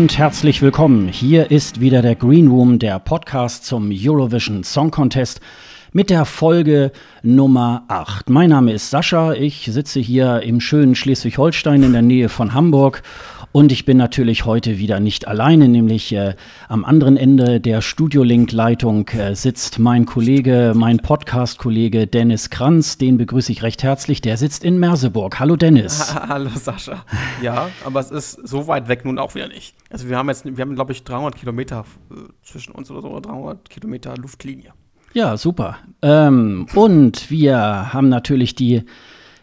Und herzlich willkommen. Hier ist wieder der Green Room, der Podcast zum Eurovision Song Contest mit der Folge Nummer 8. Mein Name ist Sascha, ich sitze hier im schönen Schleswig-Holstein in der Nähe von Hamburg und ich bin natürlich heute wieder nicht alleine, nämlich äh, am anderen Ende der Studiolink-Leitung äh, sitzt mein Kollege, mein Podcast-Kollege Dennis Kranz. Den begrüße ich recht herzlich. Der sitzt in Merseburg. Hallo Dennis. Hallo Sascha. Ja, aber es ist so weit weg nun auch wieder nicht. Also wir haben jetzt, wir haben glaube ich 300 Kilometer äh, zwischen uns oder so, oder 300 Kilometer Luftlinie. Ja, super. Ähm, und wir haben natürlich die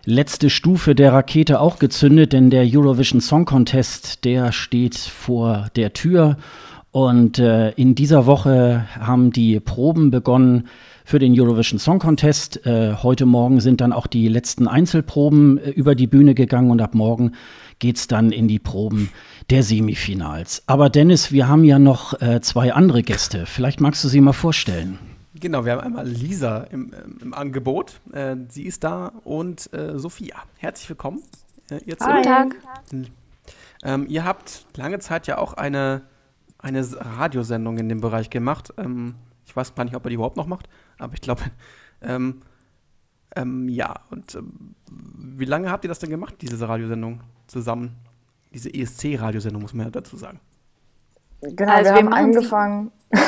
letzte Stufe der Rakete auch gezündet, denn der Eurovision Song Contest, der steht vor der Tür. Und äh, in dieser Woche haben die Proben begonnen für den Eurovision Song Contest. Äh, heute Morgen sind dann auch die letzten Einzelproben äh, über die Bühne gegangen und ab morgen geht's dann in die Proben der Semifinals. Aber Dennis, wir haben ja noch äh, zwei andere Gäste. Vielleicht magst du sie mal vorstellen. Genau, wir haben einmal Lisa im, ähm, im Angebot. Äh, sie ist da und äh, Sophia. Herzlich willkommen. Äh, ihr Guten Tag. Ähm, ihr habt lange Zeit ja auch eine, eine Radiosendung in dem Bereich gemacht. Ähm, ich weiß gar nicht, ob ihr die überhaupt noch macht, aber ich glaube, ähm, ähm, ja. Und ähm, wie lange habt ihr das denn gemacht, diese Radiosendung zusammen? Diese ESC-Radiosendung, muss man ja dazu sagen. Genau, also wir, wir haben angefangen.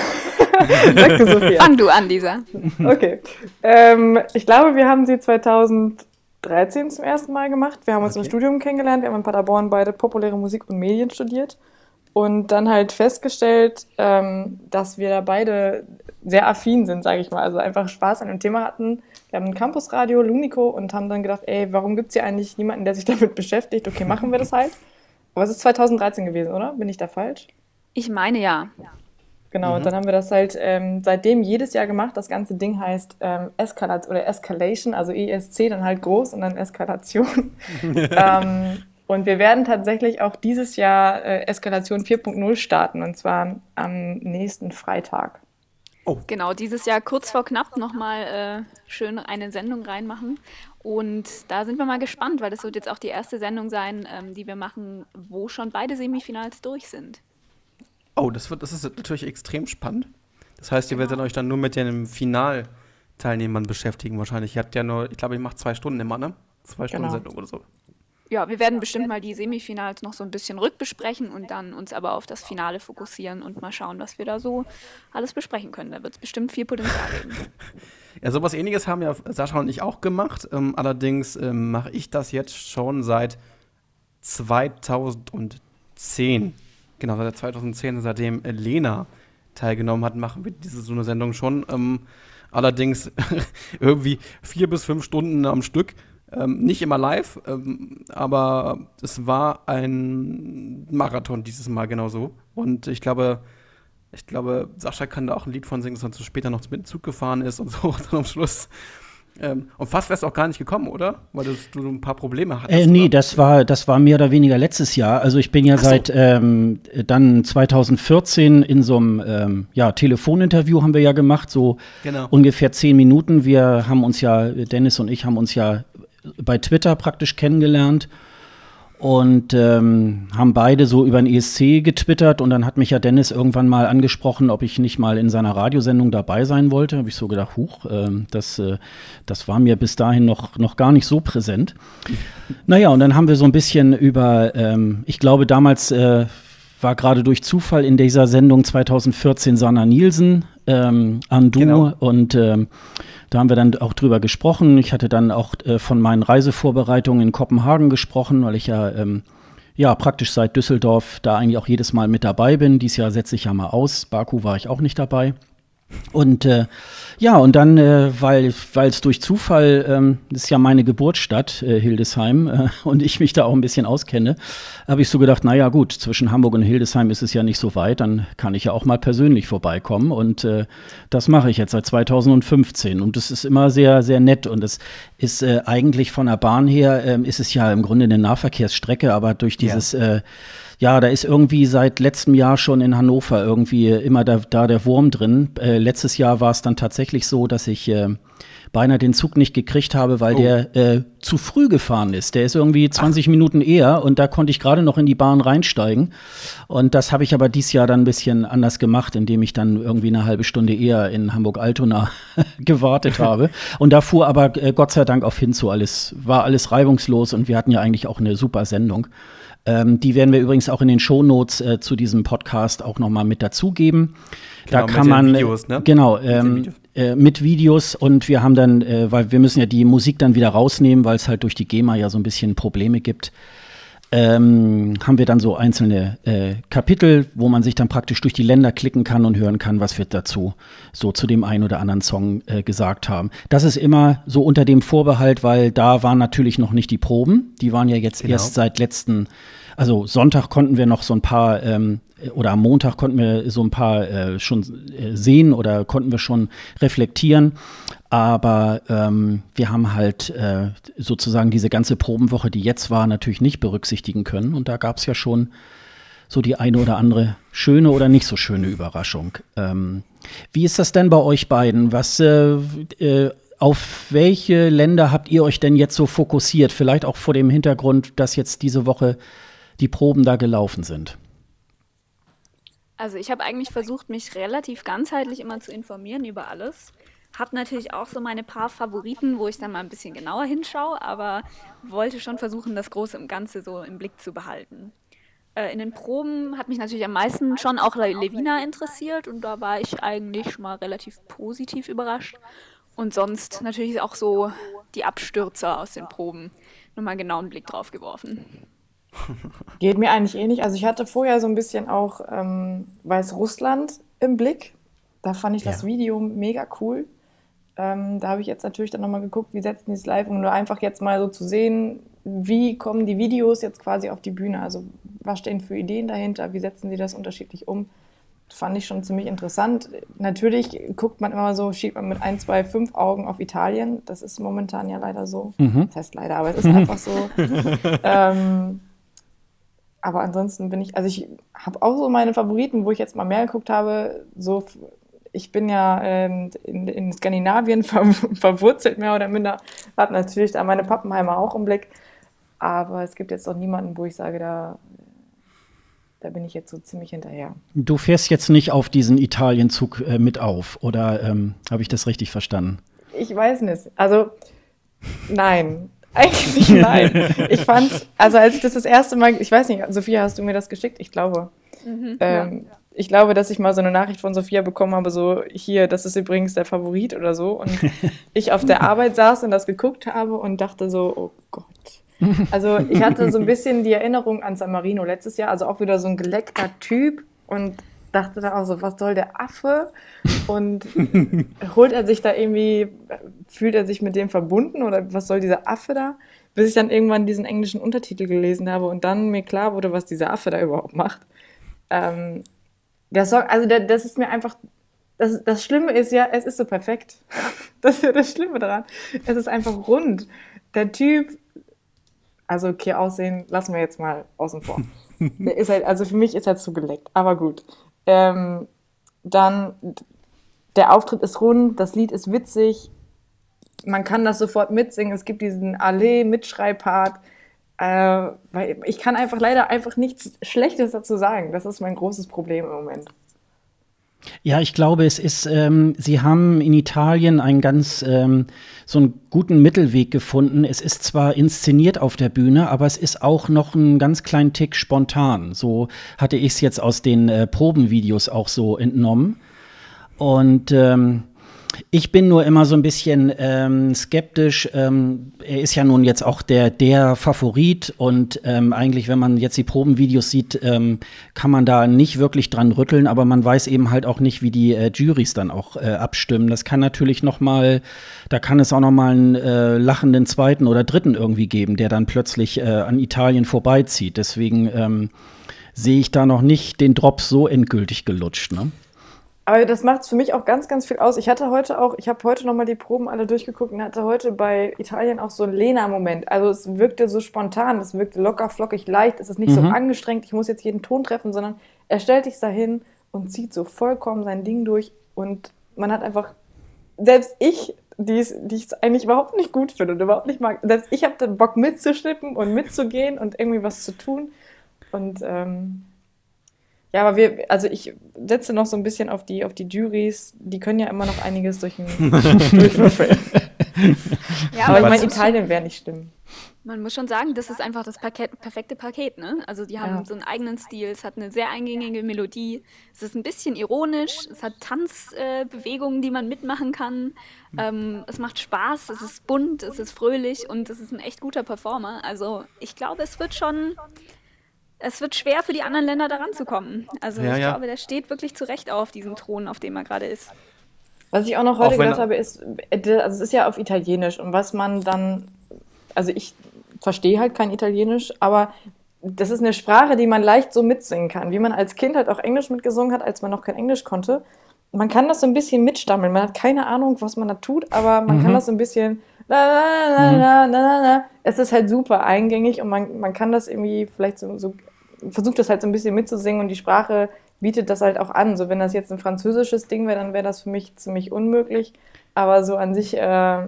Sagte Sophia. Fang du an, Lisa. Okay. Ähm, ich glaube, wir haben sie 2013 zum ersten Mal gemacht. Wir haben uns okay. im Studium kennengelernt. Wir haben in Paderborn beide populäre Musik und Medien studiert. Und dann halt festgestellt, ähm, dass wir da beide sehr affin sind, sage ich mal. Also einfach Spaß an dem Thema hatten. Wir haben ein Campusradio, Lunico, und haben dann gedacht, ey, warum gibt es hier eigentlich niemanden, der sich damit beschäftigt? Okay, machen wir das halt. Aber es ist 2013 gewesen, oder? Bin ich da falsch? Ich meine ja. ja. Genau, mhm. und dann haben wir das halt ähm, seitdem jedes Jahr gemacht. Das ganze Ding heißt ähm, Eskalat oder Escalation, also ESC dann halt groß und dann Eskalation. ähm, und wir werden tatsächlich auch dieses Jahr äh, Eskalation 4.0 starten und zwar am nächsten Freitag. Oh. Genau, dieses Jahr kurz vor knapp nochmal äh, schön eine Sendung reinmachen. Und da sind wir mal gespannt, weil das wird jetzt auch die erste Sendung sein, ähm, die wir machen, wo schon beide Semifinals durch sind. Oh, das, wird, das ist natürlich extrem spannend. Das heißt, ihr genau. werdet euch dann nur mit den Finalteilnehmern beschäftigen wahrscheinlich. Ihr habt ja nur, ich glaube, ich mache zwei Stunden immer, ne? Zwei Stunden genau. Sendung oder so. Ja, wir werden bestimmt mal die Semifinals noch so ein bisschen rückbesprechen und dann uns aber auf das Finale fokussieren und mal schauen, was wir da so alles besprechen können. Da wird es bestimmt viel Potenzial geben. Ja, sowas ähnliches haben ja Sascha und ich auch gemacht. Ähm, allerdings ähm, mache ich das jetzt schon seit 2010. Genau, seit 2010, seitdem Lena teilgenommen hat, machen wir diese so eine Sendung schon. Ähm, allerdings irgendwie vier bis fünf Stunden am Stück. Ähm, nicht immer live, ähm, aber es war ein Marathon dieses Mal genauso. Und ich glaube, ich glaube, Sascha kann da auch ein Lied von singen, dass er später noch mit dem Zug gefahren ist und so dann am Schluss. Ähm, und fast wärst du auch gar nicht gekommen, oder? Weil du, du ein paar Probleme hattest. Äh, nee, das war, das war mehr oder weniger letztes Jahr. Also ich bin ja so. seit ähm, dann 2014 in so einem ähm, ja, Telefoninterview haben wir ja gemacht, so genau. ungefähr zehn Minuten. Wir haben uns ja, Dennis und ich haben uns ja bei Twitter praktisch kennengelernt und ähm, haben beide so über den ESC getwittert und dann hat mich ja Dennis irgendwann mal angesprochen, ob ich nicht mal in seiner Radiosendung dabei sein wollte. Habe ich so gedacht, huch, äh, das, äh, das war mir bis dahin noch, noch gar nicht so präsent. naja, und dann haben wir so ein bisschen über, ähm, ich glaube damals äh, war gerade durch Zufall in dieser Sendung 2014 Sanna Nielsen ähm, Andu genau. und ähm, da haben wir dann auch drüber gesprochen. Ich hatte dann auch äh, von meinen Reisevorbereitungen in Kopenhagen gesprochen, weil ich ja, ähm, ja praktisch seit Düsseldorf da eigentlich auch jedes Mal mit dabei bin. Dies Jahr setze ich ja mal aus. Baku war ich auch nicht dabei. Und äh, ja, und dann, äh, weil es durch Zufall, ähm, das ist ja meine Geburtsstadt, äh, Hildesheim, äh, und ich mich da auch ein bisschen auskenne, habe ich so gedacht, naja gut, zwischen Hamburg und Hildesheim ist es ja nicht so weit, dann kann ich ja auch mal persönlich vorbeikommen. Und äh, das mache ich jetzt seit 2015. Und das ist immer sehr, sehr nett. Und es ist äh, eigentlich von der Bahn her, äh, ist es ja im Grunde eine Nahverkehrsstrecke, aber durch dieses ja. äh, ja, da ist irgendwie seit letztem Jahr schon in Hannover irgendwie immer da, da der Wurm drin. Äh, letztes Jahr war es dann tatsächlich so, dass ich äh, beinahe den Zug nicht gekriegt habe, weil oh. der äh, zu früh gefahren ist. Der ist irgendwie 20 Ach. Minuten eher und da konnte ich gerade noch in die Bahn reinsteigen. Und das habe ich aber dieses Jahr dann ein bisschen anders gemacht, indem ich dann irgendwie eine halbe Stunde eher in Hamburg-Altona gewartet habe. Und da fuhr aber äh, Gott sei Dank auf hinzu. Alles war alles reibungslos und wir hatten ja eigentlich auch eine super Sendung. Ähm, die werden wir übrigens auch in den Shownotes äh, zu diesem Podcast auch noch mal mit dazugeben. Genau, da kann man Videos, ne? genau ähm, mit, Videos. Äh, mit, Videos. und wir haben dann, äh, weil wir müssen ja die Musik dann wieder rausnehmen, weil es halt durch die GEMA ja so ein bisschen Probleme gibt. Ähm, haben wir dann so einzelne äh, Kapitel, wo man sich dann praktisch durch die Länder klicken kann und hören kann, was wir dazu so zu dem einen oder anderen Song äh, gesagt haben. Das ist immer so unter dem Vorbehalt, weil da waren natürlich noch nicht die Proben. Die waren ja jetzt genau. erst seit letzten also Sonntag konnten wir noch so ein paar ähm, oder am Montag konnten wir so ein paar äh, schon äh, sehen oder konnten wir schon reflektieren. Aber ähm, wir haben halt äh, sozusagen diese ganze Probenwoche, die jetzt war, natürlich nicht berücksichtigen können. Und da gab es ja schon so die eine oder andere schöne oder nicht so schöne Überraschung. Ähm, wie ist das denn bei euch beiden? Was äh, äh, auf welche Länder habt ihr euch denn jetzt so fokussiert? Vielleicht auch vor dem Hintergrund, dass jetzt diese Woche die Proben da gelaufen sind? Also ich habe eigentlich versucht, mich relativ ganzheitlich immer zu informieren über alles. Habe natürlich auch so meine paar Favoriten, wo ich dann mal ein bisschen genauer hinschaue, aber wollte schon versuchen, das Große im Ganze so im Blick zu behalten. Äh, in den Proben hat mich natürlich am meisten schon auch Levina interessiert und da war ich eigentlich schon mal relativ positiv überrascht. Und sonst natürlich auch so die Abstürzer aus den Proben nochmal genau einen Blick drauf geworfen. Geht mir eigentlich ähnlich. Also ich hatte vorher so ein bisschen auch ähm, Weißrussland im Blick. Da fand ich ja. das Video mega cool. Ähm, da habe ich jetzt natürlich dann nochmal geguckt, wie setzen die es live, um nur einfach jetzt mal so zu sehen, wie kommen die Videos jetzt quasi auf die Bühne. Also was stehen für Ideen dahinter, wie setzen sie das unterschiedlich um. Fand ich schon ziemlich interessant. Natürlich guckt man immer so, schiebt man mit ein, zwei, fünf Augen auf Italien. Das ist momentan ja leider so. Mhm. Das heißt leider, aber es ist einfach so. ähm, aber ansonsten bin ich, also ich habe auch so meine Favoriten, wo ich jetzt mal mehr geguckt habe. So, ich bin ja ähm, in, in, Skandinavien ver verwurzelt, mehr oder minder. Habe natürlich da meine Pappenheimer auch im Blick. Aber es gibt jetzt auch niemanden, wo ich sage, da, da bin ich jetzt so ziemlich hinterher. Du fährst jetzt nicht auf diesen Italienzug äh, mit auf, oder ähm, habe ich das richtig verstanden? Ich weiß nicht. Also, nein. Eigentlich nein. Ich fand's, also als ich das das erste Mal, ich weiß nicht, Sophia, hast du mir das geschickt? Ich glaube. Mhm, ähm, ja. Ich glaube, dass ich mal so eine Nachricht von Sophia bekommen habe, so hier, das ist übrigens der Favorit oder so. Und ich auf der Arbeit saß und das geguckt habe und dachte so, oh Gott. Also ich hatte so ein bisschen die Erinnerung an San Marino letztes Jahr, also auch wieder so ein geleckter Typ und dachte dann auch so, was soll der Affe? Und holt er sich da irgendwie, fühlt er sich mit dem verbunden oder was soll dieser Affe da? Bis ich dann irgendwann diesen englischen Untertitel gelesen habe und dann mir klar wurde, was dieser Affe da überhaupt macht. Ähm, der Song, also der, das ist mir einfach, das, das Schlimme ist ja, es ist so perfekt. Das ist ja das Schlimme daran. Es ist einfach rund. Der Typ, also okay, Aussehen lassen wir jetzt mal außen vor. Der ist halt, also für mich ist er zu geleckt, aber gut. Ähm, dann der Auftritt ist rund, das Lied ist witzig, man kann das sofort mitsingen. Es gibt diesen Allee-Mitschreibpart. Äh, ich kann einfach leider einfach nichts Schlechtes dazu sagen. Das ist mein großes Problem im Moment. Ja, ich glaube, es ist, ähm, sie haben in Italien einen ganz ähm, so einen guten Mittelweg gefunden. Es ist zwar inszeniert auf der Bühne, aber es ist auch noch einen ganz kleinen Tick spontan. So hatte ich es jetzt aus den äh, Probenvideos auch so entnommen. Und ähm, ich bin nur immer so ein bisschen ähm, skeptisch. Ähm, er ist ja nun jetzt auch der, der Favorit und ähm, eigentlich, wenn man jetzt die Probenvideos sieht, ähm, kann man da nicht wirklich dran rütteln, aber man weiß eben halt auch nicht, wie die äh, Juries dann auch äh, abstimmen. Das kann natürlich noch mal, da kann es auch noch mal einen äh, lachenden zweiten oder dritten irgendwie geben, der dann plötzlich äh, an Italien vorbeizieht. Deswegen ähm, sehe ich da noch nicht den Drops so endgültig gelutscht. Ne? Aber das macht für mich auch ganz, ganz viel aus. Ich hatte heute auch, ich habe heute nochmal die Proben alle durchgeguckt und hatte heute bei Italien auch so einen Lena-Moment. Also es wirkte so spontan, es wirkte locker, flockig, leicht. Es ist nicht mhm. so angestrengt, ich muss jetzt jeden Ton treffen, sondern er stellt sich dahin und zieht so vollkommen sein Ding durch. Und man hat einfach, selbst ich die, die ich eigentlich überhaupt nicht gut finde und überhaupt nicht mag. Das, ich habe dann Bock mitzuschnippen und mitzugehen und irgendwie was zu tun. Und ähm, ja, aber wir, also ich setze noch so ein bisschen auf die, auf die Juries, die können ja immer noch einiges durch den durchwürfeln. ja, aber ich meine, Italien wäre nicht stimmen. Man muss schon sagen, das ist einfach das Paket, perfekte Paket. Ne? Also die haben ja. so einen eigenen Stil, es hat eine sehr eingängige Melodie, es ist ein bisschen ironisch, es hat Tanzbewegungen, äh, die man mitmachen kann, ähm, es macht Spaß, es ist bunt, es ist fröhlich und es ist ein echt guter Performer. Also ich glaube, es wird schon, es wird schwer für die anderen Länder daran zu kommen. Also ja, ich ja. glaube, der steht wirklich zu Recht auf diesem Thron, auf dem er gerade ist. Was ich auch noch heute auch gehört habe, ist, äh, also es ist ja auf Italienisch und was man dann, also ich verstehe halt kein Italienisch, aber das ist eine Sprache, die man leicht so mitsingen kann, wie man als Kind halt auch Englisch mitgesungen hat, als man noch kein Englisch konnte. Man kann das so ein bisschen mitstammeln. Man hat keine Ahnung, was man da tut, aber man mhm. kann das so ein bisschen. Na, na, na, es ist halt super eingängig und man, man kann das irgendwie vielleicht so, so versucht das halt so ein bisschen mitzusingen und die Sprache bietet das halt auch an. So, wenn das jetzt ein französisches Ding wäre, dann wäre das für mich ziemlich unmöglich. Aber so an sich äh,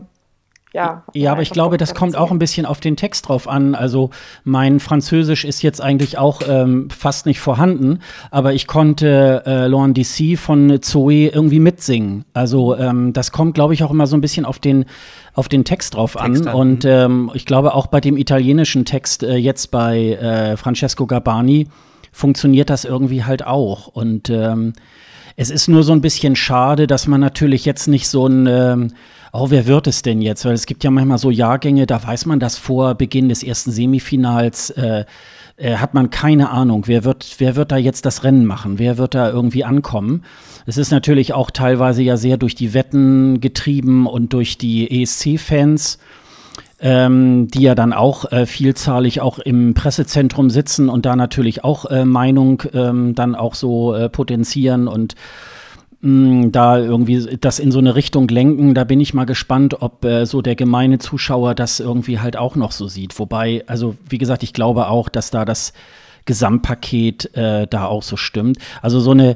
ja. Ja, aber ich glaube, das kommt auch ein bisschen auf den Text drauf an. Also mein Französisch ist jetzt eigentlich auch ähm, fast nicht vorhanden, aber ich konnte äh, Laurent DC von Zoe irgendwie mitsingen. Also ähm, das kommt, glaube ich, auch immer so ein bisschen auf den auf den Text drauf Text an. Und ähm, ich glaube auch bei dem italienischen Text äh, jetzt bei äh, Francesco Gabani funktioniert das irgendwie halt auch. Und ähm, es ist nur so ein bisschen schade, dass man natürlich jetzt nicht so ein ähm, oh, wer wird es denn jetzt? Weil es gibt ja manchmal so Jahrgänge, da weiß man das vor Beginn des ersten Semifinals, äh, äh, hat man keine Ahnung, wer wird, wer wird da jetzt das Rennen machen, wer wird da irgendwie ankommen. Es ist natürlich auch teilweise ja sehr durch die Wetten getrieben und durch die ESC-Fans. Ähm, die ja dann auch äh, vielzahlig auch im Pressezentrum sitzen und da natürlich auch äh, Meinung ähm, dann auch so äh, potenzieren und da irgendwie das in so eine Richtung lenken. Da bin ich mal gespannt, ob äh, so der gemeine Zuschauer das irgendwie halt auch noch so sieht. Wobei, also wie gesagt, ich glaube auch, dass da das Gesamtpaket äh, da auch so stimmt. Also so eine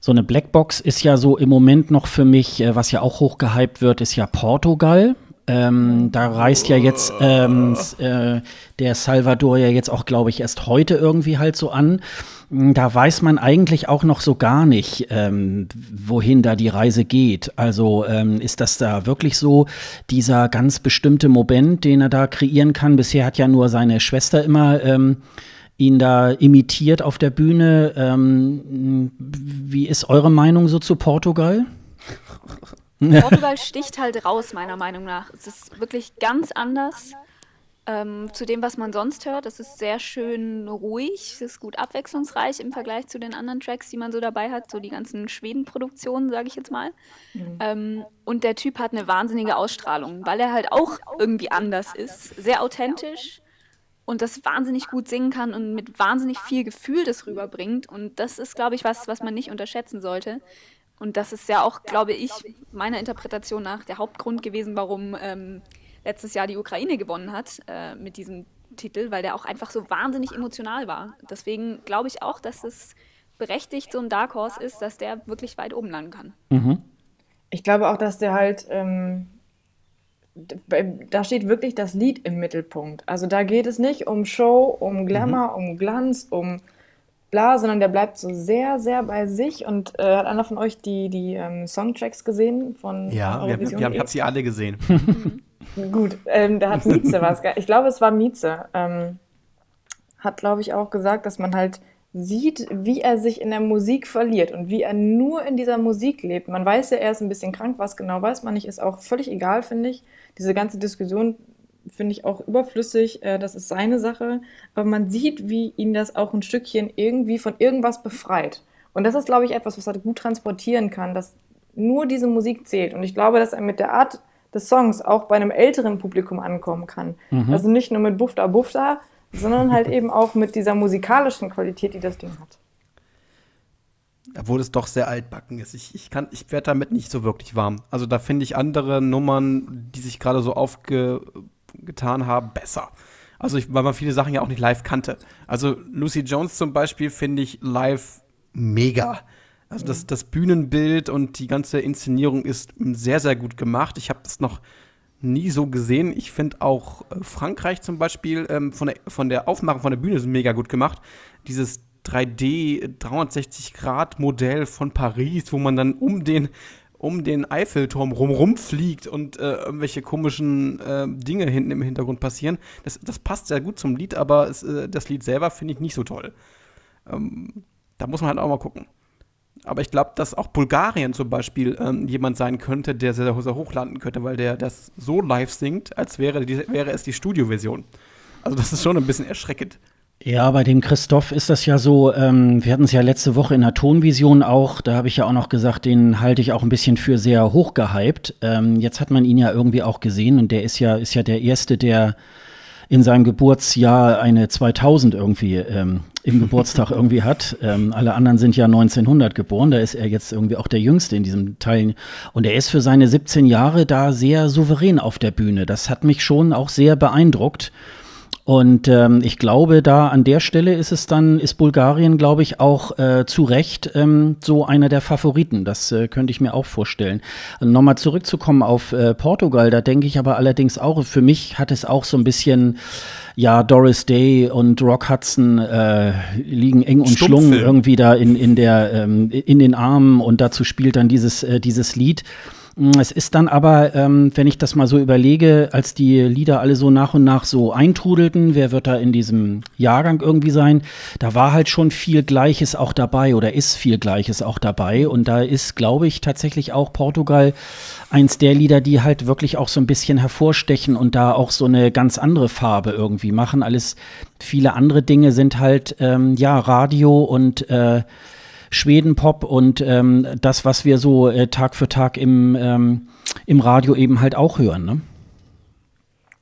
so eine Blackbox ist ja so im Moment noch für mich, äh, was ja auch hochgehypt wird, ist ja Portugal. Ähm, da reist ja jetzt ähm, äh, der Salvador ja jetzt auch, glaube ich, erst heute irgendwie halt so an. Da weiß man eigentlich auch noch so gar nicht, ähm, wohin da die Reise geht. Also ähm, ist das da wirklich so dieser ganz bestimmte Moment, den er da kreieren kann? Bisher hat ja nur seine Schwester immer ähm, ihn da imitiert auf der Bühne. Ähm, wie ist eure Meinung so zu Portugal? Portugal sticht halt raus, meiner Meinung nach. Es ist wirklich ganz anders ähm, zu dem, was man sonst hört. Es ist sehr schön ruhig, es ist gut abwechslungsreich im Vergleich zu den anderen Tracks, die man so dabei hat, so die ganzen Schweden-Produktionen, sage ich jetzt mal. Mhm. Ähm, und der Typ hat eine wahnsinnige Ausstrahlung, weil er halt auch irgendwie anders ist, sehr authentisch und das wahnsinnig gut singen kann und mit wahnsinnig viel Gefühl das rüberbringt. Und das ist, glaube ich, was, was man nicht unterschätzen sollte. Und das ist ja auch, glaube ich, meiner Interpretation nach der Hauptgrund gewesen, warum ähm, letztes Jahr die Ukraine gewonnen hat äh, mit diesem Titel, weil der auch einfach so wahnsinnig emotional war. Deswegen glaube ich auch, dass es berechtigt so ein Dark Horse ist, dass der wirklich weit oben landen kann. Mhm. Ich glaube auch, dass der halt, ähm, da steht wirklich das Lied im Mittelpunkt. Also da geht es nicht um Show, um Glamour, mhm. um Glanz, um bla, sondern der bleibt so sehr, sehr bei sich. Und äh, hat einer von euch die, die ähm, Songtracks gesehen von Ja, wir, wir, wir haben, ich habe sie alle gesehen. Gut, ähm, da hat Mieze was. Ich glaube, es war Mieze. Ähm, hat, glaube ich, auch gesagt, dass man halt sieht, wie er sich in der Musik verliert und wie er nur in dieser Musik lebt. Man weiß ja, er ist ein bisschen krank, was genau weiß man nicht, ist auch völlig egal, finde ich. Diese ganze Diskussion finde ich auch überflüssig. Äh, das ist seine Sache. Aber man sieht, wie ihn das auch ein Stückchen irgendwie von irgendwas befreit. Und das ist, glaube ich, etwas, was er gut transportieren kann, dass nur diese Musik zählt. Und ich glaube, dass er mit der Art des Songs auch bei einem älteren Publikum ankommen kann. Mhm. Also nicht nur mit Bufta Bufta, sondern halt eben auch mit dieser musikalischen Qualität, die das Ding hat. Obwohl es doch sehr altbacken ist. Ich, ich, ich werde damit nicht so wirklich warm. Also da finde ich andere Nummern, die sich gerade so aufge getan haben, besser. Also ich, weil man viele Sachen ja auch nicht live kannte. Also Lucy Jones zum Beispiel finde ich live mega. Also das, das Bühnenbild und die ganze Inszenierung ist sehr, sehr gut gemacht. Ich habe das noch nie so gesehen. Ich finde auch äh, Frankreich zum Beispiel ähm, von, der, von der Aufmachung von der Bühne ist mega gut gemacht. Dieses 3D 360-Grad-Modell von Paris, wo man dann um den um den Eiffelturm rumrum fliegt und äh, irgendwelche komischen äh, Dinge hinten im Hintergrund passieren. Das, das passt sehr gut zum Lied, aber es, äh, das Lied selber finde ich nicht so toll. Ähm, da muss man halt auch mal gucken. Aber ich glaube, dass auch Bulgarien zum Beispiel ähm, jemand sein könnte, der sehr, sehr hoch landen könnte, weil der das so live singt, als wäre, die, wäre es die Studioversion. Also das ist schon ein bisschen erschreckend. Ja, bei dem Christoph ist das ja so, ähm, wir hatten es ja letzte Woche in der Tonvision auch, da habe ich ja auch noch gesagt, den halte ich auch ein bisschen für sehr hoch gehypt. Ähm, jetzt hat man ihn ja irgendwie auch gesehen und der ist ja, ist ja der Erste, der in seinem Geburtsjahr eine 2000 irgendwie ähm, im Geburtstag irgendwie hat. Ähm, alle anderen sind ja 1900 geboren, da ist er jetzt irgendwie auch der Jüngste in diesem Teil. Und er ist für seine 17 Jahre da sehr souverän auf der Bühne. Das hat mich schon auch sehr beeindruckt. Und ähm, ich glaube, da an der Stelle ist es dann, ist Bulgarien, glaube ich, auch äh, zu Recht ähm, so einer der Favoriten. Das äh, könnte ich mir auch vorstellen. Also Nochmal zurückzukommen auf äh, Portugal, da denke ich aber allerdings auch, für mich hat es auch so ein bisschen ja, Doris Day und Rock Hudson äh, liegen eng und schlungen irgendwie da in, in, der, ähm, in den Armen und dazu spielt dann dieses, äh, dieses Lied. Mm, es ist dann aber, ähm, wenn ich das mal so überlege, als die Lieder alle so nach und nach so eintrudelten, wer wird da in diesem Jahrgang irgendwie sein, da war halt schon viel Gleiches auch dabei oder ist viel Gleiches auch dabei. Und da ist, glaube ich, tatsächlich auch Portugal eins der Lieder, die halt wirklich auch so ein bisschen hervorstechen und da auch so eine ganz andere Farbe irgendwie machen. Alles, viele andere Dinge sind halt, ähm, ja, Radio und äh, Schwedenpop und ähm, das, was wir so äh, Tag für Tag im, ähm, im Radio eben halt auch hören. Ne?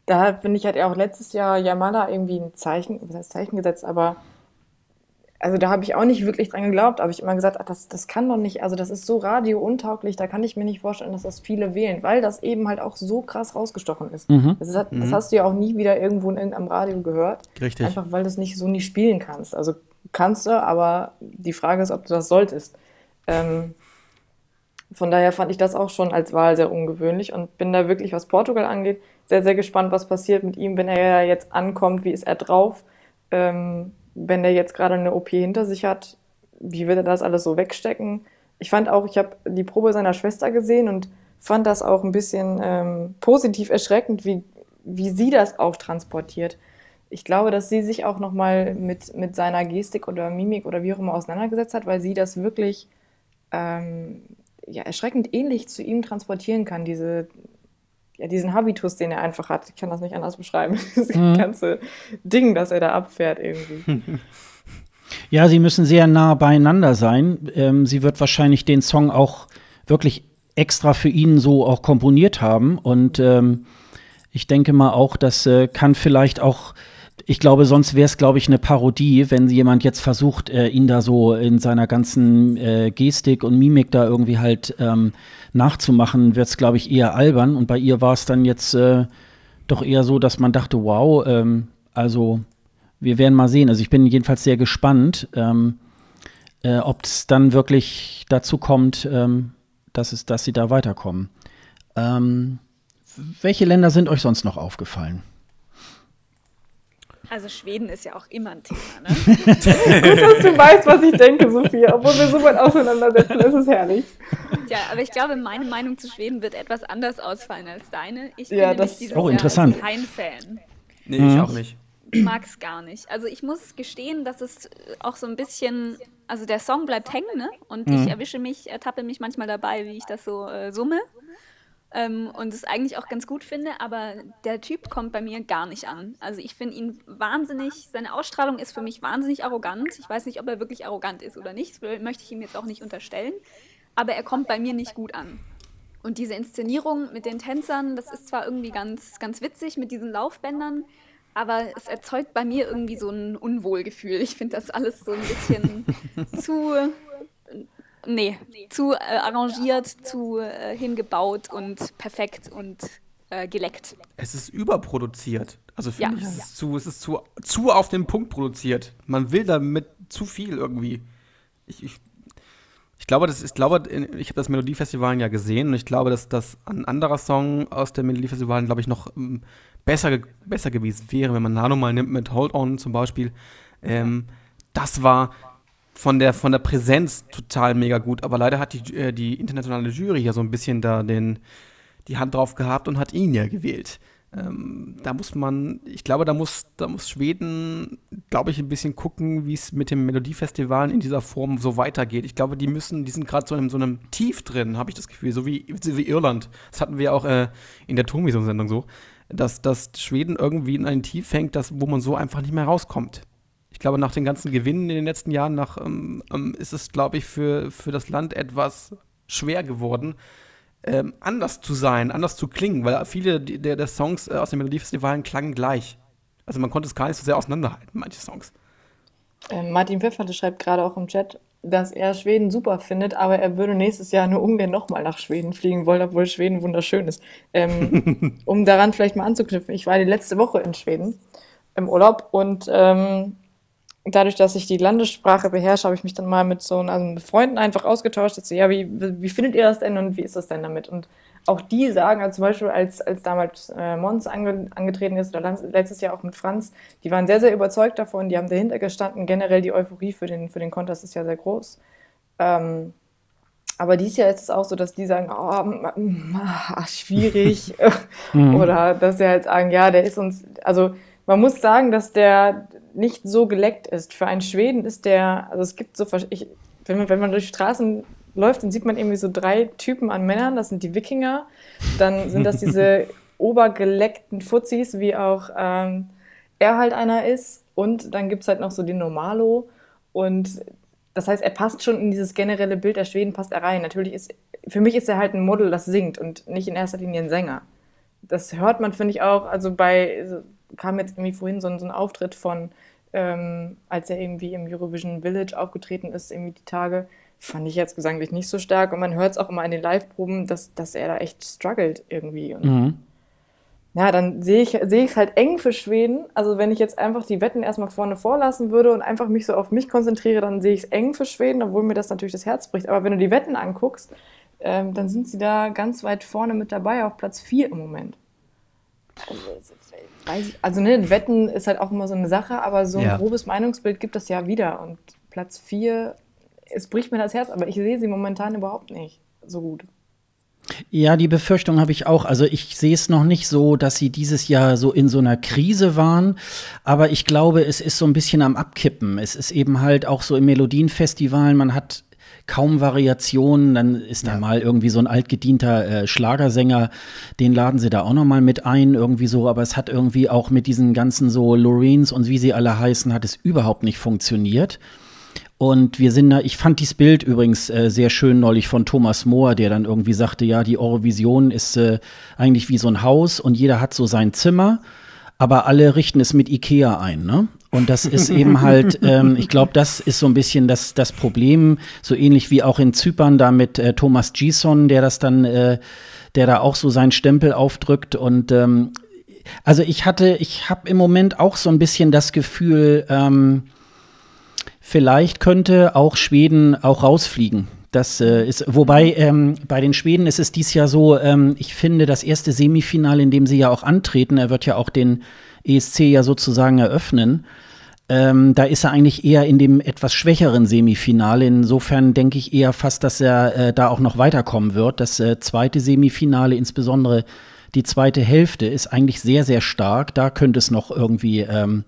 Da finde ich, hat er auch letztes Jahr Yamada irgendwie ein Zeichen, was heißt Zeichen gesetzt, aber also da habe ich auch nicht wirklich dran geglaubt, habe ich immer gesagt, ach, das, das kann doch nicht, also das ist so radiountauglich, da kann ich mir nicht vorstellen, dass das viele wählen, weil das eben halt auch so krass rausgestochen ist. Mhm. Das, ist, das mhm. hast du ja auch nie wieder irgendwo in irgendeinem Radio gehört. Richtig. Einfach weil du es nicht so nie spielen kannst. Also kannst du, aber die Frage ist, ob du das solltest. Ähm, von daher fand ich das auch schon als Wahl sehr ungewöhnlich und bin da wirklich, was Portugal angeht, sehr, sehr gespannt, was passiert mit ihm, wenn er jetzt ankommt, wie ist er drauf, ähm, wenn er jetzt gerade eine OP hinter sich hat, wie wird er das alles so wegstecken? Ich fand auch, ich habe die Probe seiner Schwester gesehen und fand das auch ein bisschen ähm, positiv erschreckend, wie, wie sie das auch transportiert ich glaube, dass sie sich auch nochmal mit, mit seiner Gestik oder Mimik oder wie auch immer auseinandergesetzt hat, weil sie das wirklich ähm, ja, erschreckend ähnlich zu ihm transportieren kann, diese, ja, diesen Habitus, den er einfach hat. Ich kann das nicht anders beschreiben. Das mhm. ganze Ding, das er da abfährt irgendwie. Ja, sie müssen sehr nah beieinander sein. Ähm, sie wird wahrscheinlich den Song auch wirklich extra für ihn so auch komponiert haben. Und ähm, ich denke mal auch, das äh, kann vielleicht auch ich glaube, sonst wäre es, glaube ich, eine Parodie, wenn jemand jetzt versucht, äh, ihn da so in seiner ganzen äh, Gestik und Mimik da irgendwie halt ähm, nachzumachen, wird es, glaube ich, eher albern. Und bei ihr war es dann jetzt äh, doch eher so, dass man dachte, wow, ähm, also wir werden mal sehen. Also ich bin jedenfalls sehr gespannt, ähm, äh, ob es dann wirklich dazu kommt, ähm, dass, es, dass sie da weiterkommen. Ähm, welche Länder sind euch sonst noch aufgefallen? Also Schweden ist ja auch immer ein Thema, ne? Gut, dass du weißt, was ich denke, Sophia. Obwohl wir so weit auseinandersetzen, ist es herrlich. Ja, aber ich glaube, meine Meinung zu Schweden wird etwas anders ausfallen als deine. Ich ja, bin das dieses oh, interessant. kein Fan. Nee, ich mhm. auch nicht. Ich mag es gar nicht. Also ich muss gestehen, dass es auch so ein bisschen, also der Song bleibt hängen, ne? Und mhm. ich erwische mich, ertappe mich manchmal dabei, wie ich das so äh, summe ähm, und es eigentlich auch ganz gut finde, aber der Typ kommt bei mir gar nicht an. Also ich finde ihn wahnsinnig, seine Ausstrahlung ist für mich wahnsinnig arrogant. Ich weiß nicht, ob er wirklich arrogant ist oder nicht, das möchte ich ihm jetzt auch nicht unterstellen, aber er kommt bei mir nicht gut an. Und diese Inszenierung mit den Tänzern, das ist zwar irgendwie ganz, ganz witzig mit diesen Laufbändern, aber es erzeugt bei mir irgendwie so ein Unwohlgefühl. Ich finde das alles so ein bisschen zu Nee, zu äh, arrangiert, zu äh, hingebaut und perfekt und äh, geleckt. Es ist überproduziert. Also finde ja. ich, es ist, zu, es ist zu, zu auf den Punkt produziert. Man will damit zu viel irgendwie. Ich, ich, Ich glaube, das, ich glaube, ich habe das Melodiefestival ja gesehen und ich glaube, dass das ein anderer Song aus dem Melodiefestival, glaube ich, noch ähm, besser, besser gewesen wäre, wenn man Nano mal nimmt mit Hold On zum Beispiel. Ähm, das war von der, von der Präsenz total mega gut, aber leider hat die, äh, die internationale Jury ja so ein bisschen da den, die Hand drauf gehabt und hat ihn ja gewählt. Ähm, da muss man, ich glaube, da muss, da muss Schweden, glaube ich, ein bisschen gucken, wie es mit dem Melodiefestival in dieser Form so weitergeht. Ich glaube, die müssen, die sind gerade so in so einem Tief drin, habe ich das Gefühl, so wie, wie Irland. Das hatten wir auch äh, in der Turmvision-Sendung so, dass, dass Schweden irgendwie in ein Tief hängt, das, wo man so einfach nicht mehr rauskommt. Ich glaube, nach den ganzen Gewinnen in den letzten Jahren nach, ähm, ähm, ist es, glaube ich, für, für das Land etwas schwer geworden, ähm, anders zu sein, anders zu klingen, weil viele der, der Songs äh, aus den Melodiefestivalen klangen gleich. Also man konnte es gar nicht so sehr auseinanderhalten, manche Songs. Ähm, Martin Pfefferte schreibt gerade auch im Chat, dass er Schweden super findet, aber er würde nächstes Jahr nur ungern nochmal nach Schweden fliegen wollen, obwohl Schweden wunderschön ist. Ähm, um daran vielleicht mal anzuknüpfen, ich war die letzte Woche in Schweden im Urlaub und ähm, dadurch, dass ich die Landessprache beherrsche, habe ich mich dann mal mit so also mit Freunden einfach ausgetauscht. Ich so, ja, wie, wie findet ihr das denn und wie ist das denn damit? Und auch die sagen, also zum Beispiel, als, als damals äh, Mons ange, angetreten ist oder letztes Jahr auch mit Franz, die waren sehr, sehr überzeugt davon, die haben dahinter gestanden. Generell die Euphorie für den, für den Contest ist ja sehr groß. Ähm, aber dieses Jahr ist es auch so, dass die sagen, oh, ach, schwierig. Mhm. Oder dass sie halt sagen, ja, der ist uns, also man muss sagen, dass der nicht so geleckt ist. Für einen Schweden ist der, also es gibt so, ich, wenn, man, wenn man durch Straßen läuft, dann sieht man irgendwie so drei Typen an Männern. Das sind die Wikinger. Dann sind das diese obergeleckten Fuzis, wie auch ähm, er halt einer ist. Und dann gibt es halt noch so den Normalo. Und das heißt, er passt schon in dieses generelle Bild der Schweden, passt er rein. Natürlich ist, für mich ist er halt ein Model, das singt und nicht in erster Linie ein Sänger. Das hört man, finde ich, auch, also bei kam jetzt irgendwie vorhin so ein, so ein Auftritt von, ähm, als er irgendwie im Eurovision Village aufgetreten ist, irgendwie die Tage, fand ich jetzt gesanglich nicht so stark. Und man hört es auch immer in den Live-Proben, dass, dass er da echt struggelt irgendwie. Und mhm. Ja, dann sehe ich sehe es halt eng für Schweden. Also wenn ich jetzt einfach die Wetten erstmal vorne vorlassen würde und einfach mich so auf mich konzentriere, dann sehe ich es eng für Schweden, obwohl mir das natürlich das Herz bricht. Aber wenn du die Wetten anguckst, ähm, dann sind sie da ganz weit vorne mit dabei, auf Platz 4 im Moment. Also, Weiß, also ne, Wetten ist halt auch immer so eine Sache, aber so ein ja. grobes Meinungsbild gibt es ja wieder. Und Platz 4, es bricht mir das Herz, aber ich sehe sie momentan überhaupt nicht so gut. Ja, die Befürchtung habe ich auch. Also ich sehe es noch nicht so, dass sie dieses Jahr so in so einer Krise waren, aber ich glaube, es ist so ein bisschen am Abkippen. Es ist eben halt auch so im Melodienfestival, man hat kaum Variationen. Dann ist da mal irgendwie so ein altgedienter äh, Schlagersänger, den laden sie da auch noch mal mit ein, irgendwie so. Aber es hat irgendwie auch mit diesen ganzen so Loreens und wie sie alle heißen, hat es überhaupt nicht funktioniert. Und wir sind da, ich fand dieses Bild übrigens äh, sehr schön neulich von Thomas Mohr, der dann irgendwie sagte, ja, die Eurovision ist äh, eigentlich wie so ein Haus und jeder hat so sein Zimmer, aber alle richten es mit Ikea ein, ne? Und das ist eben halt, ähm, ich glaube, das ist so ein bisschen das, das Problem, so ähnlich wie auch in Zypern da mit äh, Thomas Gison, der das dann, äh, der da auch so seinen Stempel aufdrückt. Und ähm, also ich hatte, ich habe im Moment auch so ein bisschen das Gefühl, ähm, vielleicht könnte auch Schweden auch rausfliegen. Das äh, ist, wobei ähm, bei den Schweden ist es dies Jahr so, ähm, ich finde, das erste Semifinale, in dem sie ja auch antreten, er wird ja auch den ESC ja sozusagen eröffnen. Ähm, da ist er eigentlich eher in dem etwas schwächeren Semifinale. Insofern denke ich eher fast, dass er äh, da auch noch weiterkommen wird. Das äh, zweite Semifinale, insbesondere die zweite Hälfte, ist eigentlich sehr, sehr stark. Da könnte es noch irgendwie ähm,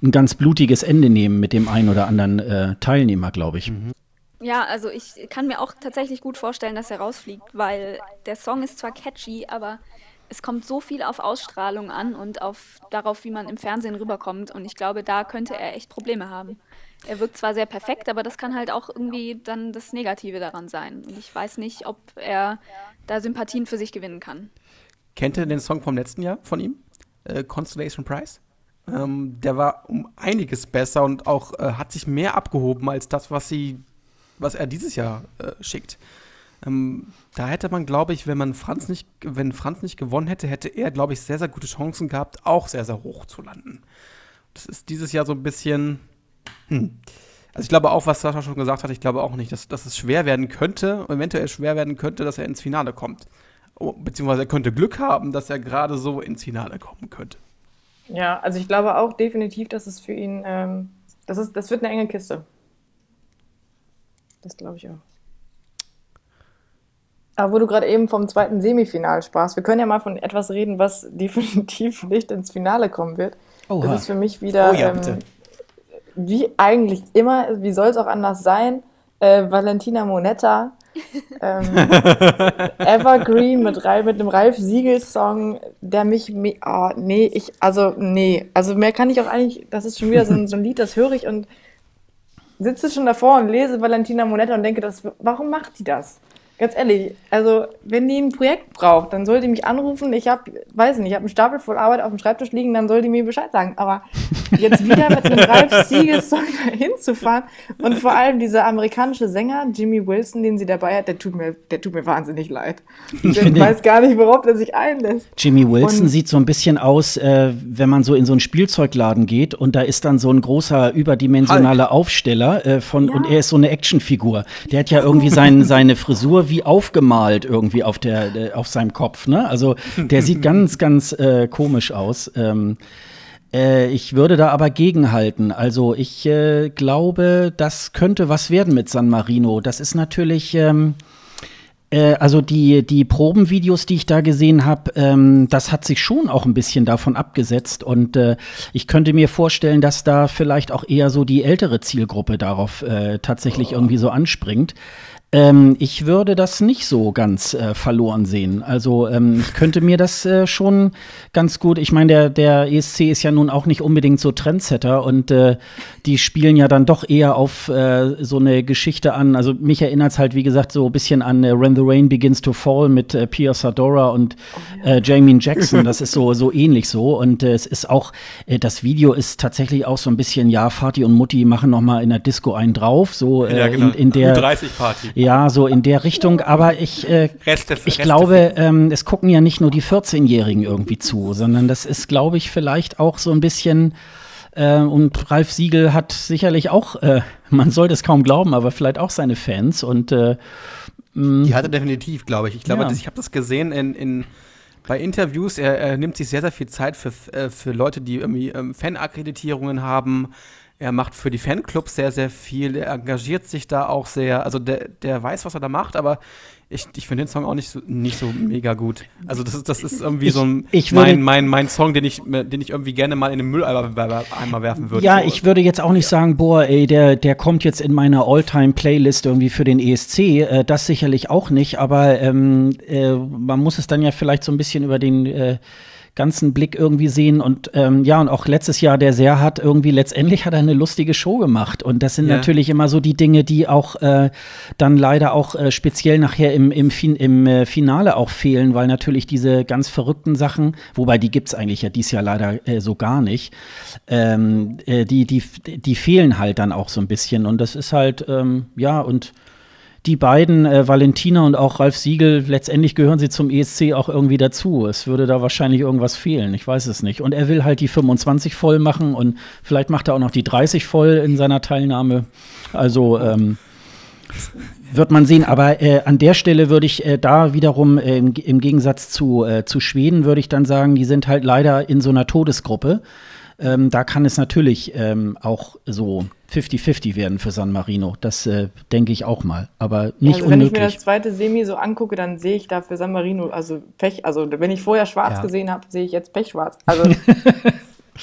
ein ganz blutiges Ende nehmen mit dem einen oder anderen äh, Teilnehmer, glaube ich. Mhm. Ja, also ich kann mir auch tatsächlich gut vorstellen, dass er rausfliegt, weil der Song ist zwar catchy, aber es kommt so viel auf Ausstrahlung an und auf darauf, wie man im Fernsehen rüberkommt. Und ich glaube, da könnte er echt Probleme haben. Er wirkt zwar sehr perfekt, aber das kann halt auch irgendwie dann das Negative daran sein. Und ich weiß nicht, ob er da Sympathien für sich gewinnen kann. Kennt ihr den Song vom letzten Jahr von ihm? Äh, Constellation Prize? Ähm, der war um einiges besser und auch äh, hat sich mehr abgehoben als das, was sie, was er dieses Jahr äh, schickt. Ähm, da hätte man, glaube ich, wenn man Franz nicht, wenn Franz nicht gewonnen hätte, hätte er, glaube ich, sehr, sehr gute Chancen gehabt, auch sehr, sehr hoch zu landen. Das ist dieses Jahr so ein bisschen. Hm. Also ich glaube auch, was Sascha schon gesagt hat, ich glaube auch nicht, dass, dass es schwer werden könnte, eventuell schwer werden könnte, dass er ins Finale kommt. Oh, beziehungsweise er könnte Glück haben, dass er gerade so ins Finale kommen könnte. Ja, also ich glaube auch definitiv, dass es für ihn, ähm, das, ist, das wird eine enge Kiste. Das glaube ich auch. Aber wo du gerade eben vom zweiten Semifinal sprachst, wir können ja mal von etwas reden, was definitiv nicht ins Finale kommen wird. Oha. Das ist für mich wieder, oh ja, ähm, wie eigentlich immer, wie soll es auch anders sein, äh, Valentina Monetta, ähm, Evergreen mit, mit einem Ralf Siegel-Song, der mich, oh, nee, ich, also, nee, also mehr kann ich auch eigentlich, das ist schon wieder so ein, so ein Lied, das höre ich und sitze schon davor und lese Valentina Monetta und denke, das, warum macht die das? Ganz ehrlich, also wenn die ein Projekt braucht, dann soll die mich anrufen. Ich habe, weiß nicht, ich habe einen Stapel voll Arbeit auf dem Schreibtisch liegen, dann soll die mir Bescheid sagen. Aber jetzt wieder mit einem Ralf Sieges-Song hinzufahren und vor allem dieser amerikanische Sänger Jimmy Wilson, den sie dabei hat, der tut mir, der tut mir wahnsinnig leid. Ich, weiß gar nicht, worauf der sich einlässt. Jimmy Wilson und sieht so ein bisschen aus, äh, wenn man so in so einen Spielzeugladen geht und da ist dann so ein großer überdimensionaler. Aufsteller äh, von ja. und er ist so eine Actionfigur. Der hat ja irgendwie sein, seine Frisur wie aufgemalt irgendwie auf, der, auf seinem Kopf. Ne? Also der sieht ganz, ganz äh, komisch aus. Ähm, äh, ich würde da aber gegenhalten. Also ich äh, glaube, das könnte was werden mit San Marino. Das ist natürlich. Ähm, äh, also die, die Probenvideos, die ich da gesehen habe, ähm, das hat sich schon auch ein bisschen davon abgesetzt. Und äh, ich könnte mir vorstellen, dass da vielleicht auch eher so die ältere Zielgruppe darauf äh, tatsächlich oh. irgendwie so anspringt. Ähm, ich würde das nicht so ganz äh, verloren sehen. Also ähm, ich könnte mir das äh, schon ganz gut. Ich meine, der, der ESC ist ja nun auch nicht unbedingt so Trendsetter und äh, die spielen ja dann doch eher auf äh, so eine Geschichte an. Also mich erinnert es halt, wie gesagt, so ein bisschen an äh, When the Rain Begins to Fall mit äh, Pia Sadora und äh, Jamie Jackson. Das ist so, so ähnlich so. Und es ist auch, das Video ist tatsächlich auch so ein bisschen, ja, Vati und Mutti machen noch mal in der Disco einen drauf. So ja, genau. in, in der 30 Party. Ja, so in der Richtung. Aber ich, äh, Reste, ich Reste glaube, ähm, es gucken ja nicht nur die 14-Jährigen irgendwie zu, sondern das ist, glaube ich, vielleicht auch so ein bisschen. Äh, und Ralf Siegel hat sicherlich auch, äh, man sollte es kaum glauben, aber vielleicht auch seine Fans. Und äh, mm. die hat er definitiv, glaube ich. Ich glaube, ja. ich habe das gesehen in, in bei Interviews. Er, er, nimmt sich sehr, sehr viel Zeit für, äh, für Leute, die irgendwie ähm, Fan-Akkreditierungen haben er macht für die Fanclubs sehr, sehr viel. Er engagiert sich da auch sehr. Also der, der weiß, was er da macht, aber ich, ich finde den Song auch nicht so, nicht so mega gut. Also das ist, das ist irgendwie ich, so ein, ich mein, mein, mein Song, den ich, den ich irgendwie gerne mal in den Mülleimer werfen würde. Ja, so. ich würde jetzt auch nicht sagen, boah, ey, der, der kommt jetzt in meine All-Time-Playlist irgendwie für den ESC. Äh, das sicherlich auch nicht, aber ähm, äh, man muss es dann ja vielleicht so ein bisschen über den äh, ganzen Blick irgendwie sehen. Und ähm, ja, und auch letztes Jahr der sehr hat irgendwie letztendlich hat er eine lustige Show gemacht. Und das sind ja. natürlich immer so die Dinge, die auch äh, dann leider auch äh, speziell nachher im, im, fin im äh, Finale auch fehlen, weil natürlich diese ganz verrückten Sachen, wobei die gibt es eigentlich ja dieses Jahr leider äh, so gar nicht, ähm, äh, die, die, die fehlen halt dann auch so ein bisschen. Und das ist halt, ähm, ja, und die beiden, äh, Valentina und auch Ralf Siegel, letztendlich gehören sie zum ESC auch irgendwie dazu. Es würde da wahrscheinlich irgendwas fehlen, ich weiß es nicht. Und er will halt die 25 voll machen und vielleicht macht er auch noch die 30 voll in seiner Teilnahme. Also ähm, wird man sehen. Aber äh, an der Stelle würde ich äh, da wiederum äh, im, im, Gegensatz zu, äh, zu Schweden, würde ich dann sagen, die sind halt leider in so einer Todesgruppe. Ähm, da kann es natürlich ähm, auch so 50-50 werden für San Marino. Das äh, denke ich auch mal. Aber nicht also, wenn unmöglich. Wenn ich mir das zweite Semi so angucke, dann sehe ich da für San Marino, also Pech, also wenn ich vorher schwarz ja. gesehen habe, sehe ich jetzt Pechschwarz. Also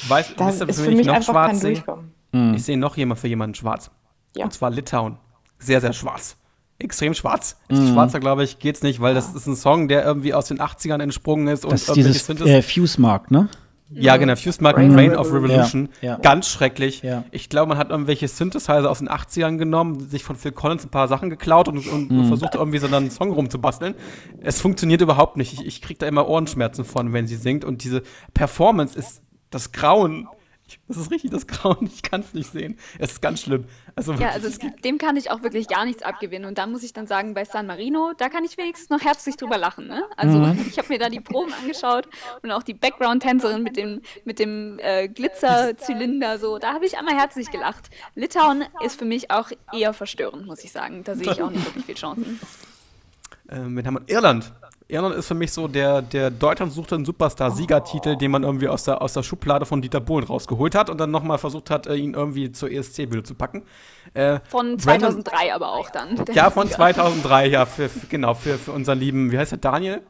weißt, das ist für mich noch einfach schwarz kein sehe? Durchkommen. Hm. Ich sehe noch jemand für jemanden schwarz. Ja. Und zwar Litauen. Sehr, sehr schwarz. Extrem schwarz. Mhm. Schwarzer, glaube ich, geht's nicht, weil das ist ein Song, der irgendwie aus den 80ern entsprungen ist. Das und ist dieses äh, Fuse-Mark, ne? Ja, genau, Fuse Mark Rain, Rain of Revolution. Ja, ja. Ganz schrecklich. Ja. Ich glaube, man hat irgendwelche Synthesizer aus den 80ern genommen, sich von Phil Collins ein paar Sachen geklaut und, und mm. versucht irgendwie so einen Song rumzubasteln. Es funktioniert überhaupt nicht. Ich, ich kriege da immer Ohrenschmerzen von, wenn sie singt. Und diese Performance ist das Grauen Das ist richtig das Grauen. Ich kann es nicht sehen. Es ist ganz schlimm. Also ja, also dem kann ich auch wirklich gar nichts abgewinnen. Und da muss ich dann sagen, bei San Marino, da kann ich wenigstens noch herzlich drüber lachen. Ne? Also mhm. ich habe mir da die Proben angeschaut und auch die Background-Tänzerin mit dem, mit dem äh, Glitzerzylinder. So, da habe ich einmal herzlich gelacht. Litauen ist für mich auch eher verstörend, muss ich sagen. Da sehe ich auch nicht wirklich viel Chancen. Ähm, wir haben Irland. Irland ist für mich so der, der Deutschland sucht einen Superstar-Siegertitel, den man irgendwie aus der, aus der Schublade von Dieter Bohlen rausgeholt hat und dann nochmal versucht hat, äh, ihn irgendwie zur ESC-Bühne zu packen. Äh, von 2003 Brandon, aber auch dann. Ja, von 2003, ja, für, für, genau, für, für unseren lieben, wie heißt der, Daniel?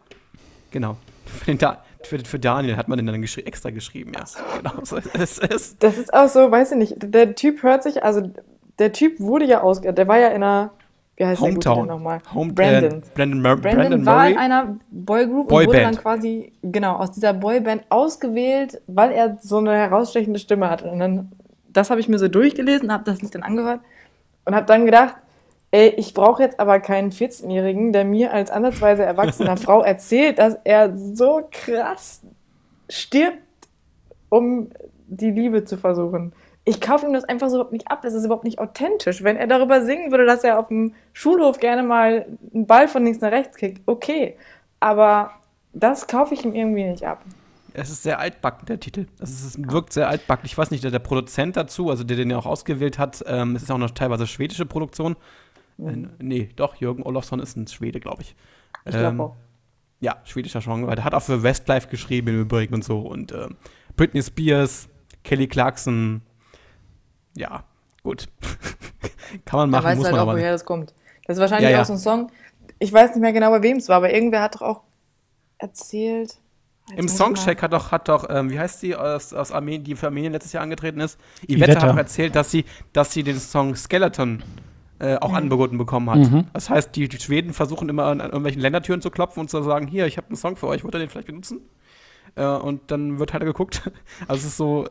Genau, für, den da, für, für Daniel hat man den dann geschri extra geschrieben, ja. Genau, so, es, es. Das ist auch so, weiß ich nicht, der Typ hört sich, also der Typ wurde ja aus, der war ja in einer wie heißt Hometown. der nochmal? Home Brandon. Äh, Brandon, Mur Brandon, Brandon war in einer Boygroup Boy und wurde dann quasi, genau, aus dieser Boyband ausgewählt, weil er so eine herausstechende Stimme hat. Und dann, das habe ich mir so durchgelesen, habe das Lied dann angehört und habe dann gedacht, ey, ich brauche jetzt aber keinen 14-Jährigen, der mir als ansatzweise erwachsener Frau erzählt, dass er so krass stirbt, um die Liebe zu versuchen ich kaufe ihm das einfach so überhaupt nicht ab. Das ist überhaupt nicht authentisch. Wenn er darüber singen würde, dass er auf dem Schulhof gerne mal einen Ball von links nach rechts kriegt, okay. Aber das kaufe ich ihm irgendwie nicht ab. Es ist sehr altbacken, der Titel. Es ist, wirkt sehr altbacken. Ich weiß nicht, der, der Produzent dazu, also der den ja auch ausgewählt hat, ähm, es ist auch noch teilweise schwedische Produktion. Mhm. Äh, nee, doch, Jürgen Olofsson ist ein Schwede, glaube ich. Ich ähm, auch. Ja, schwedischer Genre. Der hat auch für Westlife geschrieben im Übrigen und so. Und äh, Britney Spears, Kelly Clarkson, ja, gut. Kann man machen, da weiß muss halt man auch, woher das kommt. Das ist wahrscheinlich ja, ja. auch so ein Song. Ich weiß nicht mehr genau, bei wem es war, aber irgendwer hat doch auch erzählt. Im Songcheck hat doch, hat doch ähm, wie heißt sie aus, aus Armenien, die für Armenien letztes Jahr angetreten ist? Ivette, hat doch erzählt, dass sie, dass sie den Song Skeleton äh, auch mhm. angeboten bekommen hat. Mhm. Das heißt, die, die, Schweden versuchen immer an, an, irgendwelchen Ländertüren zu klopfen und zu sagen, hier, ich habe einen Song für euch, wollt ihr den vielleicht benutzen? Äh, und dann wird halt geguckt. Also es ist so,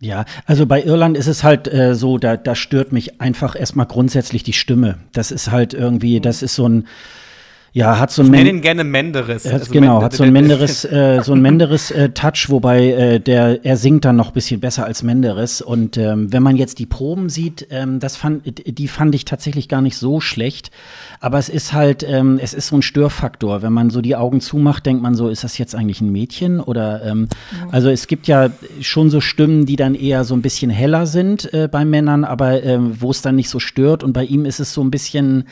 ja, also bei Irland ist es halt äh, so, da, da stört mich einfach erstmal grundsätzlich die Stimme. Das ist halt irgendwie, das ist so ein, ja, hat so ein. Ich nenne ihn gerne Menderes. Äh, also genau, hat so ein Menderes, äh, so ein Menderes äh, Touch, wobei äh, der er singt dann noch ein bisschen besser als Menderes. Und ähm, wenn man jetzt die Proben sieht, ähm, das fand, die fand ich tatsächlich gar nicht so schlecht. Aber es ist halt, ähm, es ist so ein Störfaktor. Wenn man so die Augen zumacht, denkt man so, ist das jetzt eigentlich ein Mädchen? Oder ähm, ja. also es gibt ja schon so Stimmen, die dann eher so ein bisschen heller sind äh, bei Männern, aber äh, wo es dann nicht so stört. Und bei ihm ist es so ein bisschen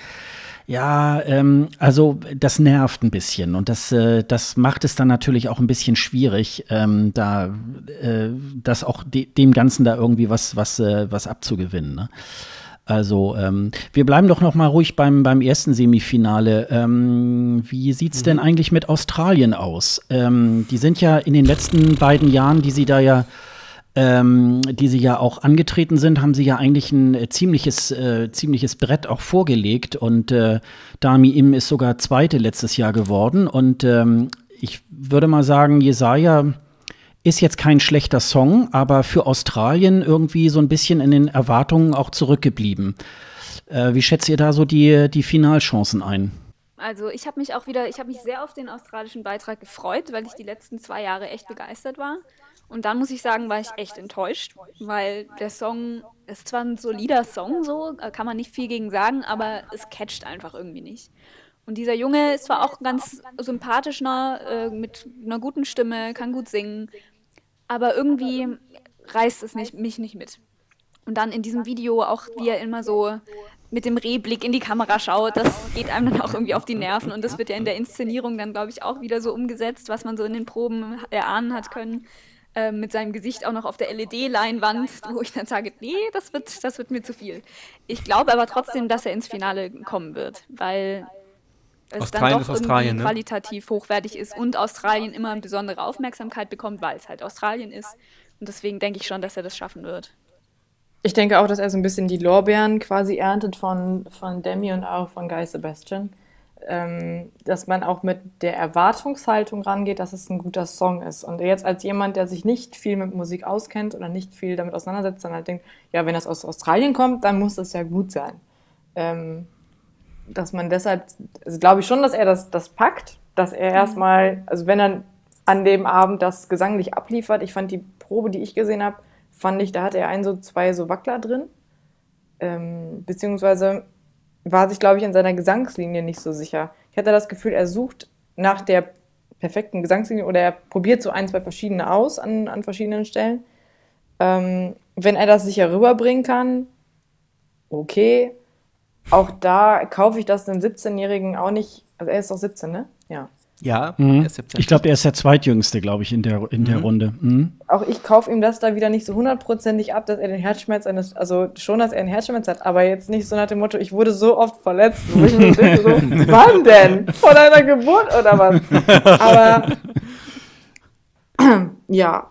ja, ähm, also das nervt ein bisschen und das, äh, das macht es dann natürlich auch ein bisschen schwierig, ähm, da äh, das auch de dem Ganzen da irgendwie was, was, äh, was abzugewinnen. Ne? Also ähm, wir bleiben doch noch mal ruhig beim, beim ersten Semifinale. Ähm, wie sieht's mhm. denn eigentlich mit Australien aus? Ähm, die sind ja in den letzten beiden Jahren, die sie da ja ähm, die sie ja auch angetreten sind, haben sie ja eigentlich ein äh, ziemliches, äh, ziemliches Brett auch vorgelegt. Und äh, Dami Im ist sogar Zweite letztes Jahr geworden. Und ähm, ich würde mal sagen, Jesaja ist jetzt kein schlechter Song, aber für Australien irgendwie so ein bisschen in den Erwartungen auch zurückgeblieben. Äh, wie schätzt ihr da so die, die Finalchancen ein? Also ich habe mich auch wieder, ich habe mich sehr auf den australischen Beitrag gefreut, weil ich die letzten zwei Jahre echt begeistert war. Und dann muss ich sagen, war ich echt enttäuscht, weil der Song ist zwar ein solider Song, so kann man nicht viel gegen sagen, aber es catcht einfach irgendwie nicht. Und dieser Junge ist zwar auch ganz sympathisch, äh, mit einer guten Stimme, kann gut singen, aber irgendwie reißt es nicht, mich nicht mit. Und dann in diesem Video auch, wie er immer so mit dem Rehblick in die Kamera schaut, das geht einem dann auch irgendwie auf die Nerven. Und das wird ja in der Inszenierung dann, glaube ich, auch wieder so umgesetzt, was man so in den Proben erahnen hat können. Äh, mit seinem Gesicht auch noch auf der LED-Leinwand, wo ich dann sage, nee, das wird, das wird mir zu viel. Ich glaube aber trotzdem, dass er ins Finale kommen wird, weil es Australien dann doch irgendwie ne? qualitativ hochwertig ist und Australien immer eine besondere Aufmerksamkeit bekommt, weil es halt Australien ist. Und deswegen denke ich schon, dass er das schaffen wird. Ich denke auch, dass er so ein bisschen die Lorbeeren quasi erntet von, von Demi und auch von Guy Sebastian ähm, dass man auch mit der Erwartungshaltung rangeht, dass es ein guter Song ist. Und jetzt als jemand, der sich nicht viel mit Musik auskennt oder nicht viel damit auseinandersetzt, dann halt denkt, ja, wenn das aus Australien kommt, dann muss das ja gut sein. Ähm, dass man deshalb, also glaube ich schon, dass er das, das packt, dass er erstmal, also wenn er an dem Abend das gesanglich abliefert, ich fand die Probe, die ich gesehen habe, fand ich, da hatte er ein, so zwei so Wackler drin. Ähm, beziehungsweise war sich, glaube ich, in seiner Gesangslinie nicht so sicher. Ich hatte das Gefühl, er sucht nach der perfekten Gesangslinie oder er probiert so ein, zwei verschiedene aus an, an verschiedenen Stellen. Ähm, wenn er das sicher rüberbringen kann, okay. Auch da kaufe ich das einem 17-Jährigen auch nicht. Also er ist doch 17, ne? Ja. Ja, mhm. ich glaube, er ist der zweitjüngste, glaube ich, in der, in der mhm. Runde. Mhm. Auch ich kaufe ihm das da wieder nicht so hundertprozentig ab, dass er den Herzschmerz eines, also schon, dass er einen Herzschmerz hat, aber jetzt nicht so nach dem Motto, ich wurde so oft verletzt. Wo ich mir denke, so, wann denn? Vor deiner Geburt oder was? Aber ja.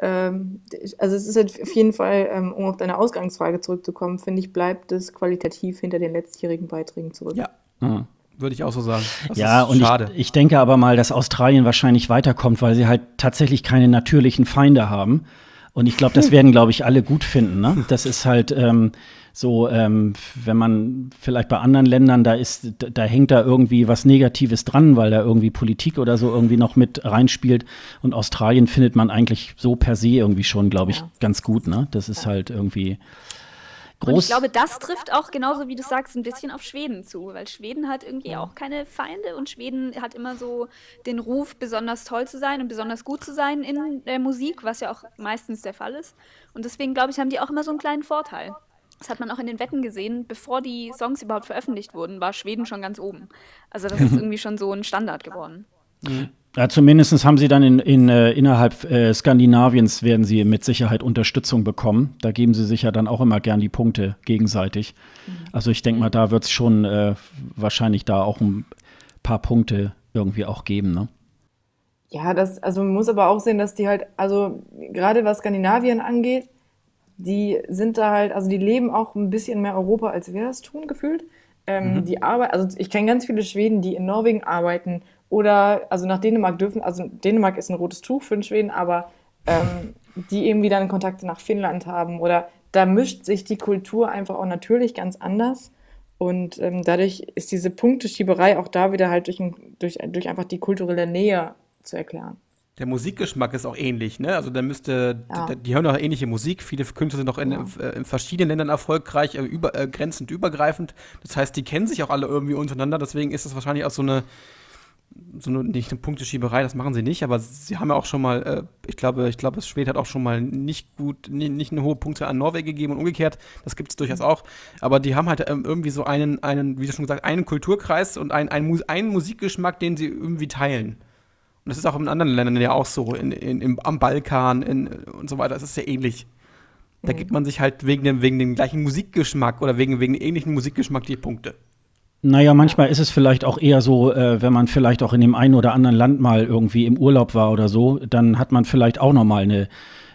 Ähm, also es ist halt auf jeden Fall, ähm, um auf deine Ausgangsfrage zurückzukommen, finde ich, bleibt es qualitativ hinter den letztjährigen Beiträgen zurück. Ja. Mhm. Würde ich auch so sagen. Das ja, und ich, ich, denke aber mal, dass Australien wahrscheinlich weiterkommt, weil sie halt tatsächlich keine natürlichen Feinde haben. Und ich glaube, das werden, glaube ich, alle gut finden. Ne? Das ist halt ähm, so, ähm, wenn man vielleicht bei anderen Ländern, da ist, da, da hängt da irgendwie was Negatives dran, weil da irgendwie Politik oder so irgendwie noch mit reinspielt. Und Australien findet man eigentlich so per se irgendwie schon, glaube ich, ja. ganz gut. Ne? Das ist halt irgendwie Groß. Und ich glaube, das trifft auch genauso, wie du sagst, ein bisschen auf Schweden zu, weil Schweden hat irgendwie auch keine Feinde und Schweden hat immer so den Ruf, besonders toll zu sein und besonders gut zu sein in der Musik, was ja auch meistens der Fall ist. Und deswegen, glaube ich, haben die auch immer so einen kleinen Vorteil. Das hat man auch in den Wetten gesehen. Bevor die Songs überhaupt veröffentlicht wurden, war Schweden schon ganz oben. Also das ist irgendwie schon so ein Standard geworden. Mhm. Ja, zumindest haben sie dann in, in, äh, innerhalb äh, Skandinaviens werden sie mit Sicherheit Unterstützung bekommen. Da geben sie sich ja dann auch immer gern die Punkte gegenseitig. Mhm. Also ich denke mal, da wird es schon äh, wahrscheinlich da auch ein paar Punkte irgendwie auch geben, ne? Ja, das, also man muss aber auch sehen, dass die halt, also gerade was Skandinavien angeht, die sind da halt, also die leben auch ein bisschen mehr Europa, als wir das tun, gefühlt. Ähm, mhm. Die Arbeit, also ich kenne ganz viele Schweden, die in Norwegen arbeiten oder, also nach Dänemark dürfen, also Dänemark ist ein rotes Tuch für den Schweden, aber ähm, die eben wieder Kontakte nach Finnland haben. Oder da mischt sich die Kultur einfach auch natürlich ganz anders. Und ähm, dadurch ist diese Punkteschieberei auch da wieder halt durch, durch, durch einfach die kulturelle Nähe zu erklären. Der Musikgeschmack ist auch ähnlich, ne? Also da müsste, ja. die, die hören auch ähnliche Musik. Viele Künstler sind auch in, ja. Äh, in verschiedenen Ländern erfolgreich, äh, über, äh, grenzend übergreifend. Das heißt, die kennen sich auch alle irgendwie untereinander. Deswegen ist das wahrscheinlich auch so eine so eine, nicht eine Punkteschieberei, das machen sie nicht, aber sie haben ja auch schon mal, äh, ich glaube, ich glaube, Schweden hat auch schon mal nicht gut, nie, nicht eine hohe Punkte an Norwegen gegeben und umgekehrt, das gibt es durchaus auch. Aber die haben halt ähm, irgendwie so einen, einen, wie du schon gesagt, einen Kulturkreis und einen, einen, einen Musikgeschmack, den sie irgendwie teilen. Und das ist auch in anderen Ländern ja auch so, in, in, im, am Balkan in, und so weiter, das ist ja ähnlich. Da mhm. gibt man sich halt wegen dem, wegen dem gleichen Musikgeschmack oder wegen, wegen dem ähnlichen Musikgeschmack die Punkte. Naja, manchmal ist es vielleicht auch eher so, äh, wenn man vielleicht auch in dem einen oder anderen Land mal irgendwie im Urlaub war oder so, dann hat man vielleicht auch noch mal eine,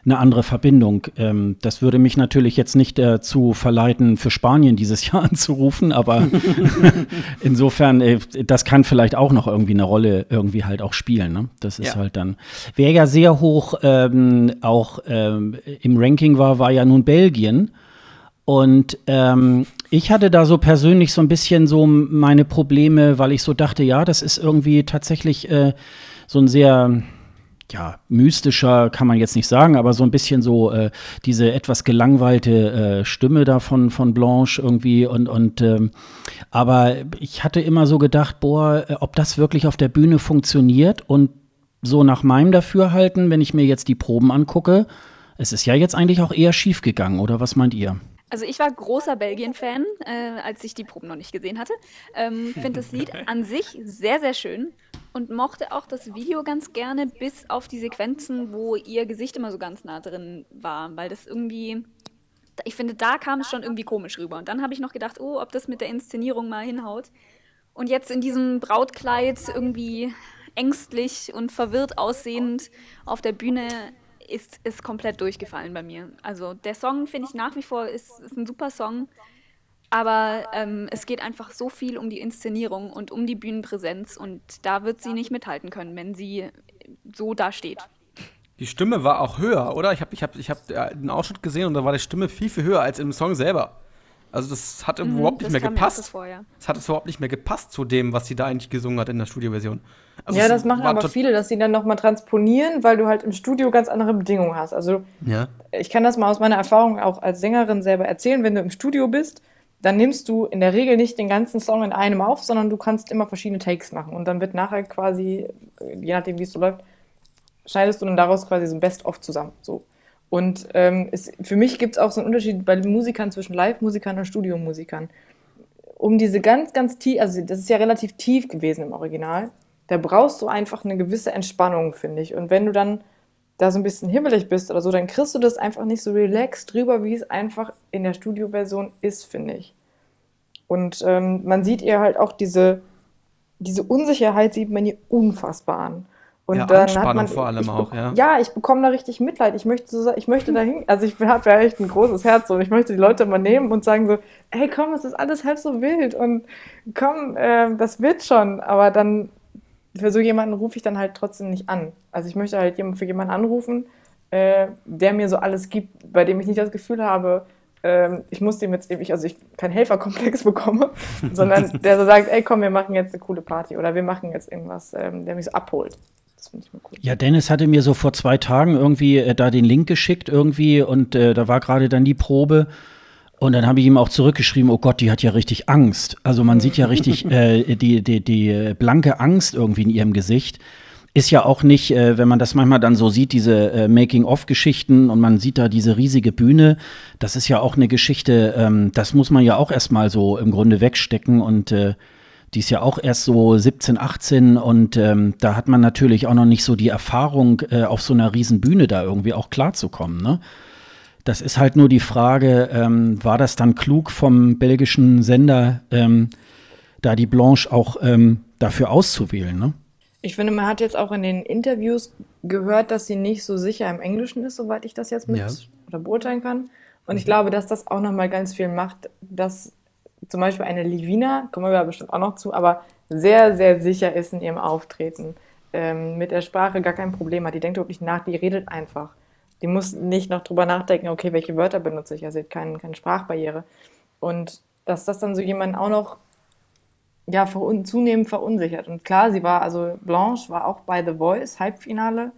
eine andere Verbindung. Ähm, das würde mich natürlich jetzt nicht dazu verleiten, für Spanien dieses Jahr anzurufen, aber insofern, äh, das kann vielleicht auch noch irgendwie eine Rolle irgendwie halt auch spielen. Ne? Das ist ja. halt dann. Wer ja sehr hoch ähm, auch ähm, im Ranking war, war ja nun Belgien. Und ähm, ich hatte da so persönlich so ein bisschen so meine Probleme, weil ich so dachte, ja, das ist irgendwie tatsächlich äh, so ein sehr ja, mystischer kann man jetzt nicht sagen, aber so ein bisschen so äh, diese etwas gelangweilte äh, Stimme da von, von Blanche irgendwie und, und ähm, aber ich hatte immer so gedacht, boah, äh, ob das wirklich auf der Bühne funktioniert und so nach meinem Dafürhalten, wenn ich mir jetzt die Proben angucke, es ist ja jetzt eigentlich auch eher schief gegangen, oder was meint ihr? Also ich war großer Belgien-Fan, äh, als ich die Proben noch nicht gesehen hatte. Ähm, Finde das Lied an sich sehr, sehr schön und mochte auch das Video ganz gerne, bis auf die Sequenzen, wo ihr Gesicht immer so ganz nah drin war, weil das irgendwie, ich finde, da kam es schon irgendwie komisch rüber. Und dann habe ich noch gedacht, oh, ob das mit der Inszenierung mal hinhaut. Und jetzt in diesem Brautkleid irgendwie ängstlich und verwirrt aussehend auf der Bühne ist, ist komplett durchgefallen bei mir. Also der Song finde ich nach wie vor ist, ist ein super Song, aber ähm, es geht einfach so viel um die Inszenierung und um die Bühnenpräsenz und da wird sie nicht mithalten können, wenn sie so da steht. Die Stimme war auch höher, oder? Ich habe ich hab, ich hab den Ausschnitt gesehen und da war die Stimme viel, viel höher als im Song selber. Also das hat mhm, überhaupt nicht mehr gepasst. Vor, ja. Das hat es überhaupt nicht mehr gepasst zu dem, was sie da eigentlich gesungen hat in der Studioversion. Also ja, das machen aber viele, dass sie dann nochmal transponieren, weil du halt im Studio ganz andere Bedingungen hast. Also ja. ich kann das mal aus meiner Erfahrung auch als Sängerin selber erzählen, wenn du im Studio bist, dann nimmst du in der Regel nicht den ganzen Song in einem auf, sondern du kannst immer verschiedene Takes machen und dann wird nachher quasi, je nachdem wie es so läuft, schneidest du dann daraus quasi so ein Best-of zusammen. So. Und ähm, es, für mich gibt es auch so einen Unterschied bei Musikern zwischen Live-Musikern und Studiomusikern. Um diese ganz, ganz tief, also das ist ja relativ tief gewesen im Original, da brauchst du einfach eine gewisse Entspannung, finde ich. Und wenn du dann da so ein bisschen himmelig bist oder so, dann kriegst du das einfach nicht so relaxed drüber, wie es einfach in der Studioversion ist, finde ich. Und ähm, man sieht ihr halt auch diese, diese Unsicherheit, sieht man ihr unfassbar an. Und ja, dann Anspannung hat man, vor allem ich, auch, ja. Ja, ich bekomme da richtig Mitleid. Ich möchte, so, ich möchte dahin, also ich habe ja echt ein großes Herz und ich möchte die Leute mal nehmen und sagen so, hey komm, es ist alles halb so wild und komm, äh, das wird schon. Aber dann für so jemanden rufe ich dann halt trotzdem nicht an. Also ich möchte halt für jemanden anrufen, äh, der mir so alles gibt, bei dem ich nicht das Gefühl habe, äh, ich muss dem jetzt ewig, also ich keinen Helferkomplex bekomme, sondern der so sagt, ey komm, wir machen jetzt eine coole Party oder wir machen jetzt irgendwas, ähm, der mich so abholt. Ja, Dennis hatte mir so vor zwei Tagen irgendwie äh, da den Link geschickt irgendwie und äh, da war gerade dann die Probe. Und dann habe ich ihm auch zurückgeschrieben, oh Gott, die hat ja richtig Angst. Also man sieht ja richtig äh, die, die, die blanke Angst irgendwie in ihrem Gesicht. Ist ja auch nicht, äh, wenn man das manchmal dann so sieht, diese äh, Making-of-Geschichten und man sieht da diese riesige Bühne, das ist ja auch eine Geschichte, ähm, das muss man ja auch erstmal so im Grunde wegstecken und äh, die ist ja auch erst so 17, 18 und ähm, da hat man natürlich auch noch nicht so die Erfahrung, äh, auf so einer riesen Bühne da irgendwie auch klarzukommen. Ne? Das ist halt nur die Frage, ähm, war das dann klug vom belgischen Sender, ähm, da die Blanche auch ähm, dafür auszuwählen? Ne? Ich finde, man hat jetzt auch in den Interviews gehört, dass sie nicht so sicher im Englischen ist, soweit ich das jetzt mit ja. oder beurteilen kann. Und ich glaube, dass das auch nochmal ganz viel macht, dass zum Beispiel eine Livina, kommen wir ja bestimmt auch noch zu, aber sehr, sehr sicher ist in ihrem Auftreten. Ähm, mit der Sprache gar kein Problem hat. Die denkt wirklich nach, die redet einfach. Die muss nicht noch drüber nachdenken, okay, welche Wörter benutze ich. Also sie hat kein, keine Sprachbarriere. Und dass das dann so jemanden auch noch ja, verun zunehmend verunsichert. Und klar, sie war, also Blanche war auch bei The Voice, Halbfinale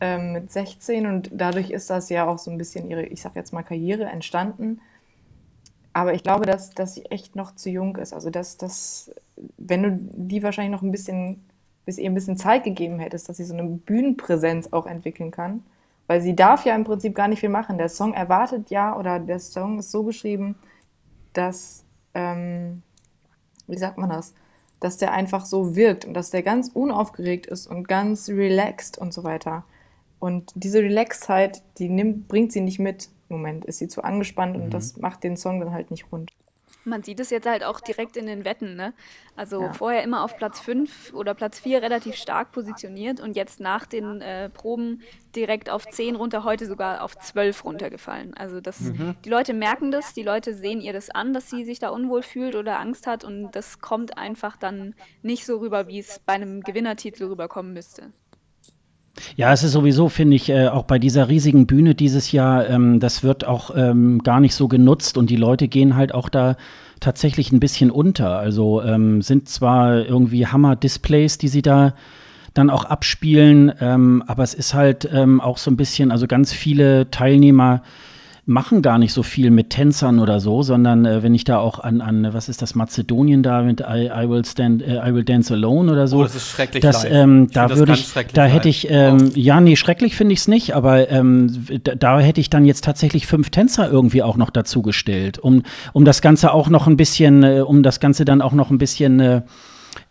ähm, mit 16 und dadurch ist das ja auch so ein bisschen ihre, ich sag jetzt mal, Karriere entstanden. Aber ich glaube, dass, dass sie echt noch zu jung ist. Also, dass, dass, wenn du die wahrscheinlich noch ein bisschen, bis ihr ein bisschen Zeit gegeben hättest, dass sie so eine Bühnenpräsenz auch entwickeln kann. Weil sie darf ja im Prinzip gar nicht viel machen. Der Song erwartet ja, oder der Song ist so geschrieben, dass, ähm, wie sagt man das? Dass der einfach so wirkt und dass der ganz unaufgeregt ist und ganz relaxed und so weiter. Und diese Relaxedheit, die nimmt, bringt sie nicht mit. Moment ist sie zu angespannt mhm. und das macht den Song dann halt nicht rund. Man sieht es jetzt halt auch direkt in den Wetten, ne? Also ja. vorher immer auf Platz 5 oder Platz 4 relativ stark positioniert und jetzt nach den äh, Proben direkt auf 10 runter, heute sogar auf 12 runtergefallen. Also das, mhm. die Leute merken das, die Leute sehen ihr das an, dass sie sich da unwohl fühlt oder Angst hat und das kommt einfach dann nicht so rüber, wie es bei einem Gewinnertitel rüberkommen müsste. Ja, es ist sowieso, finde ich, äh, auch bei dieser riesigen Bühne dieses Jahr, ähm, das wird auch ähm, gar nicht so genutzt und die Leute gehen halt auch da tatsächlich ein bisschen unter. Also ähm, sind zwar irgendwie Hammer-Displays, die sie da dann auch abspielen, ähm, aber es ist halt ähm, auch so ein bisschen, also ganz viele Teilnehmer machen gar nicht so viel mit Tänzern oder so, sondern äh, wenn ich da auch an, an, was ist das, Mazedonien da mit I, I will stand, äh, I will dance alone oder so. Oh, das ist schrecklich das, ähm, da würde ich, da hätte ich, ähm, oh. ja, nee, schrecklich finde ich es nicht, aber ähm, da, da, hätte ich dann jetzt tatsächlich fünf Tänzer irgendwie auch noch dazu gestellt, um, um das Ganze auch noch ein bisschen, äh, um das Ganze dann auch noch ein bisschen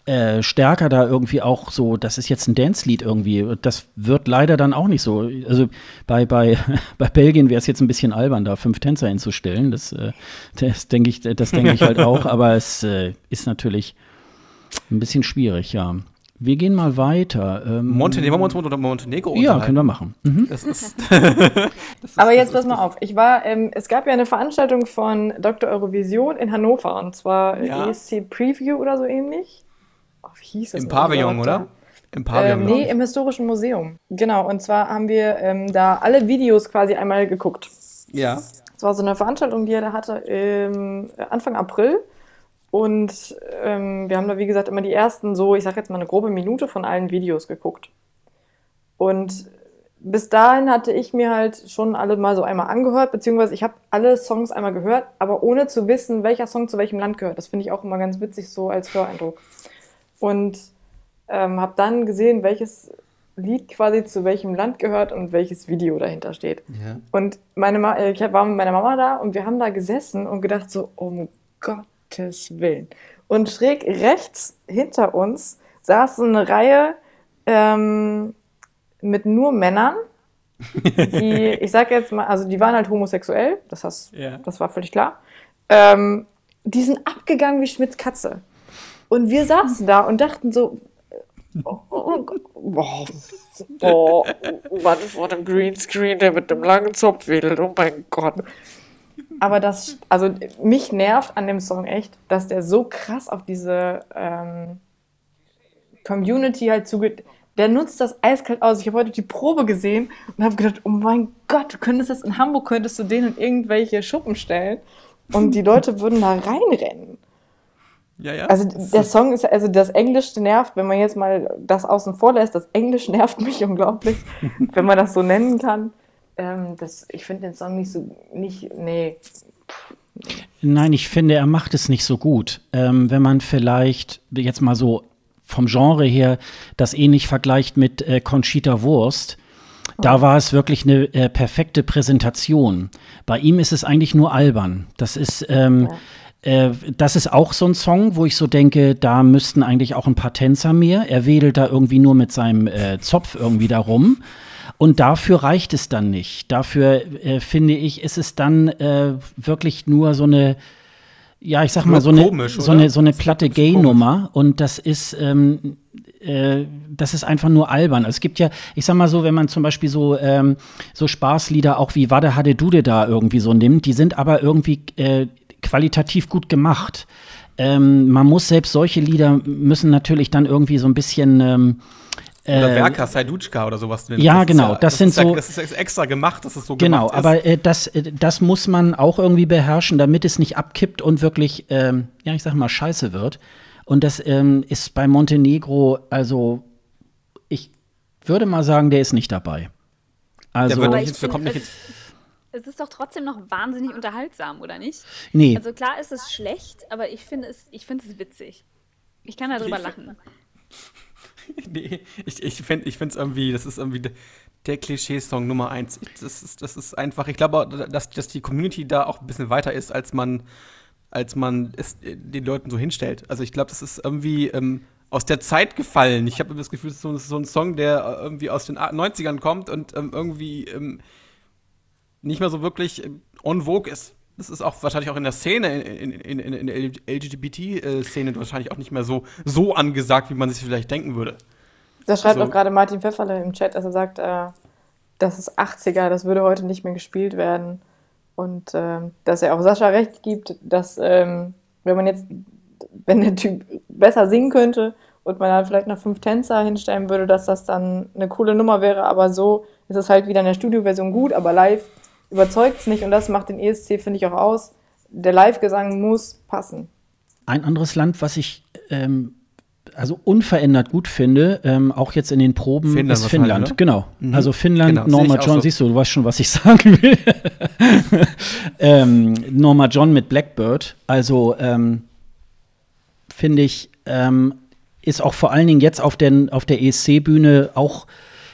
äh, äh, stärker da irgendwie auch so, das ist jetzt ein Dance-Lied irgendwie. Das wird leider dann auch nicht so. Also bei, bei, bei Belgien wäre es jetzt ein bisschen albern, da fünf Tänzer hinzustellen. Das, äh, das denke ich, das denke ich halt auch, aber es äh, ist natürlich ein bisschen schwierig, ja. Wir gehen mal weiter. Ähm, Montenegro, wollen wir uns unter Montenegro Ja, können wir machen. Mhm. Das ist, das ist, Aber jetzt pass mal auf. Ich war, ähm, es gab ja eine Veranstaltung von Dr. Eurovision in Hannover und zwar ja. ESC Preview oder so ähnlich hieß das? Im Pavillon, oder? Im Pavillon. Ähm, nee, im Historischen Museum. Genau, und zwar haben wir ähm, da alle Videos quasi einmal geguckt. Ja. Es war so eine Veranstaltung, die er da hatte im Anfang April. Und ähm, wir haben da, wie gesagt, immer die ersten so, ich sag jetzt mal eine grobe Minute von allen Videos geguckt. Und bis dahin hatte ich mir halt schon alle mal so einmal angehört, beziehungsweise ich habe alle Songs einmal gehört, aber ohne zu wissen, welcher Song zu welchem Land gehört. Das finde ich auch immer ganz witzig so als Höreindruck. Und ähm, habe dann gesehen, welches Lied quasi zu welchem Land gehört und welches Video dahinter steht. Ja. Und meine Ma ich war mit meiner Mama da und wir haben da gesessen und gedacht so, um Gottes Willen. Und schräg rechts hinter uns saß so eine Reihe ähm, mit nur Männern, die, ich sag jetzt mal, also die waren halt homosexuell, das, heißt, yeah. das war völlig klar. Ähm, die sind abgegangen wie Schmidts Katze. Und wir saßen da und dachten so, oh, oh, oh, oh, Mann vor dem Greenscreen, der mit dem langen Zopf wedelt, oh mein Gott. Aber das, also mich nervt an dem Song echt, dass der so krass auf diese ähm, Community halt zugeht der nutzt das eiskalt aus. Ich habe heute die Probe gesehen und habe gedacht, oh mein Gott, du könntest das in Hamburg, könntest du den in irgendwelche Schuppen stellen und die Leute würden da reinrennen. Ja, ja. Also der Song ist, also das Englisch nervt, wenn man jetzt mal das außen vor lässt, das Englisch nervt mich unglaublich, wenn man das so nennen kann. Ähm, das, ich finde den Song nicht so, nicht, nee. Nein, ich finde, er macht es nicht so gut. Ähm, wenn man vielleicht jetzt mal so vom Genre her das ähnlich vergleicht mit äh, Conchita Wurst. Da war es wirklich eine äh, perfekte Präsentation. Bei ihm ist es eigentlich nur albern. Das ist, ähm, ja. Äh, das ist auch so ein Song, wo ich so denke, da müssten eigentlich auch ein paar Tänzer mehr. Er wedelt da irgendwie nur mit seinem äh, Zopf irgendwie da rum. Und dafür reicht es dann nicht. Dafür äh, finde ich, ist es dann äh, wirklich nur so eine ja, ich sag mal, so eine, komisch, so eine, so eine platte Gay-Nummer und das ist, ähm, äh, das ist einfach nur albern. Es gibt ja, ich sag mal so, wenn man zum Beispiel so, ähm, so Spaßlieder auch wie Wade Hade Dude da irgendwie so nimmt, die sind aber irgendwie äh, qualitativ gut gemacht. Ähm, man muss selbst solche Lieder müssen natürlich dann irgendwie so ein bisschen ähm, oder äh, Werka, Saidutschka oder sowas. Ja, genau. Das, das sind so. Ja, das ist extra gemacht, dass es so genau, gemacht ist. Genau, aber äh, das, äh, das muss man auch irgendwie beherrschen, damit es nicht abkippt und wirklich, ähm, ja, ich sag mal, scheiße wird. Und das ähm, ist bei Montenegro, also ich würde mal sagen, der ist nicht dabei. Also, der nicht, find, kommt nicht es, ist doch trotzdem noch wahnsinnig unterhaltsam, oder nicht? Nee. Also klar ist es schlecht, aber ich finde es, ich find es witzig. Ich kann darüber lachen. nee, ich, ich finde es irgendwie, das ist irgendwie der Klischee-Song Nummer eins. Das ist, das ist einfach, ich glaube, dass, dass die Community da auch ein bisschen weiter ist, als man, als man es den Leuten so hinstellt. Also ich glaube, das ist irgendwie ähm, aus der Zeit gefallen. Ich habe das Gefühl, es ist so, so, ein Song, der irgendwie aus den 90ern kommt und ähm, irgendwie ähm, nicht mehr so wirklich ähm, on vogue ist. Das ist auch wahrscheinlich auch in der Szene, in, in, in, in der LGBT-Szene wahrscheinlich auch nicht mehr so, so angesagt, wie man sich vielleicht denken würde. Da schreibt also, auch gerade Martin Pfefferle im Chat, dass er sagt, äh, das ist 80er, das würde heute nicht mehr gespielt werden. Und äh, dass er auch Sascha recht gibt, dass ähm, wenn man jetzt, wenn der Typ besser singen könnte und man dann vielleicht noch fünf Tänzer hinstellen würde, dass das dann eine coole Nummer wäre. Aber so ist es halt wieder in der Studioversion gut, aber live überzeugt es nicht und das macht den ESC, finde ich, auch aus. Der Live-Gesang muss passen. Ein anderes Land, was ich ähm, also unverändert gut finde, ähm, auch jetzt in den Proben, Finnland ist Finnland. Ne? Genau. Mhm. Also Finnland, genau. Norma John, so. siehst du, du weißt schon, was ich sagen will. ähm, Norma John mit Blackbird. Also ähm, finde ich, ähm, ist auch vor allen Dingen jetzt auf, den, auf der ESC-Bühne auch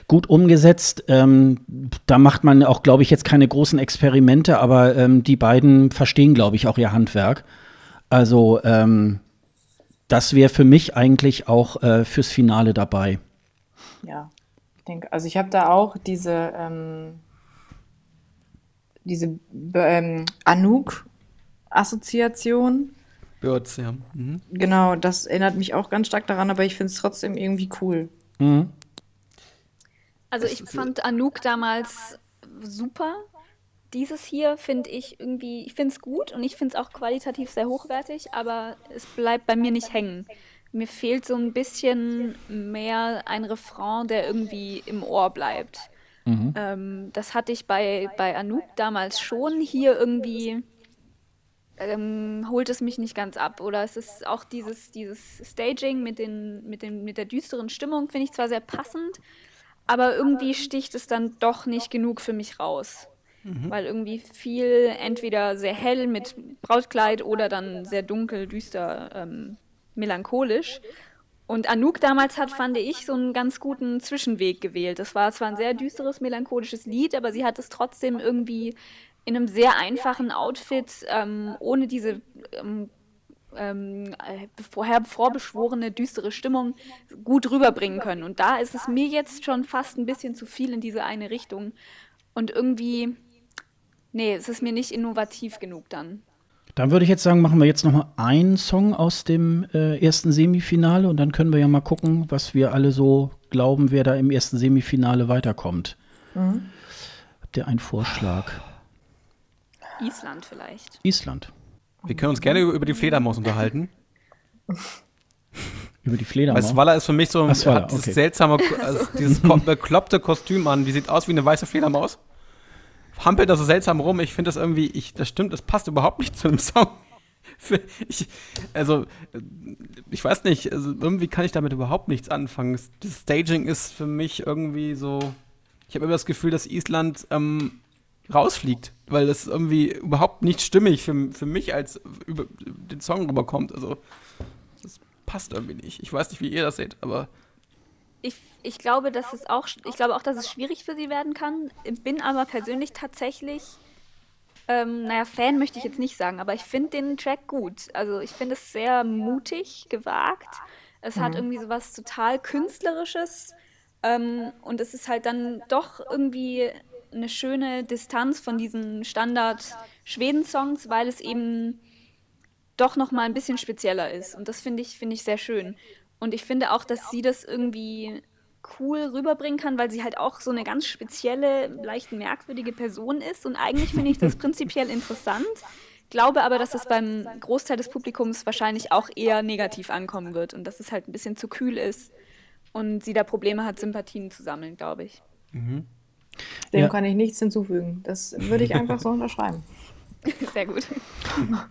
gut umgesetzt. Ähm, da macht man auch, glaube ich, jetzt keine großen Experimente, aber ähm, die beiden verstehen, glaube ich, auch ihr Handwerk. Also ähm, das wäre für mich eigentlich auch äh, fürs Finale dabei. Ja, ich denke, also ich habe da auch diese, ähm, diese ähm, Anouk-Assoziation. Birds, ja. Mhm. Genau, das erinnert mich auch ganz stark daran, aber ich finde es trotzdem irgendwie cool. Mhm. Also ich fand Anouk damals super. Dieses hier finde ich irgendwie, ich finde es gut und ich finde es auch qualitativ sehr hochwertig, aber es bleibt bei mir nicht hängen. Mir fehlt so ein bisschen mehr ein Refrain, der irgendwie im Ohr bleibt. Mhm. Ähm, das hatte ich bei, bei Anouk damals schon. Hier irgendwie ähm, holt es mich nicht ganz ab. Oder es ist auch dieses, dieses Staging mit, den, mit, den, mit der düsteren Stimmung, finde ich zwar sehr passend, aber irgendwie sticht es dann doch nicht genug für mich raus. Mhm. Weil irgendwie viel entweder sehr hell mit Brautkleid oder dann sehr dunkel, düster, ähm, melancholisch. Und Anouk damals hat, fand ich, so einen ganz guten Zwischenweg gewählt. Das war zwar ein sehr düsteres, melancholisches Lied, aber sie hat es trotzdem irgendwie in einem sehr einfachen Outfit, ähm, ohne diese ähm, ähm, vorher vorbeschworene, düstere Stimmung gut rüberbringen können. Und da ist es mir jetzt schon fast ein bisschen zu viel in diese eine Richtung. Und irgendwie, nee, es ist mir nicht innovativ genug dann. Dann würde ich jetzt sagen, machen wir jetzt noch mal einen Song aus dem äh, ersten Semifinale und dann können wir ja mal gucken, was wir alle so glauben, wer da im ersten Semifinale weiterkommt. Mhm. Habt ihr einen Vorschlag? Island vielleicht. Island. Wir können uns gerne über die Fledermaus unterhalten. Über die Fledermaus? Weil Swalla ist für mich so ein, Ach, hat dieses okay. seltsame, also dieses bekloppte Kostüm an. Die sieht aus wie eine weiße Fledermaus. Hampelt da so seltsam rum. Ich finde das irgendwie, ich, das stimmt, das passt überhaupt nicht zu dem Song. Ich, also, ich weiß nicht, also irgendwie kann ich damit überhaupt nichts anfangen. Das Staging ist für mich irgendwie so. Ich habe immer das Gefühl, dass Island ähm, rausfliegt, weil das irgendwie überhaupt nicht stimmig für, für mich als über den Song rüberkommt. Also, das passt irgendwie nicht. Ich weiß nicht, wie ihr das seht, aber. Ich, ich glaube, dass es auch, ich glaube auch, dass es schwierig für sie werden kann. Bin aber persönlich tatsächlich, ähm, naja, Fan möchte ich jetzt nicht sagen, aber ich finde den Track gut. Also ich finde es sehr mutig, gewagt. Es mhm. hat irgendwie so was total Künstlerisches. Ähm, und es ist halt dann doch irgendwie eine schöne Distanz von diesen Standard-Schweden-Songs, weil es eben doch noch mal ein bisschen spezieller ist. Und das finde ich, find ich sehr schön. Und ich finde auch, dass sie das irgendwie cool rüberbringen kann, weil sie halt auch so eine ganz spezielle, leicht merkwürdige Person ist. Und eigentlich finde ich das prinzipiell interessant. Glaube aber, dass es beim Großteil des Publikums wahrscheinlich auch eher negativ ankommen wird und dass es halt ein bisschen zu kühl ist und sie da Probleme hat, Sympathien zu sammeln, glaube ich. Mhm. Dem ja. kann ich nichts hinzufügen. Das würde ich einfach so unterschreiben. Sehr gut.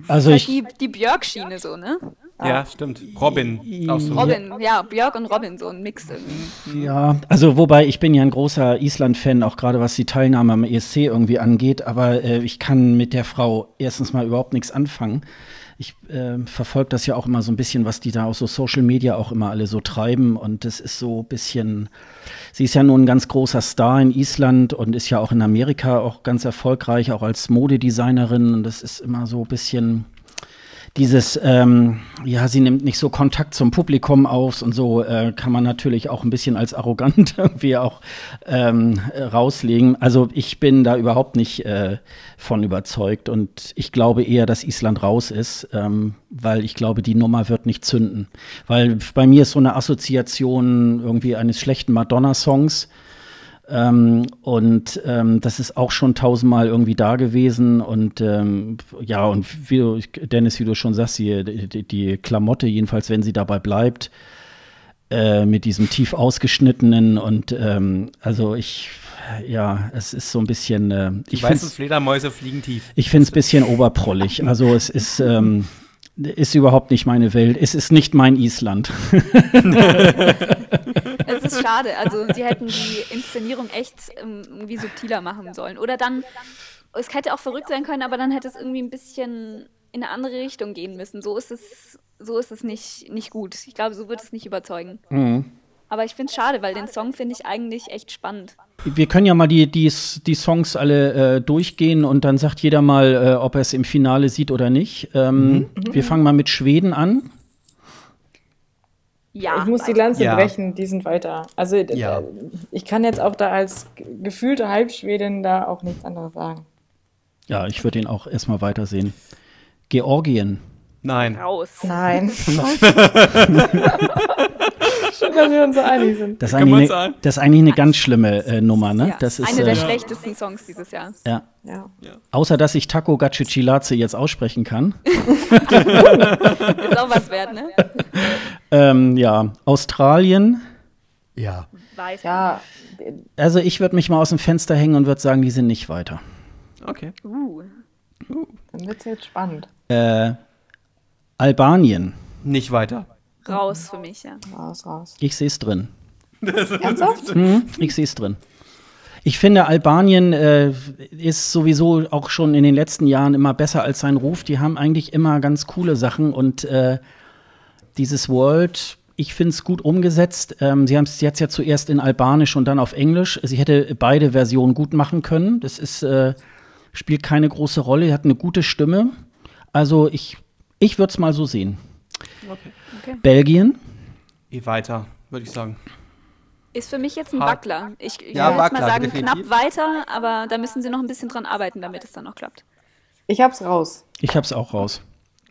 Also ich, die, die Björk-Schiene so, ne? Ja, stimmt. Robin. Auch so. Robin, ja, Björk und Robin, so ein Mix irgendwie. Ja, also wobei ich bin ja ein großer Island-Fan, auch gerade was die Teilnahme am ESC irgendwie angeht, aber äh, ich kann mit der Frau erstens mal überhaupt nichts anfangen ich äh, verfolge das ja auch immer so ein bisschen, was die da aus so Social Media auch immer alle so treiben. Und das ist so ein bisschen, sie ist ja nun ein ganz großer Star in Island und ist ja auch in Amerika auch ganz erfolgreich, auch als Modedesignerin. Und das ist immer so ein bisschen dieses, ähm, ja, sie nimmt nicht so Kontakt zum Publikum auf und so äh, kann man natürlich auch ein bisschen als arrogant irgendwie auch ähm, rauslegen. Also ich bin da überhaupt nicht äh, von überzeugt und ich glaube eher, dass Island raus ist, ähm, weil ich glaube, die Nummer wird nicht zünden. Weil bei mir ist so eine Assoziation irgendwie eines schlechten Madonna-Songs ähm, und ähm, das ist auch schon tausendmal irgendwie da gewesen. Und ähm, ja, und wie du, Dennis, wie du schon sagst, die, die, die Klamotte, jedenfalls, wenn sie dabei bleibt, äh, mit diesem tief ausgeschnittenen und ähm, also ich, ja, es ist so ein bisschen. Äh, ich weißen Fledermäuse fliegen tief. Ich finde es ein bisschen oberprollig. Also es ist. Ähm, ist überhaupt nicht meine Welt. Es ist nicht mein Island. es ist schade. Also sie hätten die Inszenierung echt ähm, irgendwie subtiler machen sollen. Oder dann, es hätte auch verrückt sein können, aber dann hätte es irgendwie ein bisschen in eine andere Richtung gehen müssen. So ist es, so ist es nicht, nicht gut. Ich glaube, so wird es nicht überzeugen. Mhm. Aber ich finde es schade, weil den Song finde ich eigentlich echt spannend. Wir können ja mal die, die, die Songs alle äh, durchgehen und dann sagt jeder mal, äh, ob er es im Finale sieht oder nicht. Ähm, mhm. Wir fangen mal mit Schweden an. Ja, ich muss die Lanze ja. brechen, die sind weiter. Also ja. ich kann jetzt auch da als gefühlte Halbschwedin da auch nichts anderes sagen. Ja, ich würde ihn auch erstmal weitersehen. Georgien. Nein. Raus. Nein. Schön, dass wir uns so einig sind. Das ist eigentlich, eine, das ist eigentlich eine ganz schlimme äh, Nummer, ne? Ja, das ist eine der äh, schlechtesten Songs dieses Jahr. Ja. ja. Außer, dass ich Taco Gacicilaze jetzt aussprechen kann. ist auch was wert, ne? Ähm, ja, Australien. Ja. Weiter. Ja. Also ich würde mich mal aus dem Fenster hängen und würde sagen, die sind nicht weiter. Okay. Uh. uh. Dann wird es jetzt spannend. Äh, Albanien. Nicht weiter. Raus für mich, ja. Raus, raus. Ich sehe es drin. Ernsthaft? Mhm, ich sehe es drin. Ich finde, Albanien äh, ist sowieso auch schon in den letzten Jahren immer besser als sein Ruf. Die haben eigentlich immer ganz coole Sachen und äh, dieses World, ich finde es gut umgesetzt. Ähm, sie haben es jetzt ja zuerst in Albanisch und dann auf Englisch. Sie hätte beide Versionen gut machen können. Das ist, äh, spielt keine große Rolle. Sie hat eine gute Stimme. Also ich, ich würde es mal so sehen. Okay. okay. Belgien. Geh weiter, würde ich sagen. Ist für mich jetzt ein Wackler. Ich, ich ja, würde Wackler, mal sagen, definitiv. knapp weiter, aber da müssen sie noch ein bisschen dran arbeiten, damit es dann noch klappt. Ich hab's raus. Ich hab's auch raus.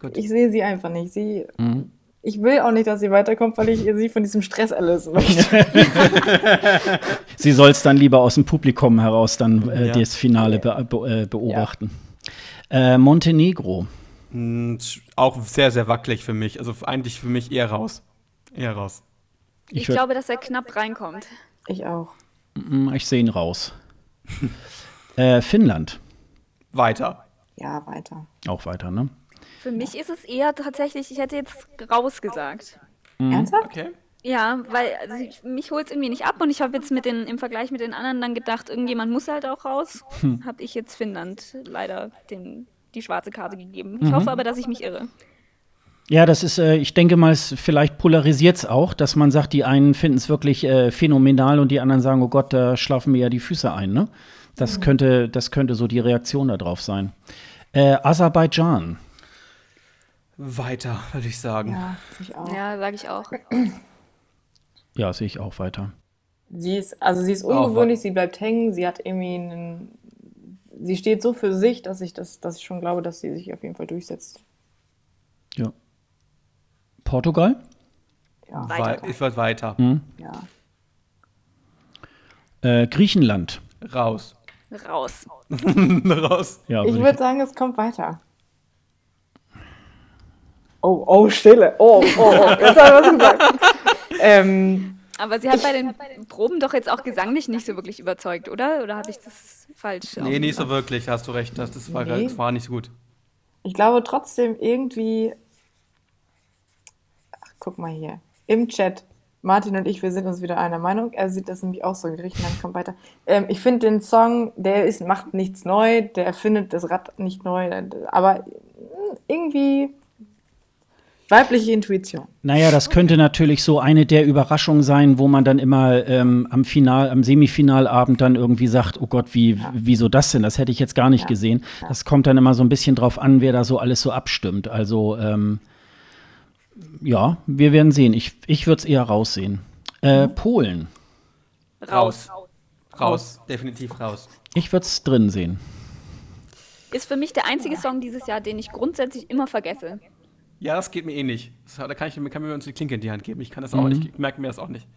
Gut. Ich sehe sie einfach nicht. Sie, mhm. Ich will auch nicht, dass sie weiterkommt, weil ich sie von diesem Stress erlösen möchte. sie soll es dann lieber aus dem Publikum heraus dann äh, ja. das Finale be be äh, beobachten. Ja. Äh, Montenegro. Mhm, auch sehr, sehr wackelig für mich. Also eigentlich für mich eher raus. Eher raus. Ich, ich glaube, dass er knapp reinkommt. Ich auch. Ich sehe ihn raus. äh, Finnland. Weiter. Ja, weiter. Auch weiter, ne? Für mich ist es eher tatsächlich, ich hätte jetzt rausgesagt. Mhm. Ernsthaft? Okay. Ja, weil also ich, mich holt es irgendwie nicht ab und ich habe jetzt mit den, im Vergleich mit den anderen dann gedacht, irgendjemand muss halt auch raus. Hm. Habe ich jetzt Finnland leider den, die schwarze Karte gegeben. Ich mhm. hoffe aber, dass ich mich irre. Ja, das ist, äh, ich denke mal, es, vielleicht polarisiert es auch, dass man sagt, die einen finden es wirklich äh, phänomenal und die anderen sagen, oh Gott, da schlafen mir ja die Füße ein. Ne? Das, mhm. könnte, das könnte so die Reaktion darauf sein. Äh, Aserbaidschan. Weiter, würde ich sagen. Ja, Ja, sage ich auch. Ja, sehe ich auch weiter. Sie ist, also sie ist ungewöhnlich, sie bleibt hängen, sie hat irgendwie einen, sie steht so für sich, dass ich das, dass ich schon glaube, dass sie sich auf jeden Fall durchsetzt. Ja. Portugal? Ja. Weiter. Ich werde weiter. Mhm. Ja. Äh, Griechenland. Raus. Raus. Raus. Ja, ich würde sagen, es kommt weiter. Oh, oh, Stille. Oh, oh, oh. Jetzt habe ich was gesagt. ähm, aber sie hat bei den Proben doch jetzt auch gesanglich nicht so wirklich überzeugt, oder? Oder hatte ich das falsch? Nee, nicht so wirklich, hast du recht. Das, das, war, nee. das war nicht so gut. Ich glaube trotzdem irgendwie guck mal hier, im Chat, Martin und ich, wir sind uns wieder einer Meinung. Er sieht das nämlich auch so in Griechenland, kommt weiter. Ähm, ich finde den Song, der ist, macht nichts neu, der erfindet das Rad nicht neu, aber hm, irgendwie weibliche Intuition. Naja, das könnte natürlich so eine der Überraschungen sein, wo man dann immer ähm, am Final, am Semifinalabend dann irgendwie sagt, oh Gott, wie, ja. wieso das denn? Das hätte ich jetzt gar nicht ja. gesehen. Ja. Das kommt dann immer so ein bisschen drauf an, wer da so alles so abstimmt. Also ähm, ja, wir werden sehen. Ich, ich würde es eher raussehen. Äh, mhm. Polen. Raus. raus. Raus, definitiv raus. Ich würde es drin sehen. Ist für mich der einzige Song dieses Jahr, den ich grundsätzlich immer vergesse. Ja, das geht mir eh nicht. Das, da kann, ich, kann mir uns die Klinke in die Hand geben. Ich kann das auch mhm. nicht, ich merke mir das auch nicht.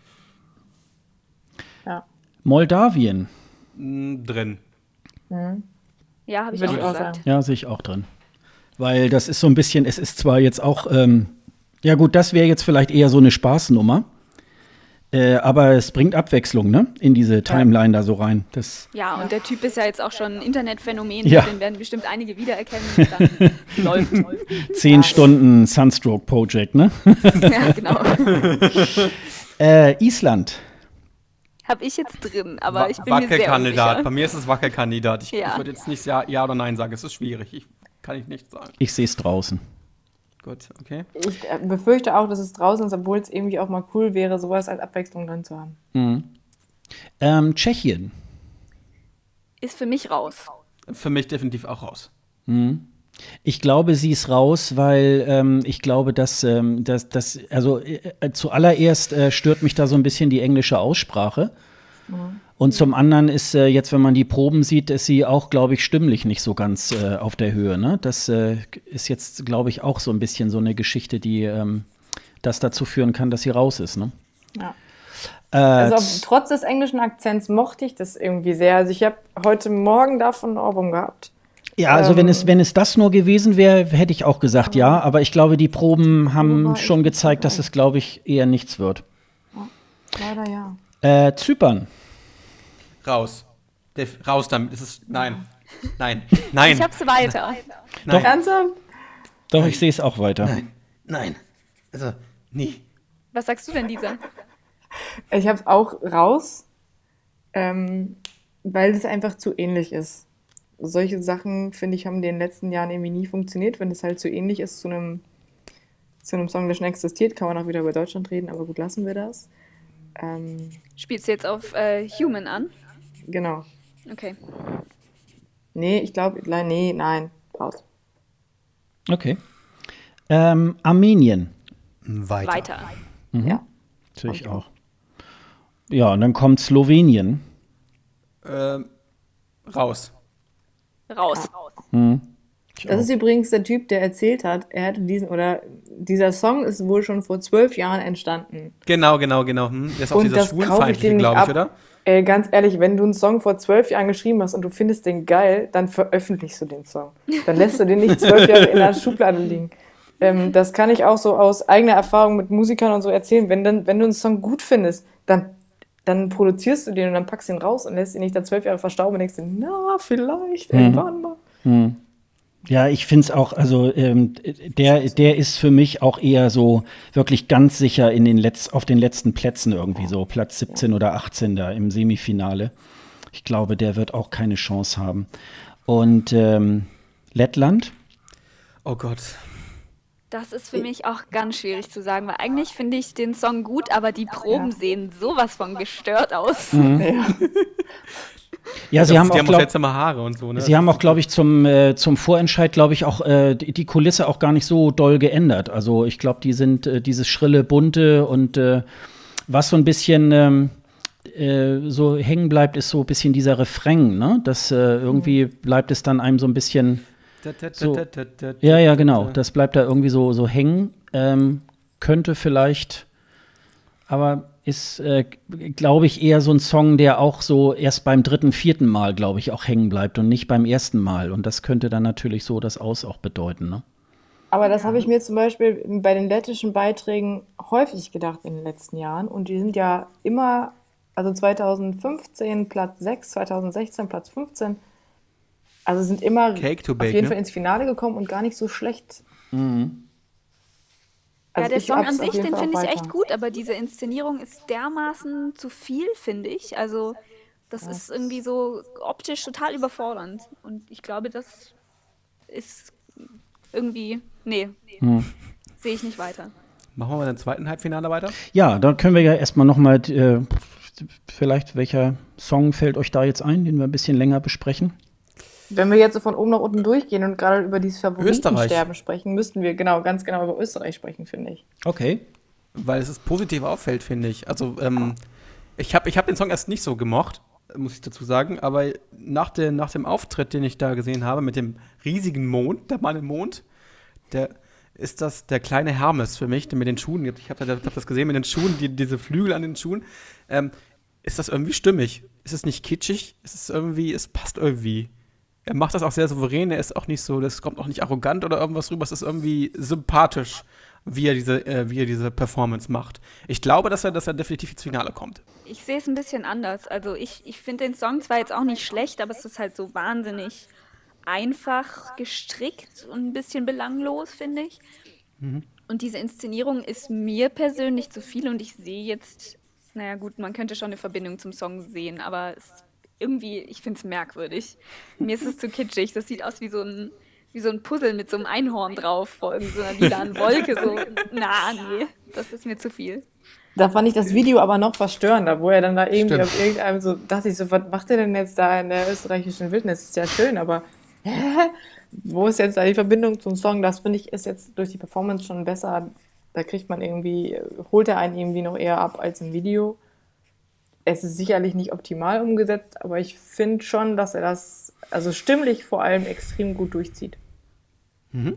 Ja. Moldawien. Mm, drin. Mhm. Ja, habe ich Will auch gesagt. Ja, sehe ich auch drin. Weil das ist so ein bisschen, es ist zwar jetzt auch ähm, ja, gut, das wäre jetzt vielleicht eher so eine Spaßnummer. Äh, aber es bringt Abwechslung, ne? In diese Timeline ja. da so rein. Das ja, und der Typ ist ja jetzt auch schon ein Internetphänomen. Ja. Den werden bestimmt einige wiedererkennen. Dann läuft, läuft. Zehn ja. Stunden Sunstroke Project, ne? ja, genau. äh, Island. Habe ich jetzt drin, aber Wa ich bin mir sehr unsicher. Bei mir ist es Wackelkandidat. Ich, ja. ich würde jetzt nicht ja, ja oder Nein sagen. Es ist schwierig. Ich, kann ich nicht sagen. Ich sehe es draußen. Gut, okay. Ich äh, befürchte auch, dass es draußen ist, obwohl es irgendwie auch mal cool wäre, sowas als Abwechslung drin zu haben. Mhm. Ähm, Tschechien. Ist für mich raus. Für mich definitiv auch raus. Mhm. Ich glaube, sie ist raus, weil ähm, ich glaube, dass, ähm, dass, dass also äh, äh zuallererst äh, stört mich da so ein bisschen die englische Aussprache. Mhm. Und zum anderen ist äh, jetzt, wenn man die Proben sieht, ist sie auch, glaube ich, stimmlich nicht so ganz äh, auf der Höhe. Ne? Das äh, ist jetzt, glaube ich, auch so ein bisschen so eine Geschichte, die ähm, das dazu führen kann, dass sie raus ist. Ne? Ja. Äh, also trotz des englischen Akzents mochte ich das irgendwie sehr. Also ich habe heute Morgen davon einen Ohrwurm gehabt. Ja, also ähm, wenn es wenn es das nur gewesen wäre, hätte ich auch gesagt ja. Aber ich glaube, die Proben haben schon gezeigt, dass es, glaube ich, eher nichts wird. Leider ja. Äh, Zypern. Raus. Def, raus damit. Ist, nein. Nein. Nein. Ich hab's weiter. Nein. Doch, Ernsthaft? Doch, ich sehe es auch weiter. Nein. Nein. Also, nie. Was sagst du denn, Lisa? Ich hab's auch raus, ähm, weil es einfach zu ähnlich ist. Solche Sachen, finde ich, haben in den letzten Jahren irgendwie nie funktioniert, wenn es halt zu ähnlich ist zu einem zu einem Song, der schon existiert, kann man auch wieder über Deutschland reden, aber gut, lassen wir das. Ähm, Spielst du jetzt auf äh, Human an? Genau. Okay. Nee, ich glaube, nee, nein, raus. Okay. Ähm, Armenien. Weiter. Weiter. Mhm. Ja. Natürlich auch. Ja, und dann kommt Slowenien. Ähm, raus. Raus. Mhm. Das ist übrigens der Typ, der erzählt hat, er hätte diesen, oder dieser Song ist wohl schon vor zwölf Jahren entstanden. Genau, genau, genau. Hm. Der ist auch dieser schwulenfeindliche, glaube ich, oder? Ey, ganz ehrlich, wenn du einen Song vor zwölf Jahren geschrieben hast und du findest den geil, dann veröffentlichst du den Song. Dann lässt du den nicht zwölf Jahre in der Schublade liegen. Ähm, das kann ich auch so aus eigener Erfahrung mit Musikern und so erzählen. Wenn, dann, wenn du einen Song gut findest, dann, dann produzierst du den und dann packst du ihn raus und lässt ihn nicht dann zwölf Jahre verstauben und denkst dir, na, vielleicht, mhm. irgendwann mal. Mhm. Ja, ich finde es auch, also ähm, der, der ist für mich auch eher so wirklich ganz sicher in den Letz-, auf den letzten Plätzen irgendwie so, Platz 17 oder 18 da im Semifinale. Ich glaube, der wird auch keine Chance haben. Und ähm, Lettland? Oh Gott. Das ist für mich auch ganz schwierig zu sagen, weil eigentlich finde ich den Song gut, aber die Proben sehen sowas von gestört aus. Mhm. Ja. Ja, sie haben, die auch, haben glaub, seltsame Haare und so. Ne? Sie haben auch, glaube ich, zum, äh, zum Vorentscheid, glaube ich, auch äh, die Kulisse auch gar nicht so doll geändert. Also ich glaube, die sind äh, dieses schrille, bunte und äh, was so ein bisschen ähm, äh, so hängen bleibt, ist so ein bisschen dieser Refrain, ne? Das äh, irgendwie bleibt es dann einem so ein bisschen. So, ja, ja, genau. Das bleibt da irgendwie so, so hängen. Ähm, könnte vielleicht, aber ist, äh, glaube ich, eher so ein Song, der auch so erst beim dritten, vierten Mal, glaube ich, auch hängen bleibt und nicht beim ersten Mal. Und das könnte dann natürlich so das Aus auch bedeuten. Ne? Aber das habe ich mir zum Beispiel bei den lettischen Beiträgen häufig gedacht in den letzten Jahren. Und die sind ja immer, also 2015 Platz 6, 2016 Platz 15. Also sind immer auf jeden ne? Fall ins Finale gekommen und gar nicht so schlecht. Mhm. Also ja, der Song an sich, den finde ich echt gut, aber diese Inszenierung ist dermaßen zu viel, finde ich. Also, das ja. ist irgendwie so optisch total überfordernd. Und ich glaube, das ist irgendwie. Nee, hm. sehe ich nicht weiter. Machen wir mal den zweiten Halbfinale weiter? Ja, dann können wir ja erstmal nochmal, äh, vielleicht welcher Song fällt euch da jetzt ein, den wir ein bisschen länger besprechen? Wenn wir jetzt so von oben nach unten durchgehen und gerade über dieses Favoritensterben sprechen, müssten wir genau, ganz genau über Österreich sprechen, finde ich. Okay. Weil es positiv auffällt, finde ich. Also, ähm, ich habe ich hab den Song erst nicht so gemocht, muss ich dazu sagen, aber nach, de, nach dem Auftritt, den ich da gesehen habe, mit dem riesigen Mond, der Mann im Mond, der ist das der kleine Hermes für mich, der mit den Schuhen, ich habe hab das gesehen mit den Schuhen, die, diese Flügel an den Schuhen, ähm, ist das irgendwie stimmig? Ist es nicht kitschig? Ist es irgendwie, es passt irgendwie er macht das auch sehr souverän, er ist auch nicht so, das kommt auch nicht arrogant oder irgendwas rüber, es ist irgendwie sympathisch, wie er diese, äh, wie er diese Performance macht. Ich glaube, dass er, dass er definitiv ins Finale kommt. Ich sehe es ein bisschen anders. Also ich, ich finde den Song zwar jetzt auch nicht schlecht, aber es ist halt so wahnsinnig einfach gestrickt und ein bisschen belanglos, finde ich. Mhm. Und diese Inszenierung ist mir persönlich zu viel und ich sehe jetzt, naja gut, man könnte schon eine Verbindung zum Song sehen, aber es irgendwie, ich finde es merkwürdig. Mir ist es zu kitschig. Das sieht aus wie so ein, wie so ein Puzzle mit so einem Einhorn drauf vor so einer lilanen Wolke. So, na, nee, das ist mir zu viel. Da fand ich das Video aber noch verstörender, wo er dann da irgendwie Stimmt. auf irgendeinem so, dachte ich so, was macht er denn jetzt da in der österreichischen Wildnis? Das ist ja schön, aber hä? wo ist jetzt da die Verbindung zum Song? Das finde ich ist jetzt durch die Performance schon besser. Da kriegt man irgendwie, holt er einen irgendwie noch eher ab als im Video es ist sicherlich nicht optimal umgesetzt, aber ich finde schon, dass er das, also stimmlich vor allem, extrem gut durchzieht. Mhm.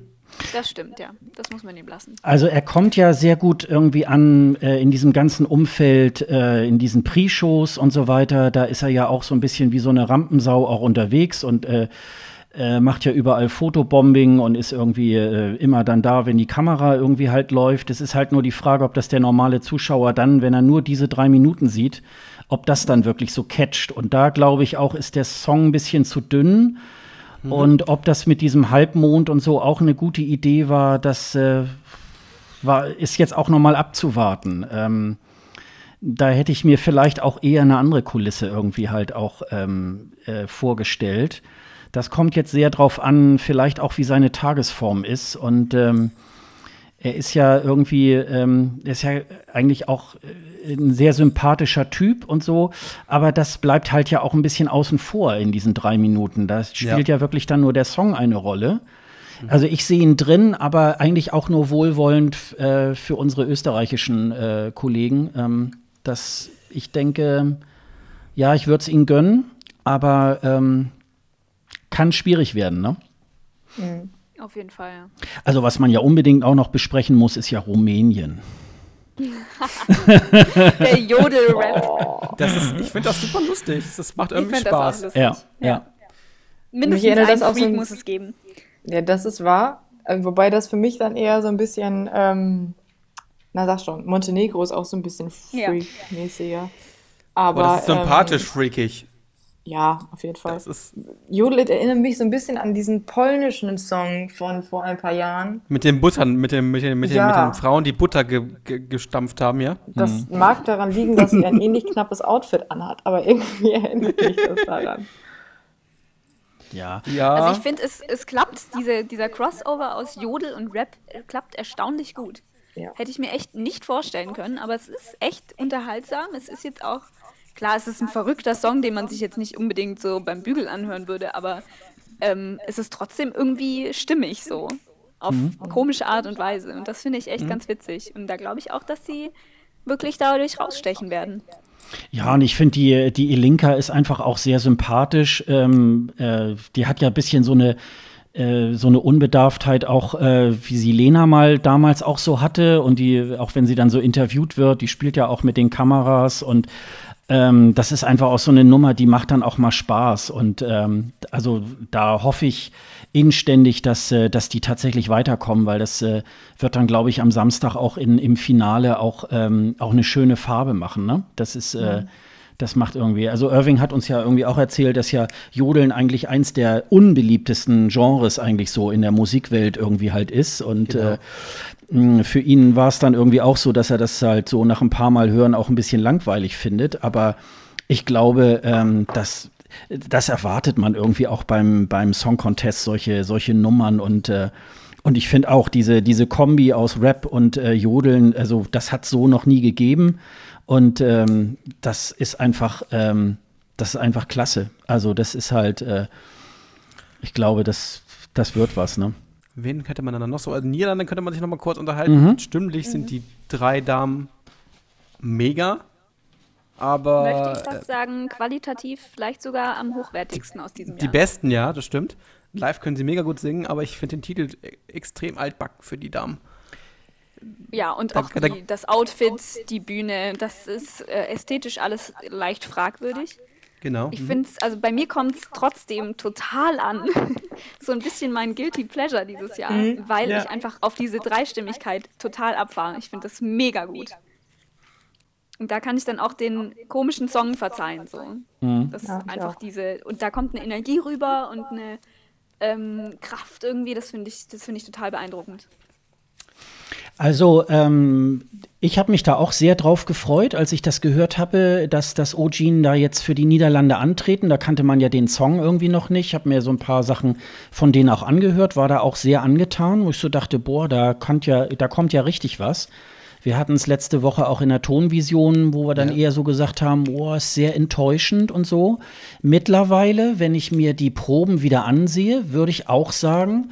Das stimmt, ja. Das muss man ihm lassen. Also er kommt ja sehr gut irgendwie an äh, in diesem ganzen Umfeld, äh, in diesen Pre-Shows und so weiter. Da ist er ja auch so ein bisschen wie so eine Rampensau auch unterwegs und äh, äh, macht ja überall Fotobombing und ist irgendwie äh, immer dann da, wenn die Kamera irgendwie halt läuft. Es ist halt nur die Frage, ob das der normale Zuschauer dann, wenn er nur diese drei Minuten sieht, ob das dann wirklich so catcht. Und da glaube ich auch, ist der Song ein bisschen zu dünn. Mhm. Und ob das mit diesem Halbmond und so auch eine gute Idee war, das äh, war, ist jetzt auch noch mal abzuwarten. Ähm, da hätte ich mir vielleicht auch eher eine andere Kulisse irgendwie halt auch ähm, äh, vorgestellt. Das kommt jetzt sehr drauf an, vielleicht auch wie seine Tagesform ist. Und ähm, er ist ja irgendwie, ähm, er ist ja eigentlich auch äh, ein sehr sympathischer Typ und so, aber das bleibt halt ja auch ein bisschen außen vor in diesen drei Minuten. Da spielt ja, ja wirklich dann nur der Song eine Rolle. Also ich sehe ihn drin, aber eigentlich auch nur wohlwollend äh, für unsere österreichischen äh, Kollegen. Ähm, dass ich denke, ja, ich würde es ihnen gönnen, aber ähm, kann schwierig werden, ne? Mhm. Auf jeden Fall, ja. Also, was man ja unbedingt auch noch besprechen muss, ist ja Rumänien. Der Jodel-Rap. Oh. ich finde das super lustig. Das macht irgendwie Spaß. Ja, ja. ja. Mindestens ein das Freak so muss es geben. Ja, das ist wahr. Äh, wobei das für mich dann eher so ein bisschen ähm, na sag schon, Montenegro ist auch so ein bisschen freak-mäßiger. Aber, Aber das ist sympathisch ähm, freakig. Ja, auf jeden Fall. Jodlet erinnert mich so ein bisschen an diesen polnischen Song von vor ein paar Jahren. Mit den Buttern, mit, dem, mit, den, mit, ja. den, mit den Frauen, die Butter ge, ge, gestampft haben, ja? Das mhm. mag daran liegen, dass sie ein ähnlich knappes Outfit anhat, aber irgendwie erinnert mich das daran. Ja. ja. Also ich finde, es, es klappt, diese, dieser Crossover aus Jodel und Rap klappt erstaunlich gut. Ja. Hätte ich mir echt nicht vorstellen können, aber es ist echt unterhaltsam. Es ist jetzt auch, klar, es ist ein verrückter Song, den man sich jetzt nicht unbedingt so beim Bügel anhören würde, aber ähm, es ist trotzdem irgendwie stimmig so. Auf mhm. komische Art und Weise. Und das finde ich echt mhm. ganz witzig. Und da glaube ich auch, dass sie wirklich dadurch rausstechen werden. Ja, und ich finde, die, die Elinka ist einfach auch sehr sympathisch. Ähm, äh, die hat ja ein bisschen so eine äh, so eine Unbedarftheit auch, äh, wie sie Lena mal damals auch so hatte und die, auch wenn sie dann so interviewt wird, die spielt ja auch mit den Kameras und ähm, das ist einfach auch so eine Nummer, die macht dann auch mal Spaß und ähm, also da hoffe ich inständig, dass, äh, dass die tatsächlich weiterkommen, weil das äh, wird dann, glaube ich, am Samstag auch in, im Finale auch, ähm, auch eine schöne Farbe machen. Ne? Das ist, äh, das macht irgendwie, also Irving hat uns ja irgendwie auch erzählt, dass ja Jodeln eigentlich eins der unbeliebtesten Genres eigentlich so in der Musikwelt irgendwie halt ist. Und genau. äh, für ihn war es dann irgendwie auch so, dass er das halt so nach ein paar Mal hören auch ein bisschen langweilig findet. Aber ich glaube, ähm, dass das erwartet man irgendwie auch beim, beim Song Contest, solche, solche Nummern und äh, und ich finde auch diese, diese Kombi aus Rap und äh, Jodeln, also das hat so noch nie gegeben. Und ähm, das ist einfach, ähm, das ist einfach klasse. Also das ist halt, äh, ich glaube, das, das wird was, ne? Wen könnte man dann noch so? Also Niederlande könnte man sich noch mal kurz unterhalten. Mhm. Stimmlich mhm. sind die drei Damen mega. Aber. Möchte ich fast sagen, qualitativ vielleicht sogar am hochwertigsten aus diesem Jahr. Die besten, ja, das stimmt. Live können sie mega gut singen, aber ich finde den Titel e-, extrem altback für die Damen. Ja, und auch die, das Outfit, die Bühne, das ist äh, ästhetisch alles leicht fragwürdig. Genau. Ich mhm. finde es, also bei mir kommt es trotzdem total an. so ein bisschen mein Guilty Pleasure dieses Jahr, mhm. weil ja. ich einfach auf diese Dreistimmigkeit total abfahre. Ich finde das mega gut. Und da kann ich dann auch den komischen Song verzeihen. So. Mhm. Das ist ja, einfach auch. diese, und da kommt eine Energie rüber und eine ähm, Kraft irgendwie, das finde ich, das ich total beeindruckend. Also ähm, ich habe mich da auch sehr drauf gefreut, als ich das gehört habe, dass das Ojin da jetzt für die Niederlande antreten. Da kannte man ja den Song irgendwie noch nicht. Ich habe mir so ein paar Sachen von denen auch angehört, war da auch sehr angetan, wo ich so dachte, boah, da kommt ja, da kommt ja richtig was. Wir hatten es letzte Woche auch in der Tonvision, wo wir dann ja. eher so gesagt haben, oh, ist sehr enttäuschend und so. Mittlerweile, wenn ich mir die Proben wieder ansehe, würde ich auch sagen,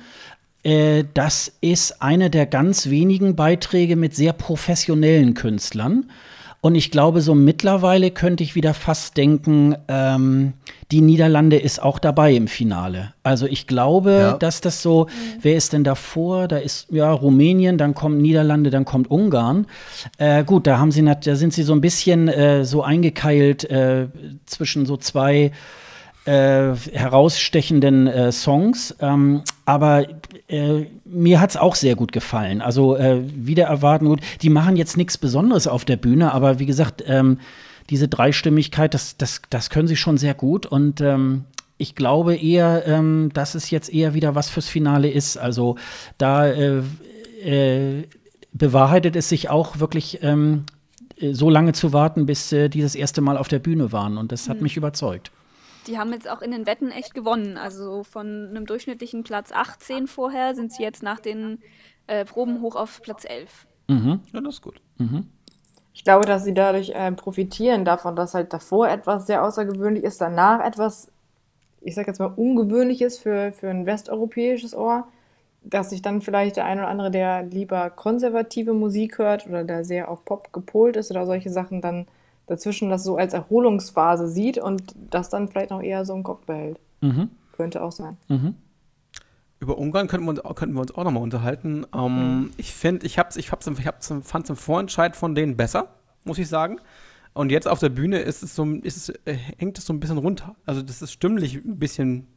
äh, das ist einer der ganz wenigen Beiträge mit sehr professionellen Künstlern. Und ich glaube, so mittlerweile könnte ich wieder fast denken, ähm, die Niederlande ist auch dabei im Finale. Also ich glaube, ja. dass das so, mhm. wer ist denn davor? Da ist ja Rumänien, dann kommt Niederlande, dann kommt Ungarn. Äh, gut, da haben sie, da sind sie so ein bisschen äh, so eingekeilt äh, zwischen so zwei äh, herausstechenden äh, Songs. Ähm, aber äh, mir hat es auch sehr gut gefallen. Also äh, wieder erwarten gut. Die machen jetzt nichts Besonderes auf der Bühne, aber wie gesagt, ähm, diese Dreistimmigkeit, das, das, das können sie schon sehr gut. Und ähm, ich glaube eher, ähm, dass es jetzt eher wieder was fürs Finale ist. Also da äh, äh, bewahrheitet es sich auch wirklich ähm, so lange zu warten, bis äh, die das erste Mal auf der Bühne waren. Und das hat mhm. mich überzeugt. Die haben jetzt auch in den Wetten echt gewonnen. Also von einem durchschnittlichen Platz 18 vorher sind sie jetzt nach den äh, Proben hoch auf Platz 11. Mhm. Ja, das ist gut. Mhm. Ich glaube, dass sie dadurch äh, profitieren davon, dass halt davor etwas sehr außergewöhnlich ist, danach etwas, ich sag jetzt mal, ungewöhnliches für, für ein westeuropäisches Ohr, dass sich dann vielleicht der ein oder andere, der lieber konservative Musik hört oder der sehr auf Pop gepolt ist oder solche Sachen, dann dazwischen das so als Erholungsphase sieht und das dann vielleicht noch eher so im Kopf behält. Mhm. Könnte auch sein. Mhm. Über Ungarn könnten wir uns, könnten wir uns auch nochmal unterhalten. Ähm, mhm. Ich finde, ich, hab's, ich, hab's, ich hab's, fand es im Vorentscheid von denen besser, muss ich sagen. Und jetzt auf der Bühne ist es so, ist es, äh, hängt es so ein bisschen runter. Also das ist stimmlich ein bisschen,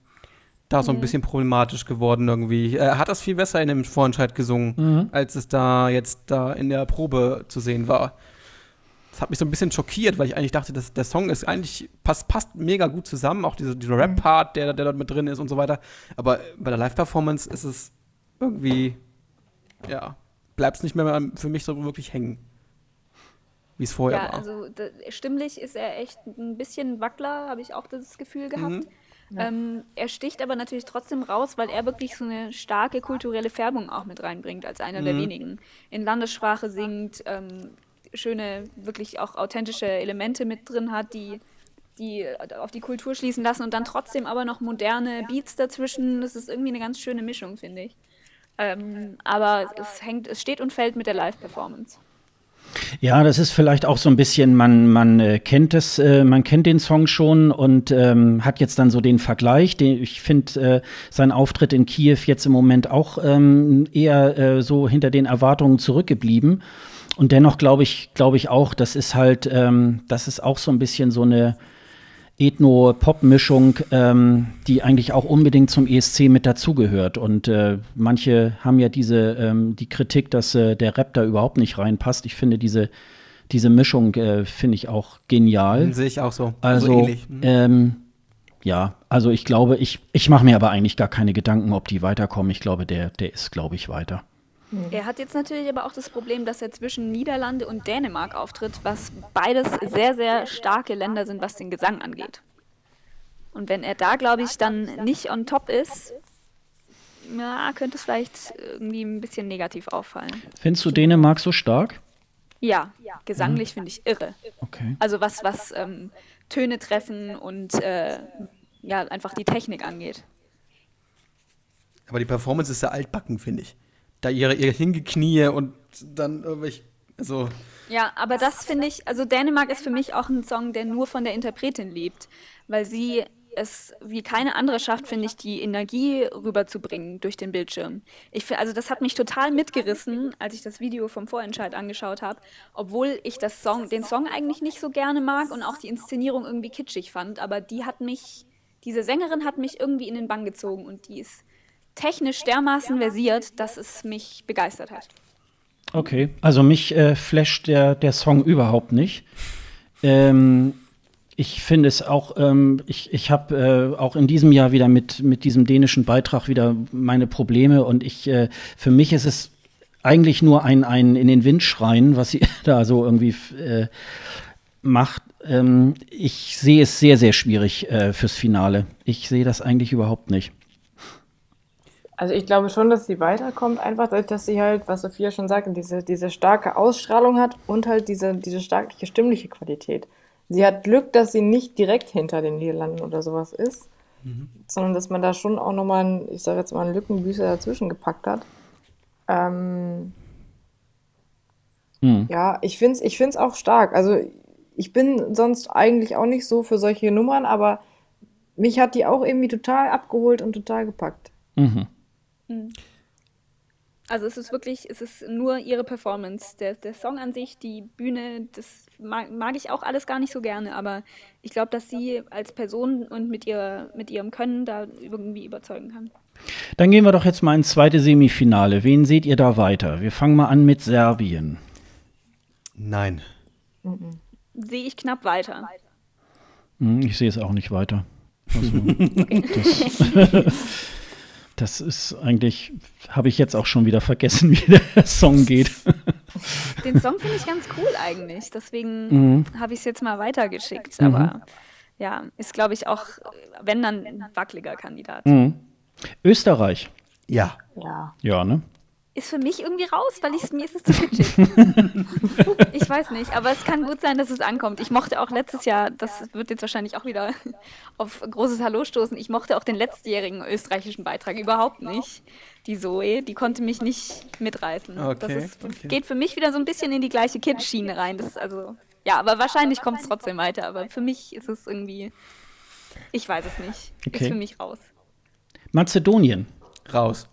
da so ein mhm. bisschen problematisch geworden irgendwie. Er hat das viel besser in dem Vorentscheid gesungen, mhm. als es da jetzt da in der Probe zu sehen war das hat mich so ein bisschen schockiert, weil ich eigentlich dachte, dass der Song ist eigentlich passt, passt mega gut zusammen, auch diese, dieser Rap-Part, der, der dort mit drin ist und so weiter. Aber bei der Live-Performance ist es irgendwie, ja, bleibt es nicht mehr für mich so wirklich hängen. Wie es vorher ja, war. Also stimmlich ist er echt ein bisschen Wackler, habe ich auch das Gefühl gehabt. Mhm. Ja. Ähm, er sticht aber natürlich trotzdem raus, weil er wirklich so eine starke kulturelle Färbung auch mit reinbringt, als einer mhm. der wenigen. In Landessprache singt, ähm, schöne, wirklich auch authentische Elemente mit drin hat, die, die auf die Kultur schließen lassen und dann trotzdem aber noch moderne Beats dazwischen. Das ist irgendwie eine ganz schöne Mischung, finde ich. Ähm, aber es hängt, es steht und fällt mit der Live-Performance. Ja, das ist vielleicht auch so ein bisschen, man, man äh, kennt es, äh, man kennt den Song schon und ähm, hat jetzt dann so den Vergleich. Den, ich finde äh, sein Auftritt in Kiew jetzt im Moment auch ähm, eher äh, so hinter den Erwartungen zurückgeblieben. Und dennoch glaube ich, glaube ich auch, das ist halt, ähm, das ist auch so ein bisschen so eine Ethno-Pop-Mischung, ähm, die eigentlich auch unbedingt zum ESC mit dazugehört. Und äh, manche haben ja diese ähm, die Kritik, dass äh, der Rap da überhaupt nicht reinpasst. Ich finde diese diese Mischung äh, finde ich auch genial. Sehe ich auch so. Also, so ähnlich. Mhm. Ähm, ja, also ich glaube, ich, ich mache mir aber eigentlich gar keine Gedanken, ob die weiterkommen. Ich glaube, der, der ist, glaube ich, weiter. Mhm. Er hat jetzt natürlich aber auch das Problem, dass er zwischen Niederlande und Dänemark auftritt, was beides sehr, sehr starke Länder sind, was den Gesang angeht. Und wenn er da, glaube ich, dann nicht on top ist, ja, könnte es vielleicht irgendwie ein bisschen negativ auffallen. Findest du Dänemark so stark? Ja, gesanglich mhm. finde ich irre. Okay. Also was, was ähm, Töne treffen und äh, ja, einfach die Technik angeht. Aber die Performance ist sehr altbacken, finde ich da ihre, ihre Hingeknie und dann irgendwelche, also. Ja, aber das finde ich, also Dänemark ist für mich auch ein Song, der nur von der Interpretin lebt, weil sie es wie keine andere schafft, finde ich, die Energie rüberzubringen durch den Bildschirm. Ich, also das hat mich total mitgerissen, als ich das Video vom Vorentscheid angeschaut habe, obwohl ich das Song, den Song eigentlich nicht so gerne mag und auch die Inszenierung irgendwie kitschig fand, aber die hat mich, diese Sängerin hat mich irgendwie in den Bann gezogen und die ist technisch dermaßen versiert, dass es mich begeistert hat. Okay, also mich äh, flasht der, der Song überhaupt nicht. Ähm, ich finde es auch, ähm, ich, ich habe äh, auch in diesem Jahr wieder mit, mit diesem dänischen Beitrag wieder meine Probleme und ich, äh, für mich ist es eigentlich nur ein, ein in den Wind schreien, was sie da so irgendwie äh, macht. Ähm, ich sehe es sehr, sehr schwierig äh, fürs Finale. Ich sehe das eigentlich überhaupt nicht. Also ich glaube schon, dass sie weiterkommt, einfach dadurch, dass sie halt, was Sophia schon sagte, diese, diese starke Ausstrahlung hat und halt diese, diese starke stimmliche Qualität. Sie hat Glück, dass sie nicht direkt hinter den Niederlanden oder sowas ist, mhm. sondern dass man da schon auch nochmal, einen, ich sage jetzt mal, einen Lückenbüßer dazwischen gepackt hat. Ähm, mhm. Ja, ich finde es ich find's auch stark. Also ich bin sonst eigentlich auch nicht so für solche Nummern, aber mich hat die auch irgendwie total abgeholt und total gepackt. Mhm. Mhm. Also es ist wirklich, es ist nur ihre Performance. Der, der Song an sich, die Bühne, das mag, mag ich auch alles gar nicht so gerne, aber ich glaube, dass sie als Person und mit, ihr, mit ihrem Können da irgendwie überzeugen kann. Dann gehen wir doch jetzt mal ins zweite Semifinale. Wen seht ihr da weiter? Wir fangen mal an mit Serbien. Nein. Mhm. Sehe ich knapp weiter. Hm, ich sehe es auch nicht weiter. Also, das, das, ist eigentlich, habe ich jetzt auch schon wieder vergessen, wie der Song geht. Den Song finde ich ganz cool eigentlich. Deswegen mhm. habe ich es jetzt mal weitergeschickt. Aber mhm. ja, ist, glaube ich, auch, wenn dann ein wackeliger Kandidat. Mhm. Österreich. Ja. Ja. Ja, ne? Ist für mich irgendwie raus, weil ich, mir ist es zu kitschig. ich weiß nicht, aber es kann gut sein, dass es ankommt. Ich mochte auch letztes Jahr, das wird jetzt wahrscheinlich auch wieder auf großes Hallo stoßen, ich mochte auch den letztjährigen österreichischen Beitrag überhaupt nicht. Die Zoe, die konnte mich nicht mitreißen. Okay, das ist, okay. geht für mich wieder so ein bisschen in die gleiche Kitsch-Schiene rein. Das ist also, ja, aber wahrscheinlich kommt es trotzdem weiter. Aber für mich ist es irgendwie, ich weiß es nicht, okay. ist für mich raus. Mazedonien. Raus.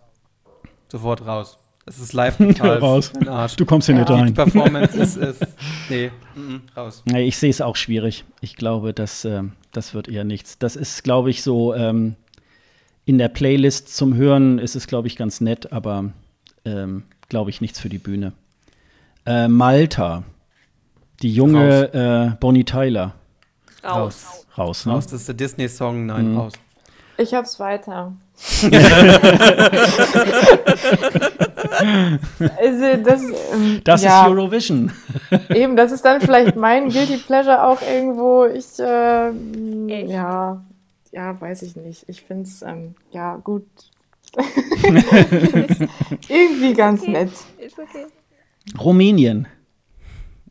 Sofort raus. Es ist live total raus. Du kommst hier ja. nicht rein. Die Performance ist, ist nee, mm, mm, raus. Nee, ich sehe es auch schwierig. Ich glaube, das, äh, das wird eher nichts. Das ist, glaube ich, so ähm, in der Playlist zum Hören ist es, glaube ich, ganz nett, aber ähm, glaube ich nichts für die Bühne. Äh, Malta, die junge äh, Bonnie Tyler. Raus. Raus, ne? Raus, das ist der Disney-Song, nein, mhm. raus. Ich hab's weiter. also das, ähm, das ja, ist Eurovision. eben, das ist dann vielleicht mein Guilty Pleasure auch irgendwo. Ich, äh, ja, ja, weiß ich nicht. Ich finde es, ähm, ja, gut. irgendwie ganz okay. nett. Ist okay. Rumänien.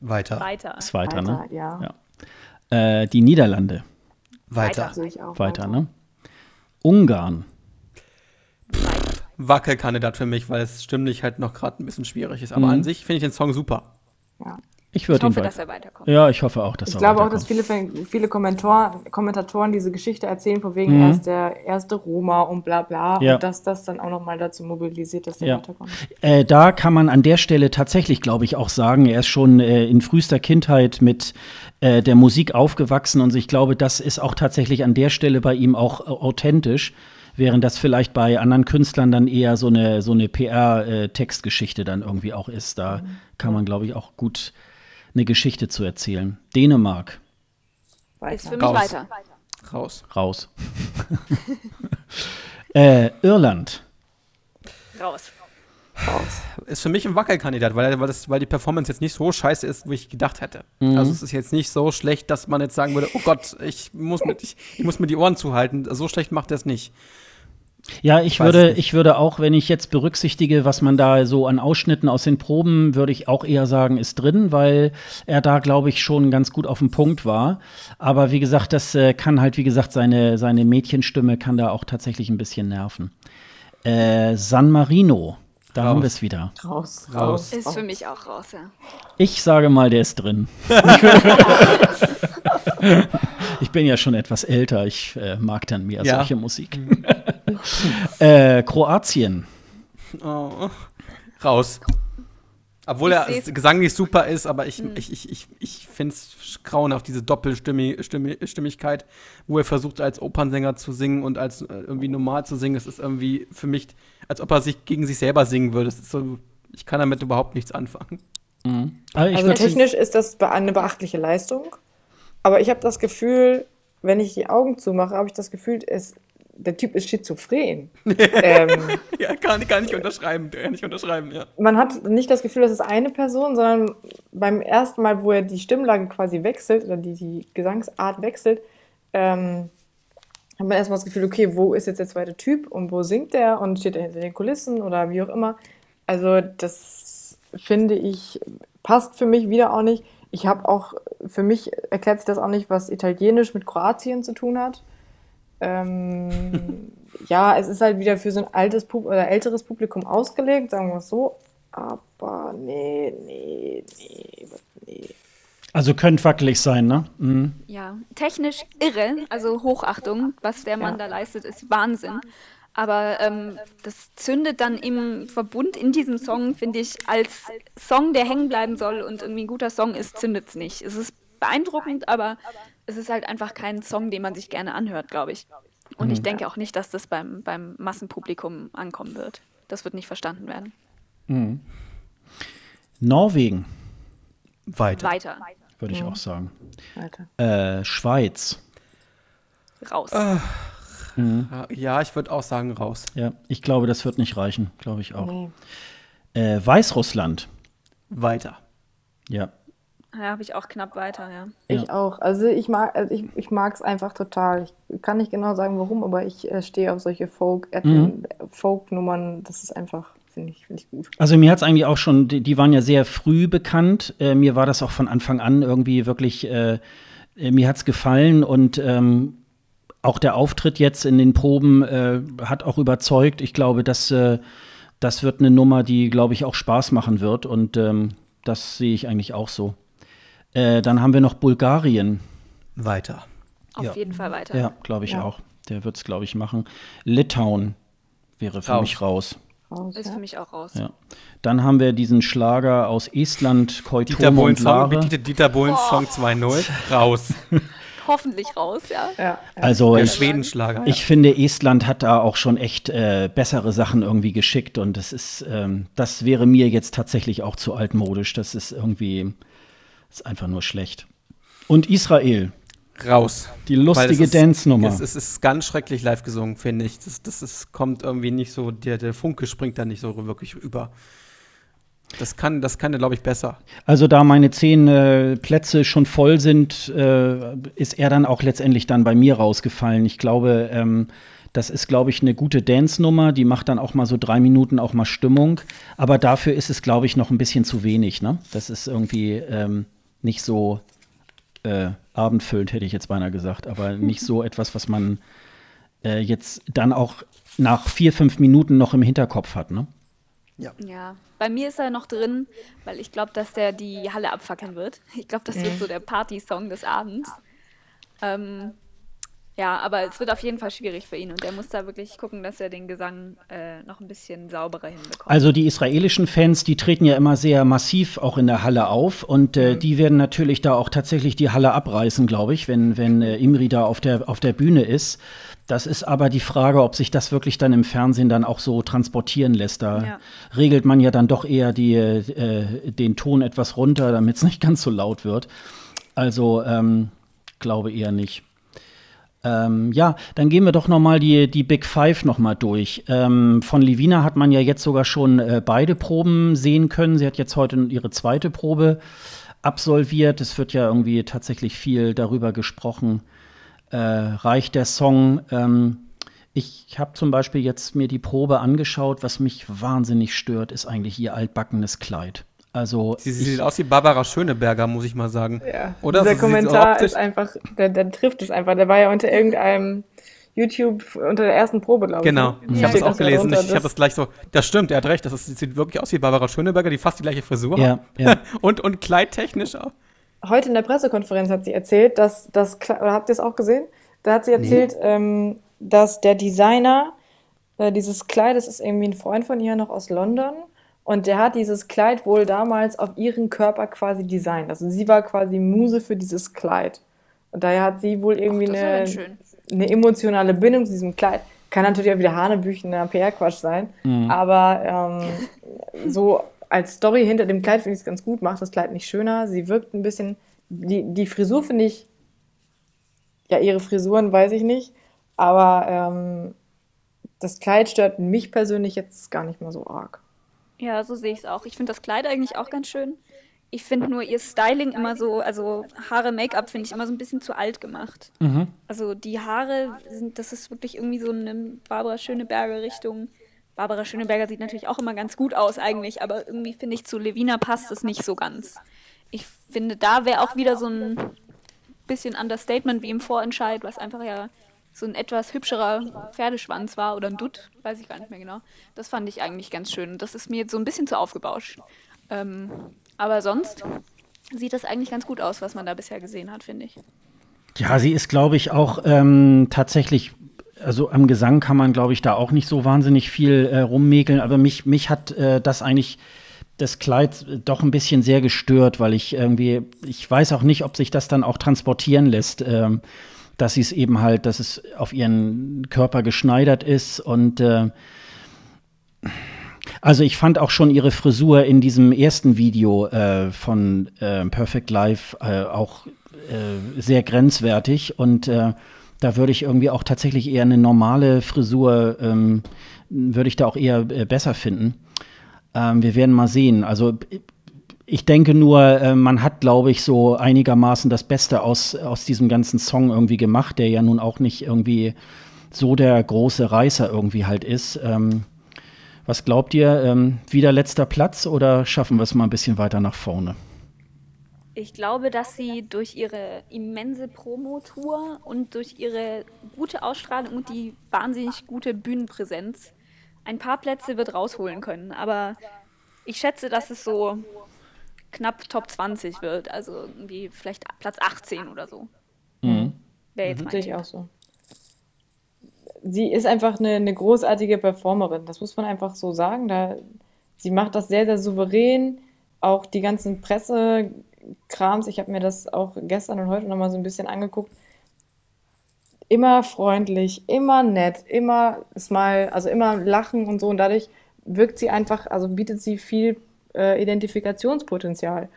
Weiter. Weiter. Ist weiter, ne? weiter ne? Ja. ja. Äh, die Niederlande. Weiter. Weiter, weiter, ne? Ungarn. Wackelkandidat für mich, weil es stimmlich halt noch gerade ein bisschen schwierig ist. Aber mhm. an sich finde ich den Song super. Ja. Ich, ich hoffe, dass er weiterkommt. Ja, ich hoffe auch, dass ich er glaube auch, dass viele, viele Kommentar Kommentatoren diese Geschichte erzählen, von wegen mhm. er ist der erste Roma und bla bla. Ja. Und dass das dann auch nochmal dazu mobilisiert, dass der ja. weiterkommt. Äh, da kann man an der Stelle tatsächlich, glaube ich, auch sagen, er ist schon äh, in frühester Kindheit mit äh, der Musik aufgewachsen und ich glaube, das ist auch tatsächlich an der Stelle bei ihm auch äh, authentisch während das vielleicht bei anderen Künstlern dann eher so eine, so eine PR-Textgeschichte dann irgendwie auch ist. Da mhm. kann man, glaube ich, auch gut eine Geschichte zu erzählen. Dänemark. Ist für mich Raus. weiter. Raus. Raus. äh, Irland. Raus. Raus. Ist für mich ein Wackelkandidat, weil, weil, das, weil die Performance jetzt nicht so scheiße ist, wie ich gedacht hätte. Mhm. Also es ist jetzt nicht so schlecht, dass man jetzt sagen würde, oh Gott, ich muss, mit, ich, ich muss mir die Ohren zuhalten. So schlecht macht er es nicht. Ja, ich, ich würde, ich würde auch, wenn ich jetzt berücksichtige, was man da so an Ausschnitten aus den Proben, würde ich auch eher sagen, ist drin, weil er da, glaube ich, schon ganz gut auf dem Punkt war. Aber wie gesagt, das äh, kann halt, wie gesagt, seine, seine Mädchenstimme kann da auch tatsächlich ein bisschen nerven. Äh, San Marino, da raus. haben wir es wieder. Raus, raus. Ist für mich auch raus, ja. Ich sage mal, der ist drin. ich bin ja schon etwas älter, ich äh, mag dann mehr ja. solche Musik. Äh, Kroatien. Oh. Raus. Obwohl er gesanglich super ist, aber ich, hm. ich, ich, ich, ich finde es grauenhaft, diese Doppelstimmigkeit, wo er versucht, als Opernsänger zu singen und als äh, irgendwie normal zu singen. Es ist irgendwie für mich, als ob er sich gegen sich selber singen würde. ist so, ich kann damit überhaupt nichts anfangen. Mhm. Also, also technisch ist das eine beachtliche Leistung. Aber ich habe das Gefühl, wenn ich die Augen zumache, habe ich das Gefühl, es, der Typ ist schizophren. ähm, ja, kann, kann ich unterschreiben, kann ich unterschreiben, ja. Man hat nicht das Gefühl, das ist eine Person, sondern beim ersten Mal, wo er die Stimmlage quasi wechselt oder die, die Gesangsart wechselt, ähm, hat man erstmal das Gefühl, okay, wo ist jetzt der zweite Typ und wo singt der und steht er hinter den Kulissen oder wie auch immer. Also das finde ich, passt für mich wieder auch nicht. Ich habe auch, für mich erklärt sich das auch nicht, was Italienisch mit Kroatien zu tun hat. Ähm, ja, es ist halt wieder für so ein altes Pub oder älteres Publikum ausgelegt, sagen wir es so. Aber nee, nee, nee, nee. Also könnte wackelig sein, ne? Mhm. Ja, technisch irre, also Hochachtung, was der Mann ja. da leistet, ist Wahnsinn. Aber ähm, das zündet dann im Verbund in diesem Song, finde ich, als Song, der hängen bleiben soll und irgendwie ein guter Song ist, zündet es nicht. Es ist beeindruckend, aber es ist halt einfach kein Song, den man sich gerne anhört, glaube ich. Und mhm. ich denke auch nicht, dass das beim, beim Massenpublikum ankommen wird. Das wird nicht verstanden werden. Mhm. Norwegen. Weiter. Weiter. Würde ich mhm. auch sagen. Weiter. Äh, Schweiz. Raus. Ach, mhm. Ja, ich würde auch sagen raus. Ja, ich glaube, das wird nicht reichen. Glaube ich auch. Nee. Äh, Weißrussland. Weiter. Ja. Ja, habe ich auch knapp weiter, ja. Ich ja. auch. Also ich mag also ich, ich mag es einfach total. Ich kann nicht genau sagen, warum, aber ich äh, stehe auf solche Folk, äh, mhm. Folk-Nummern. Das ist einfach finde ich, find ich gut. Also mir hat es eigentlich auch schon, die, die, waren ja sehr früh bekannt. Äh, mir war das auch von Anfang an irgendwie wirklich, äh, äh mir hat es gefallen und ähm, auch der Auftritt jetzt in den Proben äh, hat auch überzeugt. Ich glaube, dass äh, das wird eine Nummer, die, glaube ich, auch Spaß machen wird und ähm, das sehe ich eigentlich auch so. Äh, dann haben wir noch Bulgarien. Weiter. Auf ja. jeden Fall weiter. Ja, glaube ich ja. auch. Der wird es, glaube ich, machen. Litauen wäre für raus. mich raus raus. Ist ja? für mich auch raus. Ja. Dann haben wir diesen Schlager aus Estland, Koitom Dieter Bohlen und Lare. Dieter, Dieter Bohlens oh. Song 2.0, raus. Hoffentlich raus, ja. ja, Also Der ich, Schwedenschlager. Ich finde, Estland hat da auch schon echt äh, bessere Sachen irgendwie geschickt und das ist, ähm, das wäre mir jetzt tatsächlich auch zu altmodisch. Das ist irgendwie, ist einfach nur schlecht. Und Israel, raus. Die lustige Dance-Nummer. Es, es, ist ganz schrecklich live gesungen, finde ich. Das, das ist, kommt irgendwie nicht so, der, der Funke springt da nicht so wirklich über. Das kann, das kann er, glaube ich, besser. Also da meine zehn äh, Plätze schon voll sind, äh, ist er dann auch letztendlich dann bei mir rausgefallen. Ich glaube, ähm, das ist, glaube ich, eine gute Dance-Nummer. Die macht dann auch mal so drei Minuten auch mal Stimmung. Aber dafür ist es, glaube ich, noch ein bisschen zu wenig. Ne? Das ist irgendwie ähm, nicht so äh, abendfüllend, hätte ich jetzt beinahe gesagt, aber nicht so etwas, was man äh, jetzt dann auch nach vier, fünf Minuten noch im Hinterkopf hat, ne? Ja. ja. Bei mir ist er noch drin, weil ich glaube, dass der die Halle abfackeln wird. Ich glaube, das wird mhm. so der Party-Song des Abends. Ähm, ja, aber es wird auf jeden Fall schwierig für ihn und er muss da wirklich gucken, dass er den Gesang äh, noch ein bisschen sauberer hinbekommt. Also die israelischen Fans, die treten ja immer sehr massiv auch in der Halle auf und äh, mhm. die werden natürlich da auch tatsächlich die Halle abreißen, glaube ich, wenn, wenn äh, Imri da auf der, auf der Bühne ist. Das ist aber die Frage, ob sich das wirklich dann im Fernsehen dann auch so transportieren lässt. Da ja. regelt man ja dann doch eher die, äh, den Ton etwas runter, damit es nicht ganz so laut wird. Also ähm, glaube eher nicht. Ähm, ja, dann gehen wir doch noch mal die, die Big Five noch mal durch. Ähm, von Livina hat man ja jetzt sogar schon äh, beide Proben sehen können. Sie hat jetzt heute ihre zweite Probe absolviert. Es wird ja irgendwie tatsächlich viel darüber gesprochen. Äh, reicht der Song? Ähm, ich habe zum Beispiel jetzt mir die Probe angeschaut. Was mich wahnsinnig stört, ist eigentlich ihr altbackenes Kleid. Also sie, sie sieht aus wie Barbara Schöneberger, muss ich mal sagen. Ja. Oder? Dieser so Kommentar ist einfach, der, der, trifft es einfach. Der war ja unter irgendeinem YouTube unter der ersten Probe, glaube ich. Genau, ich habe es auch gelesen. Ich, ich habe das gleich so. Das stimmt, er hat recht. Das, ist, sieht wirklich aus wie Barbara Schöneberger, die fast die gleiche Frisur ja, Ja. und, und kleidtechnisch auch. Heute in der Pressekonferenz hat sie erzählt, dass das, oder habt ihr es auch gesehen? Da hat sie erzählt, nee. ähm, dass der Designer äh, dieses Kleides ist irgendwie ein Freund von ihr noch aus London und der hat dieses Kleid wohl damals auf ihren Körper quasi designt. Also sie war quasi Muse für dieses Kleid. Und daher hat sie wohl irgendwie Ach, eine, eine emotionale Bindung zu diesem Kleid. Kann natürlich auch wieder Hanebüchener PR-Quatsch sein. Mhm. Aber ähm, so als Story hinter dem Kleid finde ich es ganz gut, macht das Kleid nicht schöner. Sie wirkt ein bisschen. Die, die Frisur finde ich. Ja, ihre Frisuren weiß ich nicht. Aber ähm, das Kleid stört mich persönlich jetzt gar nicht mal so arg. Ja, so sehe ich es auch. Ich finde das Kleid eigentlich auch ganz schön. Ich finde nur ihr Styling immer so, also Haare, Make-up finde ich immer so ein bisschen zu alt gemacht. Mhm. Also die Haare sind, das ist wirklich irgendwie so eine Barbara Schöneberger Richtung. Barbara Schöneberger sieht natürlich auch immer ganz gut aus eigentlich, aber irgendwie finde ich zu Levina passt es nicht so ganz. Ich finde, da wäre auch wieder so ein bisschen Understatement wie im Vorentscheid, was einfach ja so ein etwas hübscherer Pferdeschwanz war oder ein Dutt, weiß ich gar nicht mehr genau. Das fand ich eigentlich ganz schön. Das ist mir jetzt so ein bisschen zu aufgebauscht. Ähm, aber sonst sieht das eigentlich ganz gut aus, was man da bisher gesehen hat, finde ich. Ja, sie ist, glaube ich, auch ähm, tatsächlich also am Gesang kann man, glaube ich, da auch nicht so wahnsinnig viel äh, rummäkeln, aber mich, mich hat äh, das eigentlich das Kleid doch ein bisschen sehr gestört, weil ich irgendwie, ich weiß auch nicht, ob sich das dann auch transportieren lässt, ähm, dass sie es eben halt, dass es auf ihren Körper geschneidert ist und äh, also ich fand auch schon ihre Frisur in diesem ersten Video äh, von äh, Perfect Life äh, auch äh, sehr grenzwertig und äh, da würde ich irgendwie auch tatsächlich eher eine normale Frisur, ähm, würde ich da auch eher äh, besser finden. Ähm, wir werden mal sehen. Also ich denke nur, äh, man hat, glaube ich, so einigermaßen das Beste aus, aus diesem ganzen Song irgendwie gemacht, der ja nun auch nicht irgendwie so der große Reißer irgendwie halt ist. Ähm, was glaubt ihr? Ähm, wieder letzter Platz oder schaffen wir es mal ein bisschen weiter nach vorne? Ich glaube, dass sie durch ihre immense Promotour und durch ihre gute Ausstrahlung und die wahnsinnig gute Bühnenpräsenz ein paar Plätze wird rausholen können. Aber ich schätze, dass es so knapp Top 20 wird. Also irgendwie vielleicht Platz 18 oder so. Mhm. Wäre jetzt mhm. ich auch so. Sie ist einfach eine, eine, großartige Performerin. Das muss man einfach so sagen. Da, sie macht das sehr, sehr souverän. Auch die ganzen Pressekrams, ich habe mir das auch gestern und heute nochmal so ein bisschen angeguckt immer freundlich, immer nett, immer smile, also immer lachen und so. Und dadurch wirkt sie einfach, also bietet sie viel äh, Identifikationspotenzial.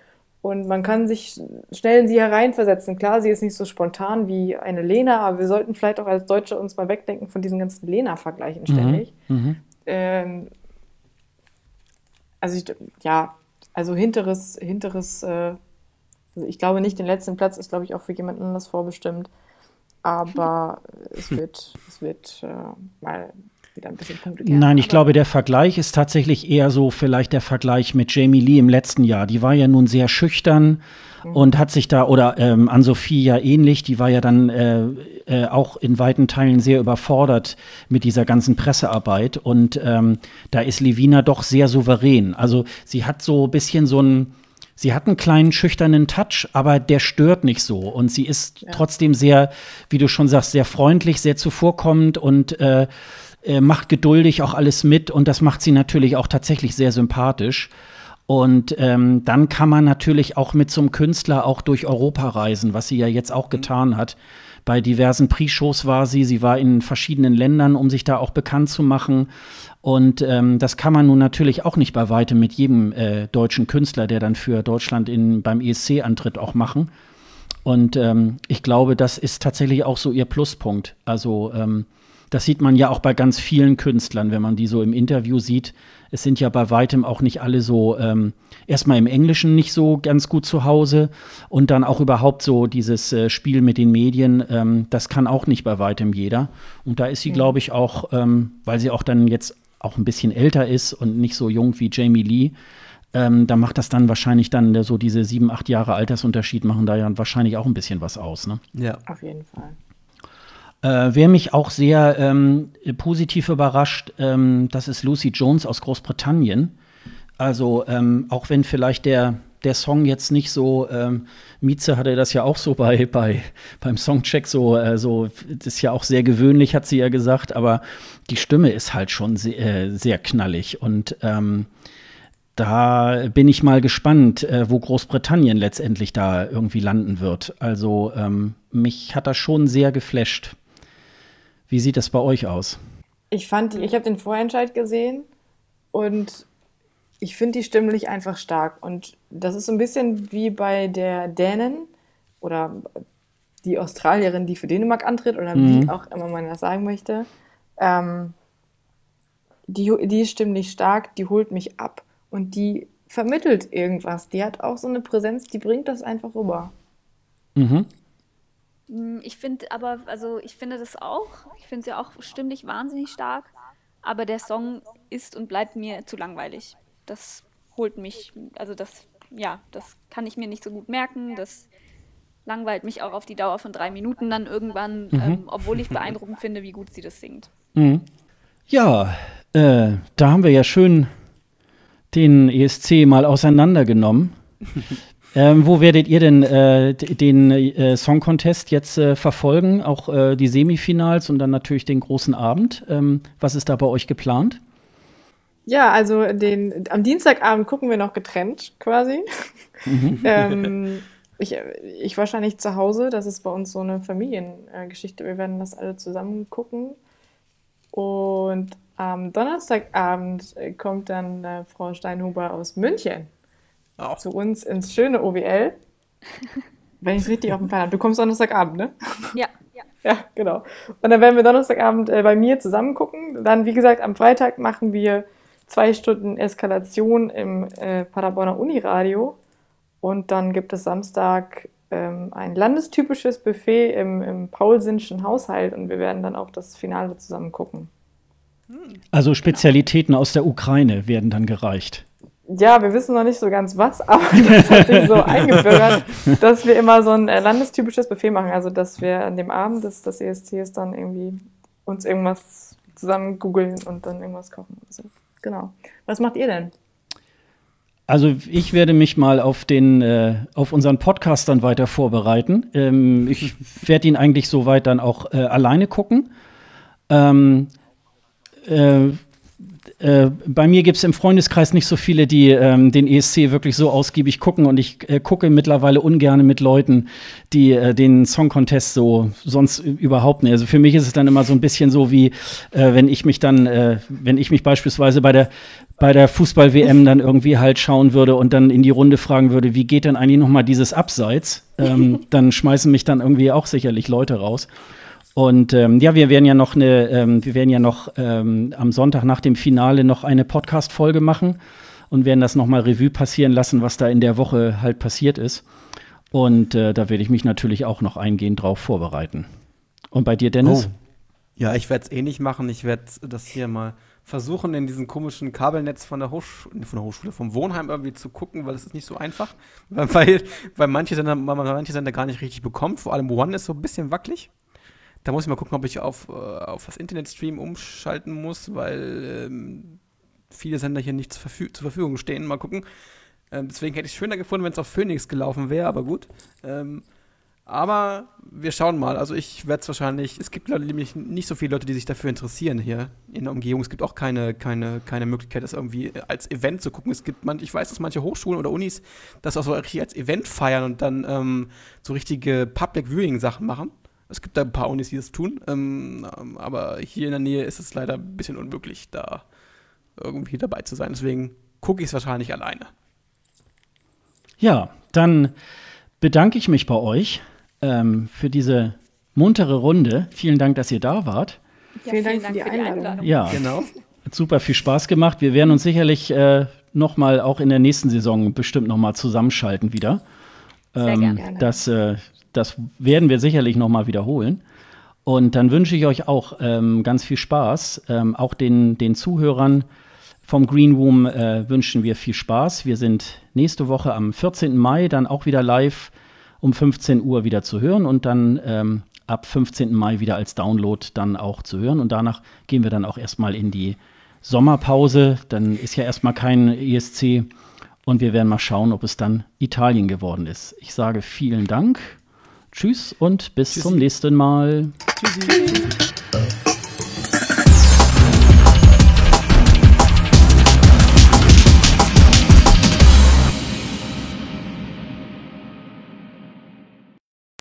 Und man kann sich schnell in sie hereinversetzen. Klar, sie ist nicht so spontan wie eine Lena, aber wir sollten vielleicht auch als Deutsche uns mal wegdenken von diesen ganzen Lena-Vergleichen ständig. Mhm. Mhm. Ähm, also ich, ja, also hinteres, hinteres, äh, also ich glaube nicht, den letzten Platz ist, glaube ich, auch für jemand anders vorbestimmt. Aber es wird, es wird äh, mal wieder ein bisschen Punkte geben. Nein, ich glaube, der Vergleich ist tatsächlich eher so vielleicht der Vergleich mit Jamie Lee im letzten Jahr. Die war ja nun sehr schüchtern mhm. und hat sich da, oder ähm, an Sophie ja ähnlich, die war ja dann äh, äh, auch in weiten Teilen sehr überfordert mit dieser ganzen Pressearbeit. Und ähm, da ist Levina doch sehr souverän. Also sie hat so ein bisschen so ein sie hat einen kleinen schüchternen Touch, aber der stört nicht so. Und sie ist ja. trotzdem sehr, wie du schon sagst, sehr freundlich, sehr zuvorkommend und äh, äh, macht geduldig auch alles mit. Und das macht sie natürlich auch tatsächlich sehr sympathisch. Und ähm, dann kann man natürlich auch mit so einem Künstler auch durch Europa reisen, was sie ja jetzt auch mhm. getan hat. Bei diversen Pre-Shows war sie, sie war in verschiedenen Ländern, um sich da auch bekannt zu machen. Und ähm, das kann man nun natürlich auch nicht bei weitem mit jedem äh, deutschen Künstler, der dann für Deutschland in, beim ESC antritt, auch machen. Und ähm, ich glaube, das ist tatsächlich auch so ihr Pluspunkt. Also ähm, das sieht man ja auch bei ganz vielen Künstlern, wenn man die so im Interview sieht. Es sind ja bei weitem auch nicht alle so ähm, erstmal im Englischen nicht so ganz gut zu Hause und dann auch überhaupt so dieses äh, Spiel mit den Medien, ähm, das kann auch nicht bei weitem jeder. Und da ist sie, glaube ich, auch, ähm, weil sie auch dann jetzt auch ein bisschen älter ist und nicht so jung wie Jamie Lee, ähm, da macht das dann wahrscheinlich dann so diese sieben, acht Jahre Altersunterschied machen da ja wahrscheinlich auch ein bisschen was aus. Ne? Ja. Auf jeden Fall. Äh, wer mich auch sehr ähm, positiv überrascht, ähm, das ist Lucy Jones aus Großbritannien. Also ähm, auch wenn vielleicht der der Song jetzt nicht so, ähm, Mieze hatte das ja auch so bei, bei beim Songcheck so, äh, so, das ist ja auch sehr gewöhnlich, hat sie ja gesagt, aber die Stimme ist halt schon sehr, äh, sehr knallig und ähm, da bin ich mal gespannt, äh, wo Großbritannien letztendlich da irgendwie landen wird. Also ähm, mich hat das schon sehr geflasht. Wie sieht das bei euch aus? Ich fand, ich habe den Vorentscheid gesehen und ich finde die stimmlich einfach stark. Und das ist so ein bisschen wie bei der Dänen oder die Australierin, die für Dänemark antritt oder mhm. wie auch immer man das sagen möchte. Ähm, die, die ist stimmlich stark, die holt mich ab und die vermittelt irgendwas. Die hat auch so eine Präsenz, die bringt das einfach rüber. Mhm. Mm, ich finde aber, also ich finde das auch. Ich finde sie auch stimmlich wahnsinnig stark. Aber der Song ist und bleibt mir zu langweilig das holt mich, also das, ja, das kann ich mir nicht so gut merken. Das langweilt mich auch auf die Dauer von drei Minuten dann irgendwann, mhm. ähm, obwohl ich beeindruckend finde, wie gut sie das singt. Mhm. Ja, äh, da haben wir ja schön den ESC mal auseinandergenommen. Ähm, wo werdet ihr denn äh, den äh, Song Contest jetzt äh, verfolgen? Auch äh, die Semifinals und dann natürlich den großen Abend. Ähm, was ist da bei euch geplant? Ja, also den, am Dienstagabend gucken wir noch getrennt quasi. Mhm. ähm, ich, ich wahrscheinlich zu Hause. Das ist bei uns so eine Familiengeschichte. Wir werden das alle zusammen gucken. Und am Donnerstagabend kommt dann äh, Frau Steinhuber aus München oh. zu uns ins schöne OWL. Wenn ich es richtig auf dem Plan habe. Du kommst Donnerstagabend, ne? Ja. Ja. ja, genau. Und dann werden wir Donnerstagabend äh, bei mir zusammen gucken. Dann, wie gesagt, am Freitag machen wir zwei Stunden Eskalation im äh, Paderborner Uniradio. Und dann gibt es Samstag ähm, ein landestypisches Buffet im, im Paulsinschen Haushalt und wir werden dann auch das Finale zusammen gucken. Also Spezialitäten aus der Ukraine werden dann gereicht. Ja, wir wissen noch nicht so ganz was, aber das hat sich so eingebürgert, dass wir immer so ein äh, landestypisches Buffet machen. Also, dass wir an dem Abend des, des ESCs dann irgendwie uns irgendwas zusammen googeln und dann irgendwas kochen. Also, genau. Was macht ihr denn? Also ich werde mich mal auf den äh, auf unseren Podcast dann weiter vorbereiten. Ähm, ich werde ihn eigentlich soweit dann auch äh, alleine gucken. Ähm, äh, äh, bei mir gibt es im Freundeskreis nicht so viele, die ähm, den ESC wirklich so ausgiebig gucken und ich äh, gucke mittlerweile ungern mit Leuten, die äh, den Song Contest so sonst überhaupt nicht. Also für mich ist es dann immer so ein bisschen so wie, äh, wenn ich mich dann, äh, wenn ich mich beispielsweise bei der bei der Fußball-WM dann irgendwie halt schauen würde und dann in die Runde fragen würde, wie geht denn eigentlich noch mal dieses Abseits, ähm, dann schmeißen mich dann irgendwie auch sicherlich Leute raus. Und ähm, ja, wir werden ja noch eine, ähm, wir werden ja noch ähm, am Sonntag nach dem Finale noch eine Podcast-Folge machen und werden das nochmal Revue passieren lassen, was da in der Woche halt passiert ist. Und äh, da werde ich mich natürlich auch noch eingehend drauf vorbereiten. Und bei dir, Dennis? Oh. Ja, ich werde es eh nicht machen. Ich werde das hier mal versuchen, in diesem komischen Kabelnetz von der, Hochsch von der Hochschule, vom Wohnheim irgendwie zu gucken, weil es ist nicht so einfach. Weil, weil manche Sender, man manche Sender gar nicht richtig bekommt. Vor allem One ist so ein bisschen wackelig. Da muss ich mal gucken, ob ich auf, äh, auf das Internetstream umschalten muss, weil ähm, viele Sender hier nicht zur, Verfü zur Verfügung stehen. Mal gucken. Ähm, deswegen hätte ich es schöner gefunden, wenn es auf Phoenix gelaufen wäre, aber gut. Ähm, aber wir schauen mal. Also ich werde es wahrscheinlich. Es gibt nämlich nicht so viele Leute, die sich dafür interessieren hier in der Umgebung. Es gibt auch keine, keine, keine Möglichkeit, das irgendwie als Event zu gucken. Es gibt man, ich weiß, dass manche Hochschulen oder Unis das auch so richtig als Event feiern und dann ähm, so richtige Public Viewing Sachen machen. Es gibt da ein paar Unis, die das tun, ähm, aber hier in der Nähe ist es leider ein bisschen unmöglich, da irgendwie dabei zu sein. Deswegen gucke ich es wahrscheinlich alleine. Ja, dann bedanke ich mich bei euch ähm, für diese muntere Runde. Vielen Dank, dass ihr da wart. Ja, vielen, Dank, Dank für die Einladung. Einladung. Ja, genau. Hat super viel Spaß gemacht. Wir werden uns sicherlich äh, noch mal auch in der nächsten Saison bestimmt noch mal zusammenschalten wieder. Sehr ähm, gerne. Das äh, das werden wir sicherlich noch mal wiederholen. Und dann wünsche ich euch auch ähm, ganz viel Spaß. Ähm, auch den, den Zuhörern vom Green Room äh, wünschen wir viel Spaß. Wir sind nächste Woche am 14. Mai dann auch wieder live um 15 Uhr wieder zu hören und dann ähm, ab 15. Mai wieder als Download dann auch zu hören. Und danach gehen wir dann auch erstmal in die Sommerpause. Dann ist ja erstmal kein ESC. Und wir werden mal schauen, ob es dann Italien geworden ist. Ich sage vielen Dank Tschüss und bis Tschüssi. zum nächsten Mal. Tschüssi.